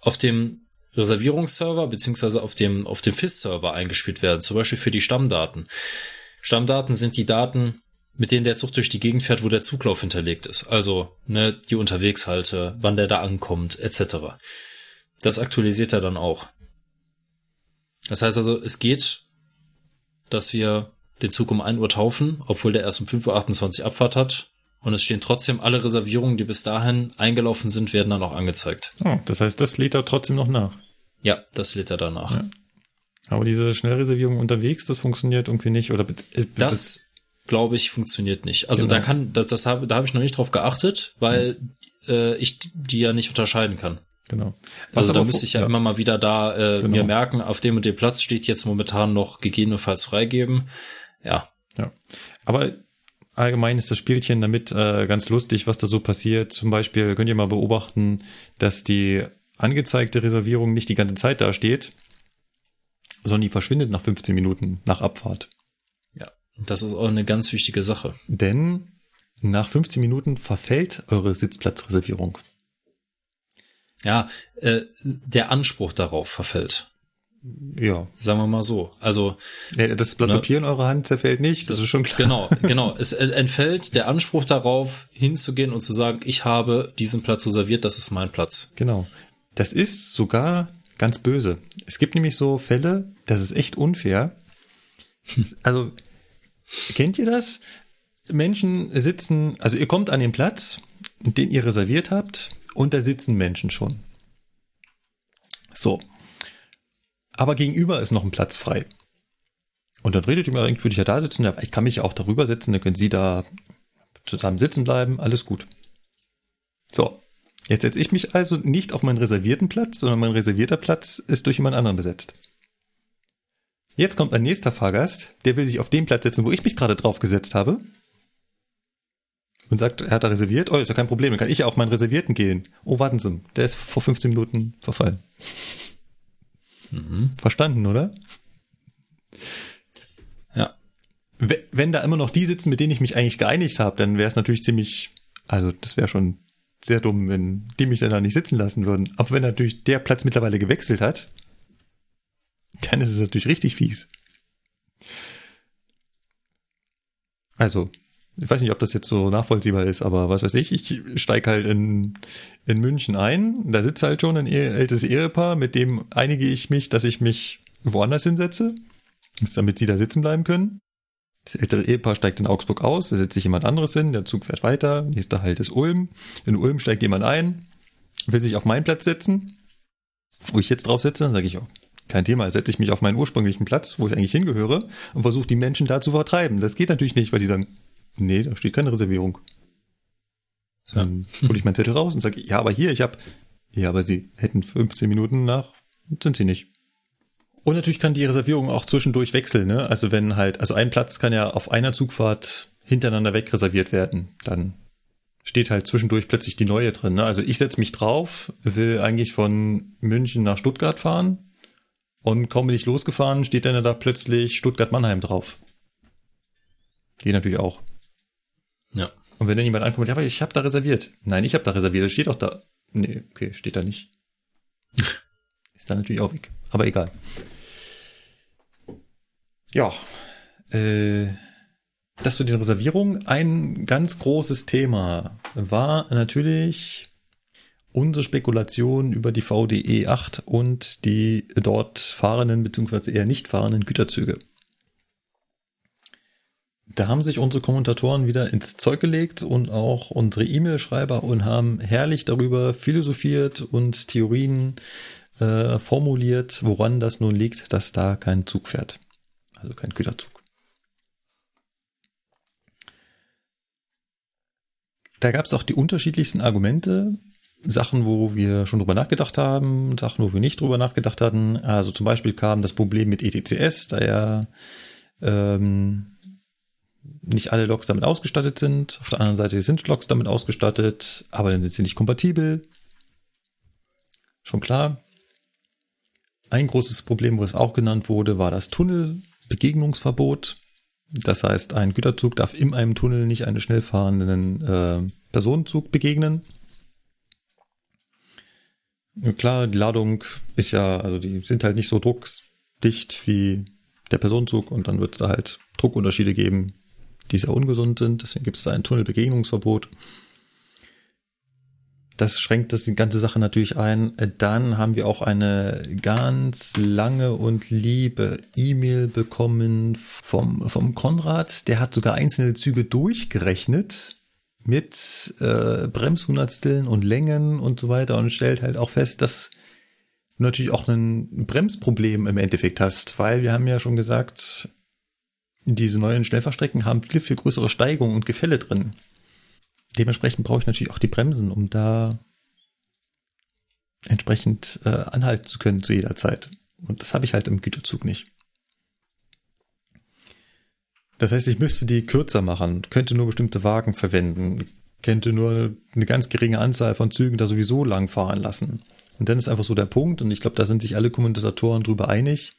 auf dem Reservierungsserver beziehungsweise auf dem, auf dem FIS-Server eingespielt werden, zum Beispiel für die Stammdaten. Stammdaten sind die Daten, mit denen der Zug durch die Gegend fährt, wo der Zuglauf hinterlegt ist. Also ne, die Unterwegshalte, wann der da ankommt, etc. Das aktualisiert er dann auch. Das heißt also, es geht, dass wir den Zug um 1 Uhr taufen, obwohl der erst um 5.28 Uhr Abfahrt hat. Und es stehen trotzdem alle Reservierungen, die bis dahin eingelaufen sind, werden dann auch angezeigt. Oh, das heißt, das lädt er trotzdem noch nach. Ja, das lädt er danach. Ja. Aber diese Schnellreservierung unterwegs, das funktioniert irgendwie nicht, oder? Das, glaube ich, funktioniert nicht. Also genau. da kann, das, das habe, da habe ich noch nicht drauf geachtet, weil mhm. äh, ich die ja nicht unterscheiden kann. Genau. Was also da müsste ich ja, ja, immer mal wieder da äh, genau. mir merken, auf dem und dem Platz steht jetzt momentan noch gegebenenfalls freigeben. Ja. Ja. Aber allgemein ist das Spielchen damit äh, ganz lustig, was da so passiert. Zum Beispiel könnt ihr mal beobachten, dass die angezeigte Reservierung nicht die ganze Zeit da steht, sondern die verschwindet nach 15 Minuten nach Abfahrt. Das ist auch eine ganz wichtige Sache. Denn nach 15 Minuten verfällt eure Sitzplatzreservierung. Ja, äh, der Anspruch darauf verfällt. Ja. Sagen wir mal so. Also. Ja, das Blatt ne, Papier in eurer Hand zerfällt nicht, das, das ist schon klar. Genau, genau. Es entfällt der Anspruch darauf, hinzugehen und zu sagen, ich habe diesen Platz reserviert, das ist mein Platz. Genau. Das ist sogar ganz böse. Es gibt nämlich so Fälle, das ist echt unfair. Also, kennt ihr das? Menschen sitzen, also ihr kommt an den Platz, den ihr reserviert habt, und da sitzen Menschen schon. So. Aber gegenüber ist noch ein Platz frei. Und dann redet ihr mir, eigentlich würde ich ja da sitzen, ich kann mich ja auch darüber setzen, dann können Sie da zusammen sitzen bleiben, alles gut. So. Jetzt setze ich mich also nicht auf meinen reservierten Platz, sondern mein reservierter Platz ist durch jemand anderen besetzt. Jetzt kommt ein nächster Fahrgast, der will sich auf den Platz setzen, wo ich mich gerade drauf gesetzt habe. Und sagt, er hat da reserviert. Oh, ist ja kein Problem, dann kann ich ja auf meinen Reservierten gehen. Oh, warten Sie, der ist vor 15 Minuten verfallen. Mhm. Verstanden, oder? Ja. Wenn da immer noch die sitzen, mit denen ich mich eigentlich geeinigt habe, dann wäre es natürlich ziemlich, also das wäre schon sehr dumm, wenn die mich dann da nicht sitzen lassen würden. Aber wenn natürlich der Platz mittlerweile gewechselt hat, dann ist es natürlich richtig fies. Also, ich weiß nicht, ob das jetzt so nachvollziehbar ist, aber was weiß ich, ich steige halt in, in München ein, da sitzt halt schon ein älteres Ehepaar, mit dem einige ich mich, dass ich mich woanders hinsetze, damit sie da sitzen bleiben können. Das ältere Ehepaar steigt in Augsburg aus, da setzt sich jemand anderes hin, der Zug fährt weiter, nächster Halt ist Ulm. In Ulm steigt jemand ein will sich auf meinen Platz setzen, wo ich jetzt drauf sitze, dann sage ich auch, kein Thema, setze ich mich auf meinen ursprünglichen Platz, wo ich eigentlich hingehöre und versuche die Menschen da zu vertreiben. Das geht natürlich nicht, weil die sagen, nee, da steht keine Reservierung. Dann hole ich meinen Zettel raus und sage, ja, aber hier, ich habe, ja, aber sie hätten 15 Minuten nach, sind sie nicht. Und natürlich kann die Reservierung auch zwischendurch wechseln, ne? Also wenn halt, also ein Platz kann ja auf einer Zugfahrt hintereinander weg reserviert werden. Dann steht halt zwischendurch plötzlich die neue drin. Ne? Also ich setze mich drauf, will eigentlich von München nach Stuttgart fahren und kaum bin ich losgefahren, steht dann da plötzlich Stuttgart-Mannheim drauf. Geht natürlich auch. Ja. Und wenn dann jemand ankommt, ja, aber ich habe da reserviert. Nein, ich habe da reserviert, das steht doch da. Nee, okay, steht da nicht. Ist dann natürlich auch weg. Aber egal. Ja. Äh, das zu den Reservierungen. Ein ganz großes Thema war natürlich unsere Spekulation über die VDE 8 und die dort fahrenden bzw. eher nicht fahrenden Güterzüge. Da haben sich unsere Kommentatoren wieder ins Zeug gelegt und auch unsere E-Mail-Schreiber und haben herrlich darüber philosophiert und Theorien äh, formuliert, woran das nun liegt, dass da kein Zug fährt. Also kein Güterzug. Da gab es auch die unterschiedlichsten Argumente. Sachen, wo wir schon drüber nachgedacht haben, Sachen, wo wir nicht drüber nachgedacht hatten. Also zum Beispiel kam das Problem mit ETCS, da ja ähm, nicht alle Loks damit ausgestattet sind. Auf der anderen Seite sind Loks damit ausgestattet, aber dann sind sie nicht kompatibel. Schon klar. Ein großes Problem, wo es auch genannt wurde, war das Tunnelbegegnungsverbot. Das heißt, ein Güterzug darf in einem Tunnel nicht einen schnell fahrenden äh, Personenzug begegnen. Klar, die Ladung ist ja, also die sind halt nicht so druckdicht wie der Personenzug und dann wird es da halt Druckunterschiede geben, die sehr ungesund sind. Deswegen gibt es da ein Tunnelbegegnungsverbot. Das schränkt das die ganze Sache natürlich ein. Dann haben wir auch eine ganz lange und liebe E-Mail bekommen vom, vom Konrad. Der hat sogar einzelne Züge durchgerechnet mit äh, Bremshundertsteln und Längen und so weiter und stellt halt auch fest, dass du natürlich auch ein Bremsproblem im Endeffekt hast, weil wir haben ja schon gesagt, diese neuen Schnellfahrstrecken haben viel, viel größere Steigungen und Gefälle drin. Dementsprechend brauche ich natürlich auch die Bremsen, um da entsprechend äh, anhalten zu können zu jeder Zeit. Und das habe ich halt im Güterzug nicht. Das heißt, ich müsste die kürzer machen, könnte nur bestimmte Wagen verwenden, könnte nur eine ganz geringe Anzahl von Zügen da sowieso lang fahren lassen. Und dann ist einfach so der Punkt, und ich glaube, da sind sich alle Kommentatoren drüber einig.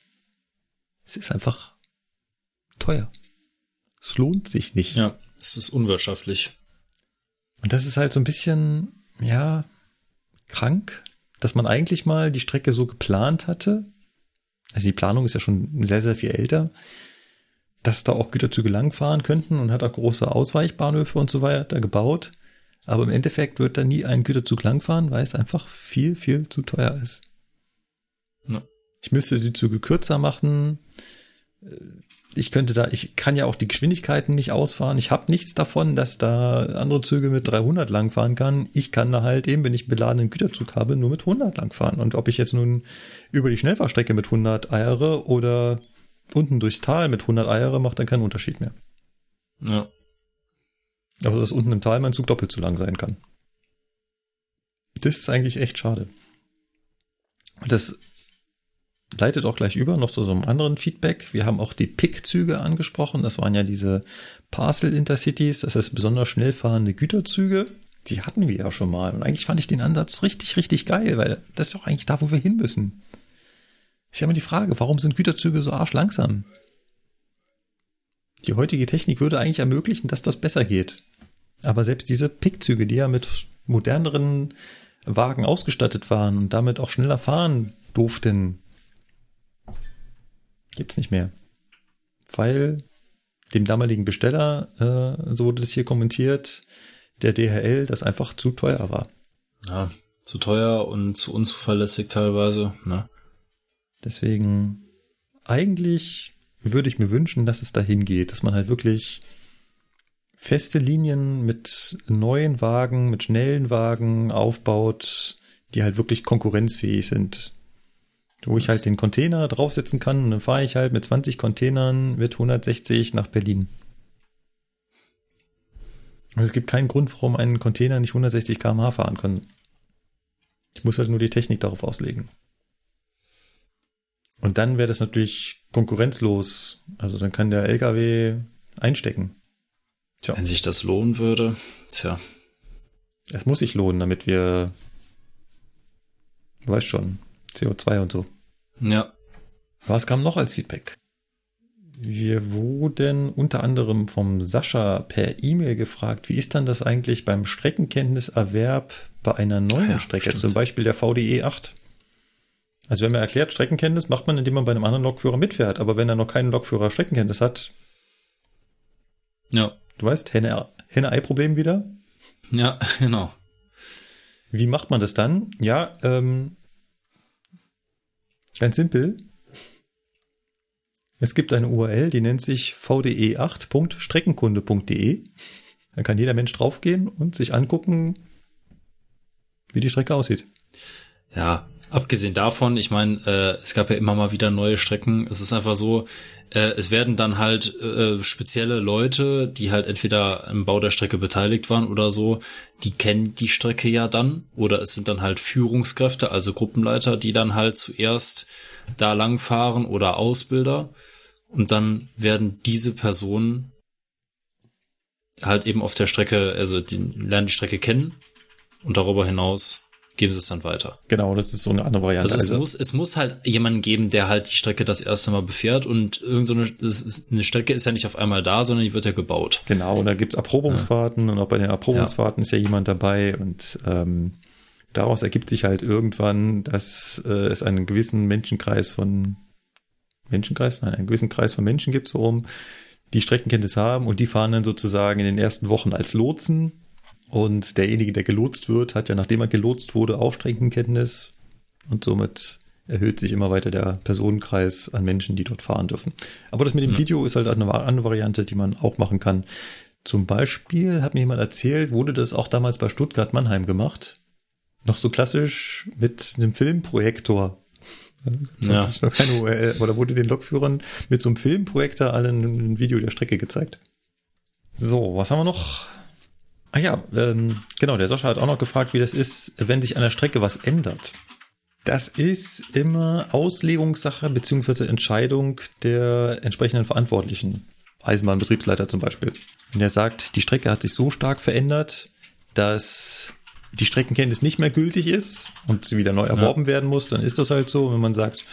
Es ist einfach teuer. Es lohnt sich nicht. Ja, es ist unwirtschaftlich. Und das ist halt so ein bisschen, ja, krank, dass man eigentlich mal die Strecke so geplant hatte. Also die Planung ist ja schon sehr, sehr viel älter, dass da auch Güterzüge langfahren könnten und hat auch große Ausweichbahnhöfe und so weiter gebaut. Aber im Endeffekt wird da nie ein Güterzug langfahren, weil es einfach viel, viel zu teuer ist. Ja. Ich müsste die Züge kürzer machen ich könnte da, ich kann ja auch die Geschwindigkeiten nicht ausfahren. Ich habe nichts davon, dass da andere Züge mit 300 langfahren kann. Ich kann da halt eben, wenn ich einen beladenen Güterzug habe, nur mit 100 langfahren. Und ob ich jetzt nun über die Schnellfahrstrecke mit 100 eiere oder unten durchs Tal mit 100 eiere, macht dann keinen Unterschied mehr. Ja. Also, dass unten im Tal mein Zug doppelt so lang sein kann. Das ist eigentlich echt schade. Das leitet auch gleich über noch zu so einem anderen Feedback. Wir haben auch die Pick-Züge angesprochen. Das waren ja diese Parcel Intercities, das heißt besonders schnell fahrende Güterzüge. Die hatten wir ja schon mal. Und eigentlich fand ich den Ansatz richtig, richtig geil, weil das ist auch eigentlich da, wo wir hin müssen. Ist ja immer die Frage, warum sind Güterzüge so arschlangsam? Die heutige Technik würde eigentlich ermöglichen, dass das besser geht. Aber selbst diese Pickzüge, die ja mit moderneren Wagen ausgestattet waren und damit auch schneller fahren durften, Gibt's nicht mehr. Weil dem damaligen Besteller, äh, so wurde das hier kommentiert, der DHL, das einfach zu teuer war. Ja, zu teuer und zu unzuverlässig teilweise, ne? Deswegen, eigentlich würde ich mir wünschen, dass es dahin geht, dass man halt wirklich feste Linien mit neuen Wagen, mit schnellen Wagen aufbaut, die halt wirklich konkurrenzfähig sind. Wo ich halt den Container draufsetzen kann und dann fahre ich halt mit 20 Containern mit 160 nach Berlin. Und es gibt keinen Grund, warum ein Container nicht 160 km/h fahren kann. Ich muss halt nur die Technik darauf auslegen. Und dann wäre das natürlich konkurrenzlos. Also dann kann der LKW einstecken. Tja. Wenn sich das lohnen würde, tja. Es muss sich lohnen, damit wir, du weißt schon, CO2 und so. Ja. Was kam noch als Feedback? Wir wurden unter anderem vom Sascha per E-Mail gefragt, wie ist dann das eigentlich beim Streckenkenntniserwerb bei einer neuen ja, Strecke, stimmt. zum Beispiel der VDE 8? Also wir haben ja erklärt, Streckenkenntnis macht man, indem man bei einem anderen Lokführer mitfährt, aber wenn er noch keinen Lokführer Streckenkenntnis hat, ja. Du weißt, Henne-Ei-Problem wieder? Ja, genau. Wie macht man das dann? Ja, ähm, ganz simpel. Es gibt eine URL, die nennt sich vde8.streckenkunde.de. Da kann jeder Mensch draufgehen und sich angucken, wie die Strecke aussieht. Ja, abgesehen davon, ich meine, äh, es gab ja immer mal wieder neue Strecken. Es ist einfach so, äh, es werden dann halt äh, spezielle Leute, die halt entweder im Bau der Strecke beteiligt waren oder so, die kennen die Strecke ja dann. Oder es sind dann halt Führungskräfte, also Gruppenleiter, die dann halt zuerst da langfahren oder Ausbilder. Und dann werden diese Personen halt eben auf der Strecke, also die lernen die Strecke kennen und darüber hinaus geben sie es dann weiter. Genau, das ist so eine andere Variante. Also es, also, muss, es muss halt jemanden geben, der halt die Strecke das erste Mal befährt und irgend so eine, eine Strecke ist ja nicht auf einmal da, sondern die wird ja gebaut. Genau, und da gibt's Erprobungsfahrten ja. und auch bei den Erprobungsfahrten ja. ist ja jemand dabei und ähm, daraus ergibt sich halt irgendwann, dass äh, es einen gewissen Menschenkreis von Menschenkreis, nein, einen gewissen Kreis von Menschen gibt, so rum, die Streckenkenntnis haben und die fahren dann sozusagen in den ersten Wochen als Lotsen und derjenige, der gelotst wird, hat ja, nachdem er gelotst wurde, auch Streckenkenntnis. Und somit erhöht sich immer weiter der Personenkreis an Menschen, die dort fahren dürfen. Aber das mit dem mhm. Video ist halt eine andere Variante, die man auch machen kann. Zum Beispiel hat mir jemand erzählt, wurde das auch damals bei Stuttgart Mannheim gemacht. Noch so klassisch mit einem Filmprojektor. Ja. Noch keine URL, aber da wurde den Lokführern mit so einem Filmprojektor allen ein Video der Strecke gezeigt. So, was haben wir noch? Ah ja, ähm, genau, der Sascha hat auch noch gefragt, wie das ist, wenn sich an der Strecke was ändert. Das ist immer Auslegungssache beziehungsweise Entscheidung der entsprechenden Verantwortlichen. Eisenbahnbetriebsleiter zum Beispiel. Wenn er sagt, die Strecke hat sich so stark verändert, dass die Streckenkenntnis nicht mehr gültig ist und sie wieder neu erworben ja. werden muss, dann ist das halt so. Wenn man sagt,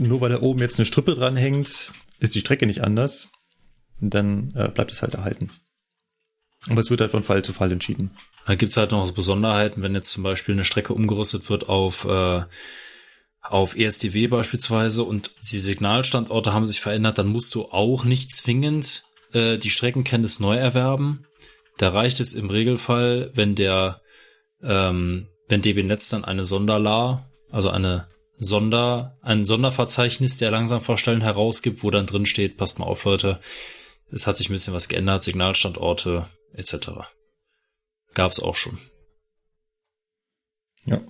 nur weil da oben jetzt eine Strippe dranhängt, ist die Strecke nicht anders, dann äh, bleibt es halt erhalten. Aber es wird halt von Fall zu Fall entschieden. Da gibt's halt noch Besonderheiten, wenn jetzt zum Beispiel eine Strecke umgerüstet wird auf, äh, auf ESDW beispielsweise und die Signalstandorte haben sich verändert, dann musst du auch nicht zwingend äh, die Streckenkenntnis neu erwerben. Da reicht es im Regelfall, wenn der, ähm, wenn DB Netz dann eine Sonderlar, also eine Sonder, ein Sonderverzeichnis der Langsamfahrstellen herausgibt, wo dann drin steht, passt mal auf, Leute, es hat sich ein bisschen was geändert, Signalstandorte etc. Gab es auch schon. Ja.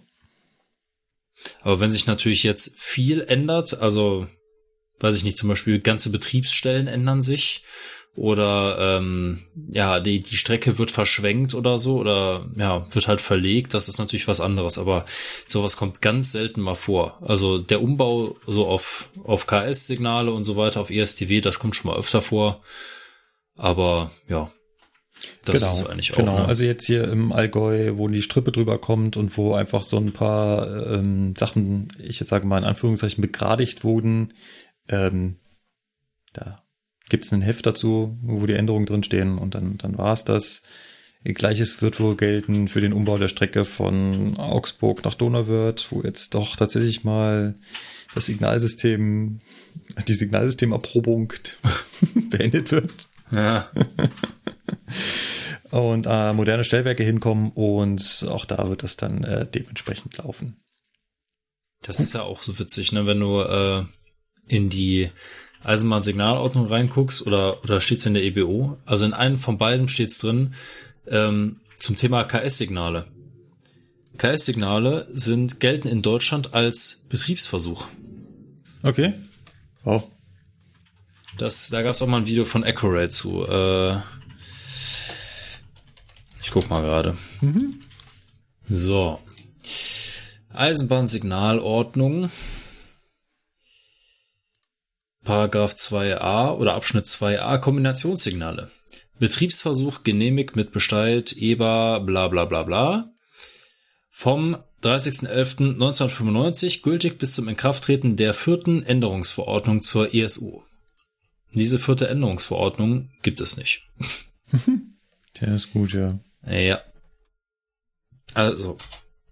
Aber wenn sich natürlich jetzt viel ändert, also weiß ich nicht, zum Beispiel ganze Betriebsstellen ändern sich oder ähm, ja, die, die Strecke wird verschwenkt oder so oder ja, wird halt verlegt, das ist natürlich was anderes, aber sowas kommt ganz selten mal vor. Also der Umbau so auf, auf KS-Signale und so weiter, auf ESDW, das kommt schon mal öfter vor. Aber ja, das genau, ist eigentlich auch. Genau, ne? also jetzt hier im Allgäu, wo die Strippe drüber kommt und wo einfach so ein paar ähm, Sachen, ich jetzt sage mal in Anführungszeichen, begradigt wurden. Ähm, da gibt's ein Heft dazu, wo die Änderungen drinstehen und dann, dann war's das. Gleiches wird wohl gelten für den Umbau der Strecke von Augsburg nach Donauwörth, wo jetzt doch tatsächlich mal das Signalsystem, die Signalsystemerprobung beendet wird. Ja. und äh, moderne Stellwerke hinkommen und auch da wird das dann äh, dementsprechend laufen. Das ist ja auch so witzig, ne? Wenn du äh, in die Eisenbahnsignalordnung reinguckst oder oder steht's in der EBO? Also in einem von beiden steht's drin ähm, zum Thema KS-Signale. KS-Signale sind, gelten in Deutschland als Betriebsversuch. Okay. Wow. Das, da gab es auch mal ein Video von Accurate zu. Äh, ich guck mal gerade. Mhm. So. Eisenbahnsignalordnung. Paragraph 2a oder Abschnitt 2a Kombinationssignale. Betriebsversuch genehmigt mit Bescheid EBA bla bla bla bla. Vom 30.11.1995 gültig bis zum Inkrafttreten der vierten Änderungsverordnung zur ESU. Diese vierte Änderungsverordnung gibt es nicht. Der ist gut, ja. Ja. Also,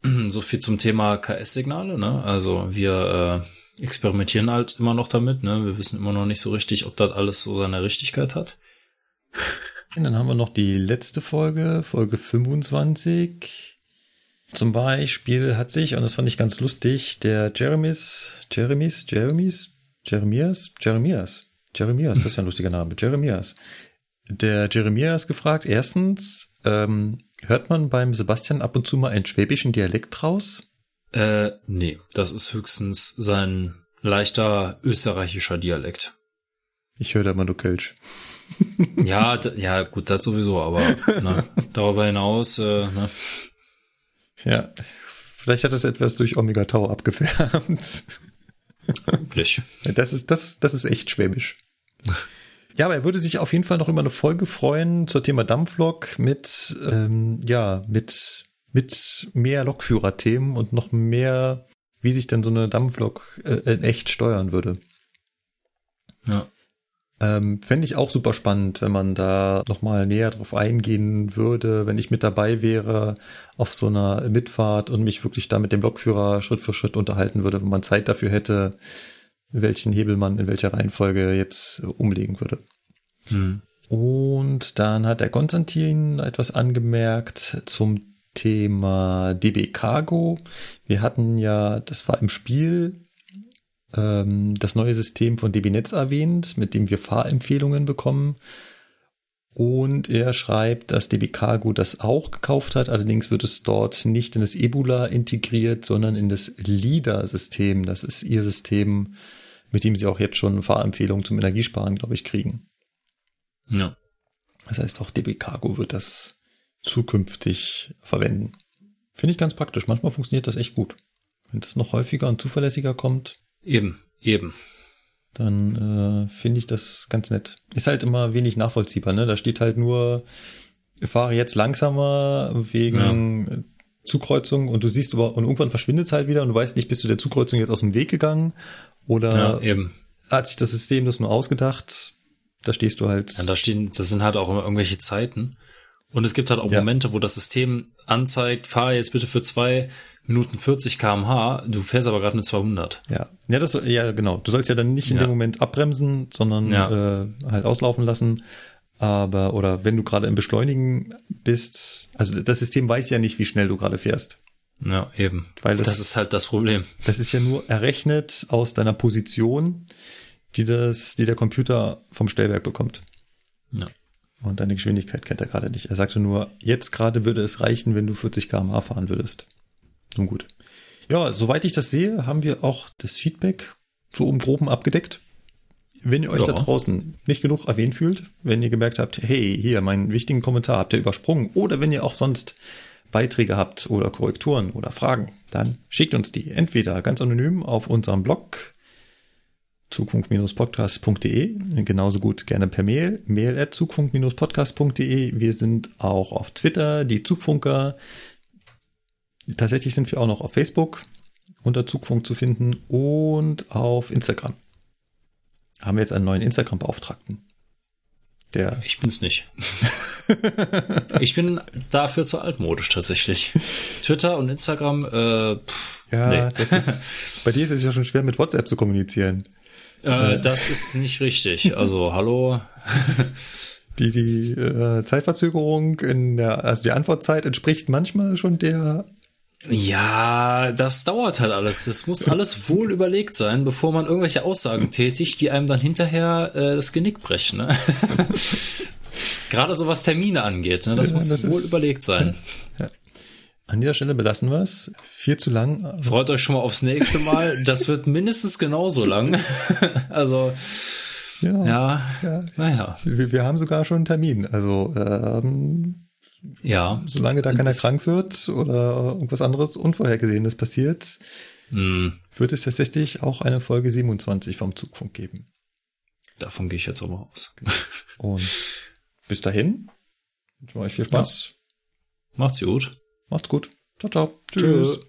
so viel zum Thema KS-Signale, ne? Also wir äh, experimentieren halt immer noch damit, ne? Wir wissen immer noch nicht so richtig, ob das alles so seine Richtigkeit hat. Und dann haben wir noch die letzte Folge, Folge 25. Zum Beispiel hat sich, und das fand ich ganz lustig, der Jeremies, Jeremies, Jeremies, Jeremias, Jeremias, Jeremias, das ist ja ein lustiger Name, Jeremias. Der Jeremias gefragt, erstens, ähm, hört man beim Sebastian ab und zu mal einen schwäbischen Dialekt raus? Äh, nee, das ist höchstens sein leichter österreichischer Dialekt. Ich höre da mal nur Kölsch. ja, ja, gut, das sowieso, aber ne, darüber hinaus, äh, ne. Ja, vielleicht hat es etwas durch Omega Tau abgefärbt. Wirklich. Das ist, das, das ist echt schwäbisch. Ja, aber er würde sich auf jeden Fall noch über eine Folge freuen zur Thema Dampflok mit, ähm, ja, mit, mit mehr Lokführerthemen und noch mehr, wie sich denn so eine Dampflok äh, in echt steuern würde. Ja. Ähm, Fände ich auch super spannend, wenn man da nochmal näher drauf eingehen würde, wenn ich mit dabei wäre auf so einer Mitfahrt und mich wirklich da mit dem Lokführer Schritt für Schritt unterhalten würde, wenn man Zeit dafür hätte, welchen Hebel man in welcher Reihenfolge jetzt umlegen würde. Hm. Und dann hat der Konstantin etwas angemerkt zum Thema DB Cargo. Wir hatten ja, das war im Spiel, ähm, das neue System von DB Netz erwähnt, mit dem wir Fahrempfehlungen bekommen. Und er schreibt, dass DB Cargo das auch gekauft hat. Allerdings wird es dort nicht in das Ebola integriert, sondern in das LIDA-System. Das ist ihr System, mit dem sie auch jetzt schon Fahrempfehlungen zum Energiesparen, glaube ich, kriegen. Ja. Das heißt, auch DB Cargo wird das zukünftig verwenden. Finde ich ganz praktisch. Manchmal funktioniert das echt gut. Wenn das noch häufiger und zuverlässiger kommt, Eben, eben. Dann äh, finde ich das ganz nett. Ist halt immer wenig nachvollziehbar, ne? Da steht halt nur, fahre jetzt langsamer wegen ja. Zukreuzung und du siehst aber, und irgendwann verschwindet es halt wieder und du weißt nicht, bist du der Zukreuzung jetzt aus dem Weg gegangen oder ja, eben. hat sich das System das nur ausgedacht? Da stehst du halt. Ja, da stehen, das sind halt auch immer irgendwelche Zeiten. Und es gibt halt auch ja. Momente, wo das System anzeigt, fahre jetzt bitte für zwei Minuten 40 kmh, du fährst aber gerade mit 200. Ja, ja, das, ja, genau. Du sollst ja dann nicht in ja. dem Moment abbremsen, sondern äh, halt auslaufen lassen. Aber, oder wenn du gerade im Beschleunigen bist, also das System weiß ja nicht, wie schnell du gerade fährst. Ja, eben. Weil das, das ist halt das Problem. Das ist ja nur errechnet aus deiner Position, die das, die der Computer vom Stellwerk bekommt. Ja. Und deine Geschwindigkeit kennt er gerade nicht. Er sagte nur, jetzt gerade würde es reichen, wenn du 40 km/h fahren würdest. Nun gut. Ja, soweit ich das sehe, haben wir auch das Feedback so im Groben abgedeckt. Wenn ihr euch ja. da draußen nicht genug erwähnt fühlt, wenn ihr gemerkt habt, hey, hier, meinen wichtigen Kommentar habt ihr übersprungen oder wenn ihr auch sonst Beiträge habt oder Korrekturen oder Fragen, dann schickt uns die entweder ganz anonym auf unserem Blog zugfunk-podcast.de, genauso gut gerne per Mail, mail at zugfunk-podcast.de. Wir sind auch auf Twitter, die Zugfunker. Tatsächlich sind wir auch noch auf Facebook unter Zugfunk zu finden und auf Instagram. Haben wir jetzt einen neuen Instagram-Beauftragten. Der ich bin's nicht. ich bin dafür zu altmodisch tatsächlich. Twitter und Instagram, äh, pff, ja, nee. das ist, bei dir ist es ja schon schwer mit WhatsApp zu kommunizieren. Äh, das ist nicht richtig. Also, hallo. Die, die äh, Zeitverzögerung in der, also die Antwortzeit entspricht manchmal schon der ja, das dauert halt alles. Das muss alles wohl überlegt sein, bevor man irgendwelche Aussagen tätigt, die einem dann hinterher äh, das Genick brechen. Ne? Gerade so was Termine angeht, ne? das muss das wohl ist, überlegt sein. Ja. An dieser Stelle belassen wir es. Viel zu lang. Freut euch schon mal aufs nächste Mal. Das wird mindestens genauso lang. also ja, ja, ja. naja. Wir, wir, haben sogar schon einen Termin. Also ähm, ja, solange da keiner krank wird oder irgendwas anderes Unvorhergesehenes passiert, mm. wird es tatsächlich auch eine Folge 27 vom Zugfunk geben. Davon gehe ich jetzt mal aus. Und bis dahin wünschen wir euch viel Spaß. Ja. Macht's gut. Macht's gut. Ciao, ciao. Tschüss. Tschüss.